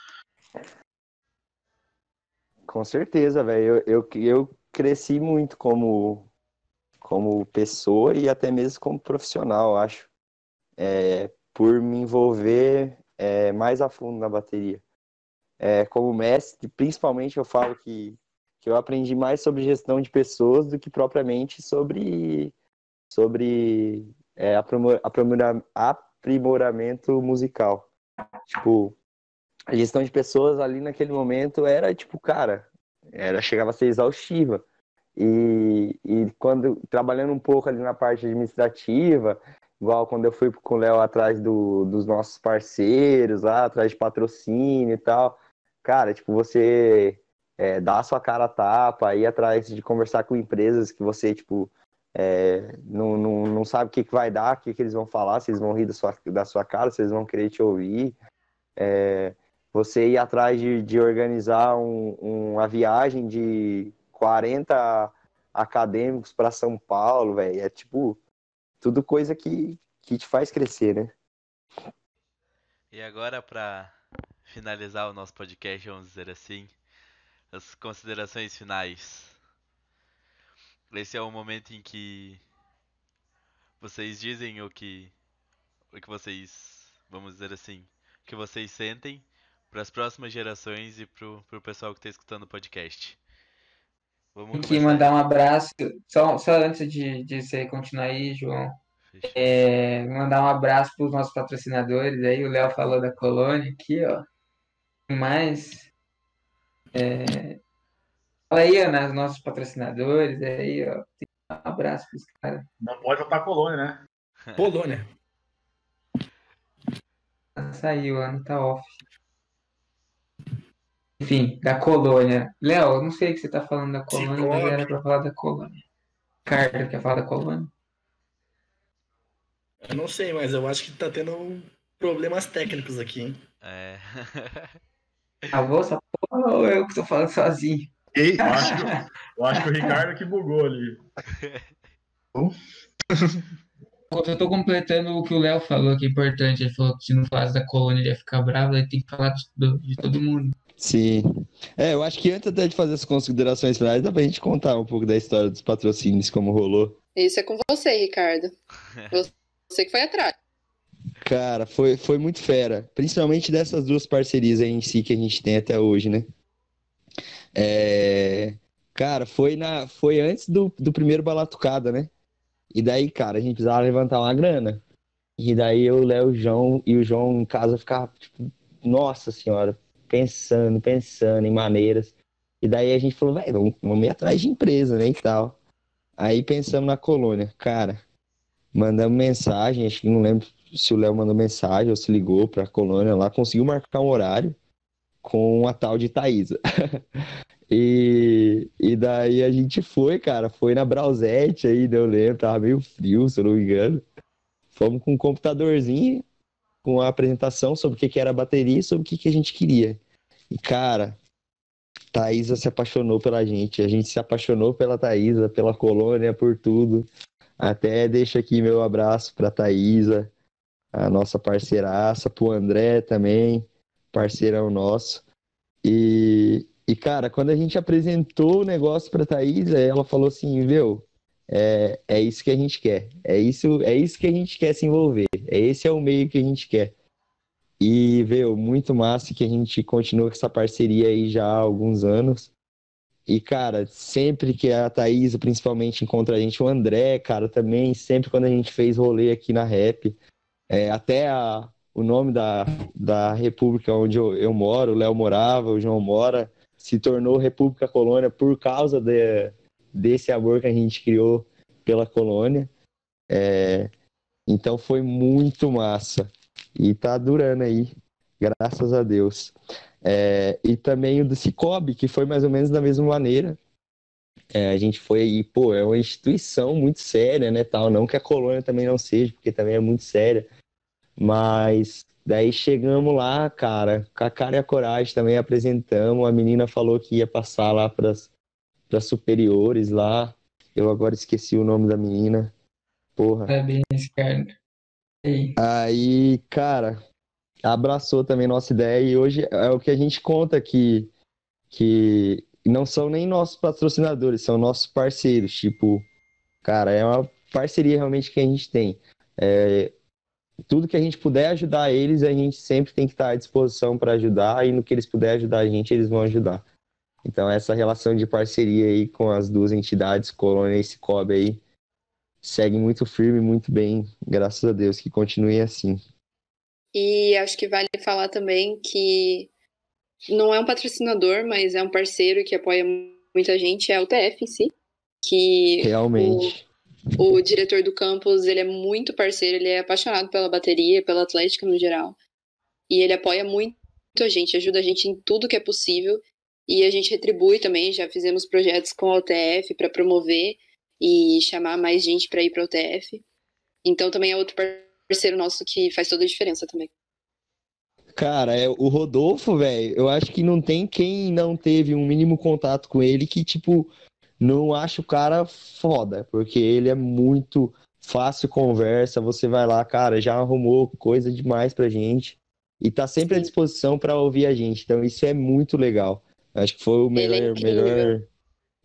Com certeza, velho. Eu, eu, eu cresci muito como, como pessoa e até mesmo como profissional, acho. É, por me envolver é, mais a fundo na bateria. É, como mestre, principalmente eu falo que, que eu aprendi mais sobre gestão de pessoas do que propriamente sobre, sobre é, aprimor- aprimora- aprimoramento musical. Tipo, a gestão de pessoas ali naquele momento era tipo, cara, era chegava a ser exaustiva. E, e quando trabalhando um pouco ali na parte administrativa igual quando eu fui com o Léo atrás do, dos nossos parceiros lá, atrás de patrocínio e tal. Cara, tipo, você é, dar a sua cara a tapa, ir atrás de conversar com empresas que você, tipo, é, não, não, não sabe o que, que vai dar, o que, que eles vão falar, se eles vão rir da sua, da sua cara, se eles vão querer te ouvir. É, você ir atrás de, de organizar um, uma viagem de 40 acadêmicos para São Paulo, velho, é tipo, tudo coisa que, que te faz crescer, né? E agora, para finalizar o nosso podcast, vamos dizer assim, as considerações finais. Esse é o momento em que vocês dizem o que o que vocês, vamos dizer assim, o que vocês sentem para as próximas gerações e pro, pro pessoal que está escutando o podcast. Vamos Tem que começar. mandar um abraço. Só, só antes de, de você continuar aí, João. É, mandar um abraço para os nossos patrocinadores aí. O Léo falou da Colônia aqui, ó. Mais. É, fala aí, ó, nos nossos patrocinadores aí, ó. Tem que dar Um abraço para os caras. Não pode votar colônia, né? Polônia. Saiu, ó, não tá off. Enfim, da colônia. Léo, eu não sei o que você tá falando da colônia, mas era pra falar da colônia. Ricardo, quer falar da colônia? Eu não sei, mas eu acho que tá tendo problemas técnicos aqui, hein? É. [laughs] Avô, essa porra ou eu que tô falando sozinho? E Eu acho, que, eu acho que o Ricardo que bugou ali. Eu tô completando o que o Léo falou, que é importante. Ele falou que se não falasse da colônia ele ia ficar bravo, aí tem que falar de, de todo mundo. Sim. É, eu acho que antes até de fazer as considerações finais, dá pra gente contar um pouco da história dos patrocínios, como rolou. Isso é com você, Ricardo. [laughs] Você que foi atrás. Cara, foi, foi muito fera. Principalmente dessas duas parcerias aí em si que a gente tem até hoje, né? É, Cara, foi, na... foi antes do, do primeiro Balatucada, né? E daí, cara, a gente precisava levantar uma grana. E daí eu, o Léo, o João e o João em casa ficava, tipo, nossa senhora, pensando, pensando em maneiras. E daí a gente falou, velho, vamos, ir atrás de empresa, né, e tal. Aí pensamos na colônia. Cara, mandamos mensagem, acho que não lembro se o Léo mandou mensagem ou se ligou pra colônia lá, conseguiu marcar um horário com a tal de Thaísa. [laughs] E, e daí a gente foi, cara, foi na Brausete aí, eu lembro, tava meio frio, se eu não me engano. Fomos com um computadorzinho, com a apresentação sobre o que era a bateria e sobre o que a gente queria. E, cara, Thaísa se apaixonou pela gente, a gente se apaixonou pela Thaísa, pela colônia, por tudo. Até deixo aqui meu abraço pra Thaísa, a nossa parceiraça, pro André também, parceirão nosso. E, e cara, quando a gente apresentou o negócio pra Thaísa, ela falou assim, meu, é, é isso que a gente quer, é isso, é isso que a gente quer se envolver, é esse é o meio que a gente quer. E, veio muito massa que a gente continua com essa parceria aí já há alguns anos. E, cara, sempre que a Thaísa, principalmente, encontra a gente, o André, cara, também, sempre quando a gente fez rolê aqui na Rap, é, até a, o nome da, da república onde eu, eu moro, o Léo morava, o João mora, se tornou República Colônia por causa de, desse amor que a gente criou pela colônia. É, então foi muito massa. E tá durando aí, graças a Deus. É, e também o do Cicobi, que foi mais ou menos da mesma maneira. É, a gente foi aí, pô, é uma instituição muito séria, né, tal. Não que a colônia também não seja, porque também é muito séria. Mas daí chegamos lá, cara, com a cara e a coragem também apresentamos. A menina falou que ia passar lá para superiores lá. Eu agora esqueci o nome da menina. Porra. Parabéns. Ei, Aí, cara, abraçou também nossa ideia e hoje é o que a gente conta que, que não são nem nossos patrocinadores, são nossos parceiros. Tipo, cara, é uma parceria realmente que a gente tem. É, tudo que a gente puder ajudar eles, a gente sempre tem que estar à disposição para ajudar e no que eles puderem ajudar a gente, eles vão ajudar. Então, essa relação de parceria aí com as duas entidades, Colônia e Cicobi aí, segue muito firme, muito bem, graças a Deus, que continue assim. E acho que vale falar também que não é um patrocinador, mas é um parceiro que apoia muita gente, é o TF em si. Que Realmente. O diretor do campus, ele é muito parceiro, ele é apaixonado pela bateria, pela atlética no geral. E ele apoia muito a gente, ajuda a gente em tudo que é possível. E a gente retribui também, já fizemos projetos com a UTF para promover e chamar mais gente para ir para a UTF. Então também é outro parceiro nosso que faz toda a diferença também. Cara, é, o Rodolfo, velho, eu acho que não tem quem não teve um mínimo contato com ele que, tipo, não acha o cara foda, porque ele é muito fácil conversa, você vai lá, cara, já arrumou coisa demais pra gente e tá sempre à Sim. disposição pra ouvir a gente. Então isso é muito legal. Acho que foi o é melhor, incrível. melhor,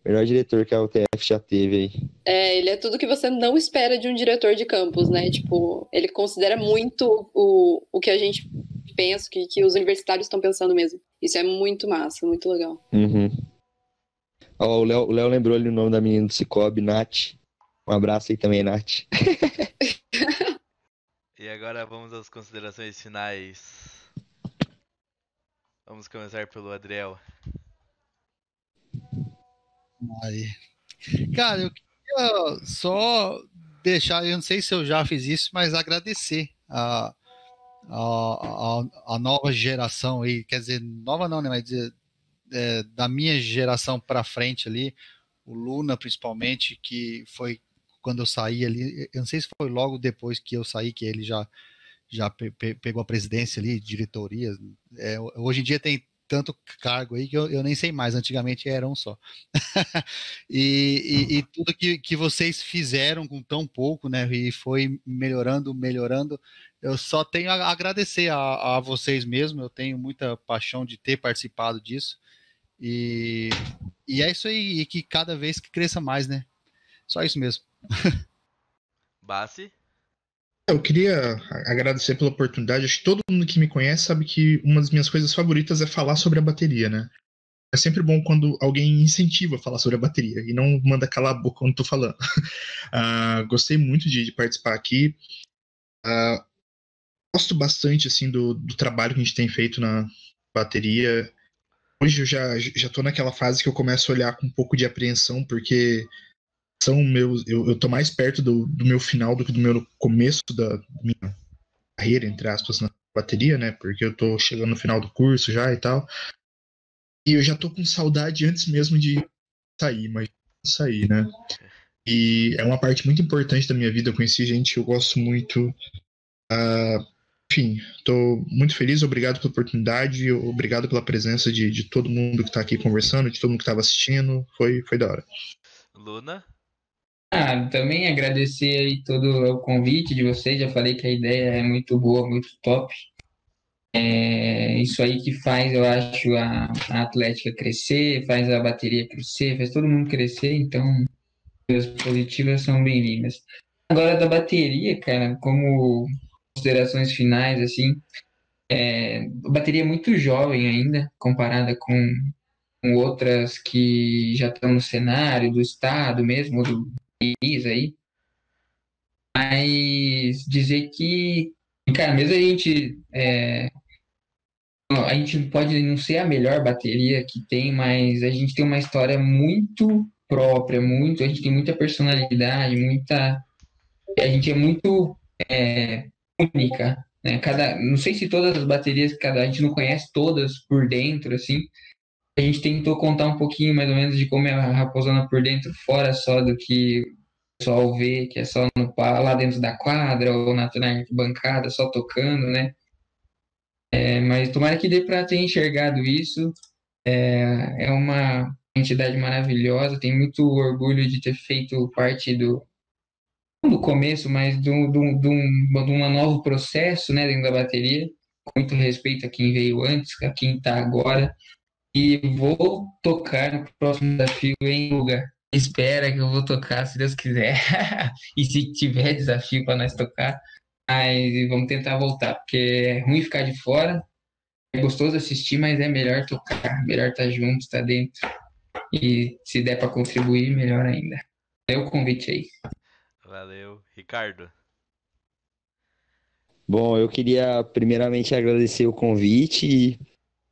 melhor diretor que a UTF já teve aí. É, ele é tudo que você não espera de um diretor de campus, né? Tipo, ele considera muito o, o que a gente pensa, que, que os universitários estão pensando mesmo. Isso é muito massa, muito legal. Uhum. Ó, o Léo o Léo lembrou ali o nome da menina do Cicobi, Nath. Um abraço aí também, Nath. [laughs] E agora vamos às considerações finais. Vamos começar pelo Adriel. Aí. Cara, eu queria só deixar, eu não sei se eu já fiz isso, mas agradecer a, a, a, a nova geração aí, quer dizer, nova não, né, mas é, da minha geração para frente ali, o Luna principalmente, que foi quando eu saí ali, eu não sei se foi logo depois que eu saí, que ele já, já pe- pe- pegou a presidência ali, diretoria. É, hoje em dia tem tanto cargo aí que eu, eu nem sei mais, antigamente era um só. [laughs] e, e- e tudo que, que vocês fizeram com tão pouco, né, e foi melhorando, melhorando, eu só tenho a agradecer a, a vocês mesmo, eu tenho muita paixão de ter participado disso. E, e é isso aí, e que cada vez que cresça mais, né? Só isso mesmo. [laughs] Bassi? Eu queria agradecer pela oportunidade. Acho que todo mundo que me conhece sabe que uma das minhas coisas favoritas é falar sobre a bateria, né? É sempre bom quando alguém incentiva a falar sobre a bateria e não manda calar a boca quando tô falando. [laughs] Ah, gostei muito de, de participar aqui. Ah, gosto bastante assim do, do trabalho que a gente tem feito na bateria. Hoje eu já, já tô naquela fase que eu começo a olhar com um pouco de apreensão, porque são meus. Eu, eu tô mais perto do, do meu final do que do meu começo da minha carreira, entre aspas, na bateria, né? Porque eu tô chegando no final do curso já e tal. E eu já tô com saudade antes mesmo de sair, mas sair, né? E é uma parte muito importante da minha vida. Eu conheci gente que eu gosto muito. Ah, enfim, tô muito feliz. Obrigado pela oportunidade. Obrigado pela presença de, de todo mundo que tá aqui conversando, de todo mundo que tava assistindo. Foi, foi da hora. Luna? Ah, também agradecer aí todo o convite de vocês. Já falei que a ideia é muito boa, muito top. É isso aí que faz, eu acho, a, a Atlética crescer, faz a bateria crescer, faz todo mundo crescer. Então, coisas positivas são bem-vindas. Agora, da bateria, cara, como considerações finais, assim, é, bateria é muito jovem ainda, comparada com, com outras que já estão no cenário do estado mesmo, do país aí. Mas dizer que, cara, mesmo a gente, é, a gente pode não ser a melhor bateria que tem, mas a gente tem uma história muito própria, muito, a gente tem muita personalidade, muita, a gente é muito é, única, né? Cada, não sei se todas as baterias, cada a gente não conhece todas por dentro, assim. A gente tentou contar um pouquinho mais ou menos de como é a Raposona por dentro, fora só do que o pessoal vê, que é só no, lá dentro da quadra ou na, na bancada, só tocando, né? É, mas tomara que dê para ter enxergado isso. É, é uma entidade maravilhosa, tenho muito orgulho de ter feito parte do, do começo, mas do, do, do, um, de um novo processo né, dentro da bateria. Com muito respeito a quem veio antes, a quem está agora. E vou tocar no próximo desafio em lugar. Espera que eu vou tocar, se Deus quiser. [laughs] e se tiver desafio para nós tocar, mas vamos tentar voltar, porque é ruim ficar de fora. É gostoso assistir, mas é melhor tocar, melhor estar junto, estar dentro. E se der para contribuir, melhor ainda. É o convite aí. Valeu. Ricardo? Bom, eu queria primeiramente agradecer o convite e,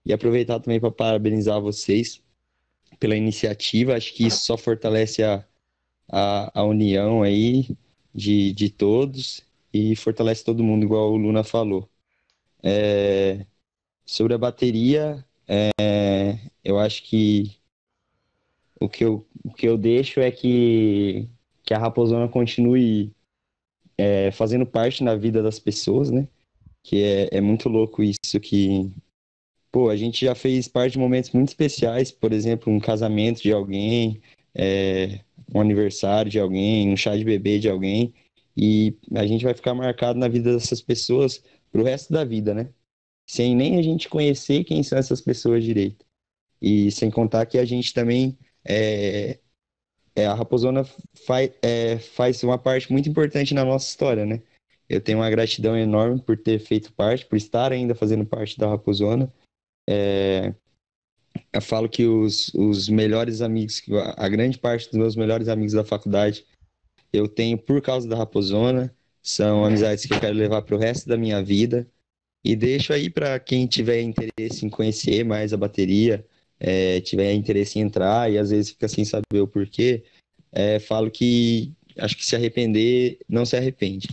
e aproveitar também para parabenizar vocês pela iniciativa. Acho que isso só fortalece a, a, a união aí de, de todos e fortalece todo mundo, igual o Luna falou. É, sobre a bateria, é, eu acho que o que eu, o que eu deixo é que, que a Raposona continue é, fazendo parte na vida das pessoas, né? Que é, é muito louco isso que, pô, a gente já fez parte de momentos muito especiais, por exemplo, um casamento de alguém, é, um aniversário de alguém, um chá de bebê de alguém, e a gente vai ficar marcado na vida dessas pessoas pro resto da vida, né? Sem nem a gente conhecer quem são essas pessoas direito. E sem contar que a gente também é, é a Raposona faz, é, faz uma parte muito importante na nossa história, né? Eu tenho uma gratidão enorme por ter feito parte, por estar ainda fazendo parte da Raposona. É, eu falo que os, os melhores amigos, a grande parte dos meus melhores amigos da faculdade, eu tenho por causa da Raposona. São amizades que eu quero levar para o resto da minha vida. E deixo aí para quem tiver interesse em conhecer mais a bateria, é, tiver interesse em entrar e às vezes fica sem saber o porquê, é, falo que acho que se arrepender, não se arrepende.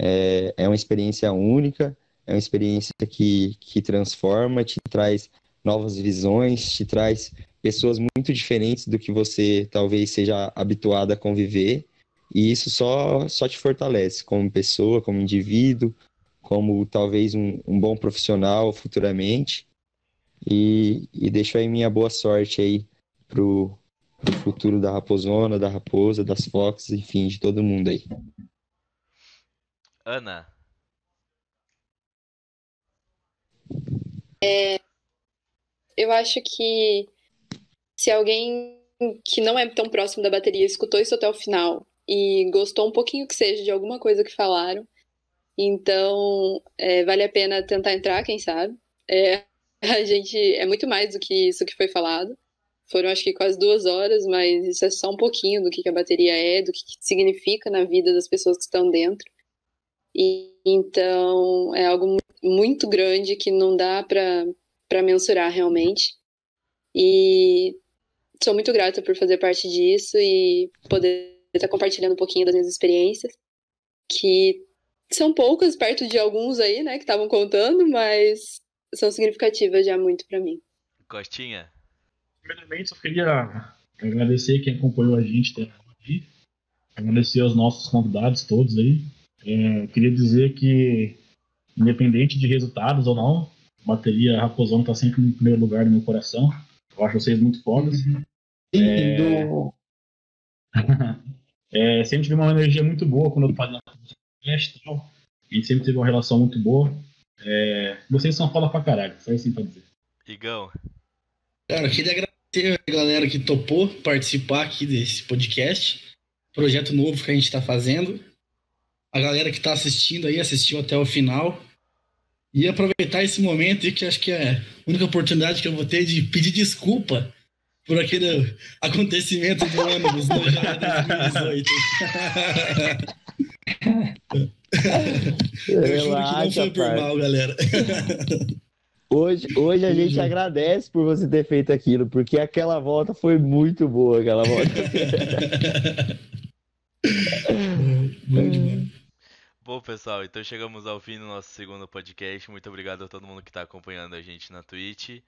É, é uma experiência única, é uma experiência que, que transforma, te traz novas visões, te traz pessoas muito diferentes do que você talvez seja habituado a conviver, e isso só, só te fortalece como pessoa, como indivíduo, como talvez um, um bom profissional futuramente. E, e deixo aí minha boa sorte aí pro, pro futuro da Raposona, da Raposa, das Fox, enfim, de todo mundo aí. Ana, Eu acho que se alguém que não é tão próximo da bateria escutou isso até o final e gostou um pouquinho que seja de alguma coisa que falaram, então é, vale a pena tentar entrar, quem sabe. É, [laughs] a gente é muito mais do que isso que foi falado. Foram acho que quase duas horas, mas isso é só um pouquinho do que que a bateria é, do que que significa na vida das pessoas que estão dentro. E então é algo mu- muito grande que não dá para para mensurar realmente. E sou muito grata por fazer parte disso e poder estar compartilhando um pouquinho das minhas experiências, que são poucas perto de alguns aí, né, que estavam contando, mas são significativas já muito para mim. Costinha, Primeiramente, eu queria agradecer quem acompanhou a gente até aqui. Agradecer aos nossos convidados todos aí. É, queria dizer que, independente de resultados ou não, a bateria Raposão está sempre no primeiro lugar no meu coração. Eu acho vocês muito fodas. É, Lindo. [laughs] é, sempre tive uma energia muito boa quando eu fazia podcast e tal. A gente sempre teve uma relação muito boa. É, vocês são foda pra caralho, só assim pra dizer. Igão, Cara, eu queria agradecer a galera que topou participar aqui desse podcast. Projeto novo que a gente tá fazendo. A galera que tá assistindo aí, assistiu até o final. E aproveitar esse momento aí, que acho que é a única oportunidade que eu vou ter de pedir desculpa por aquele acontecimento do ônibus no Jornal 2018. Eu juro que não foi por mal, galera. Hoje, hoje a gente agradece por você ter feito aquilo, porque aquela volta foi muito boa, aquela volta. [laughs] Bom demais. Bom, pessoal, então chegamos ao fim do nosso segundo podcast. Muito obrigado a todo mundo que está acompanhando a gente na Twitch.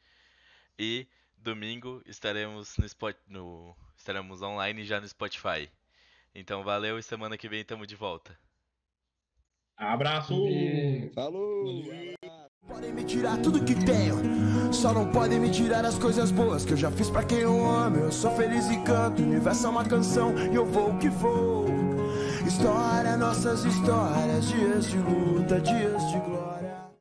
E domingo estaremos no, Spot... no... estaremos online já no Spotify. Então valeu e semana que vem estamos de volta. Abraço! Falou! Podem me tirar tudo que tenho, só não podem me tirar as coisas boas que eu já fiz pra quem eu amo. Eu sou feliz e canto, o universo é uma canção e eu vou que vou. História, nossas histórias, dias de luta, dias de glória.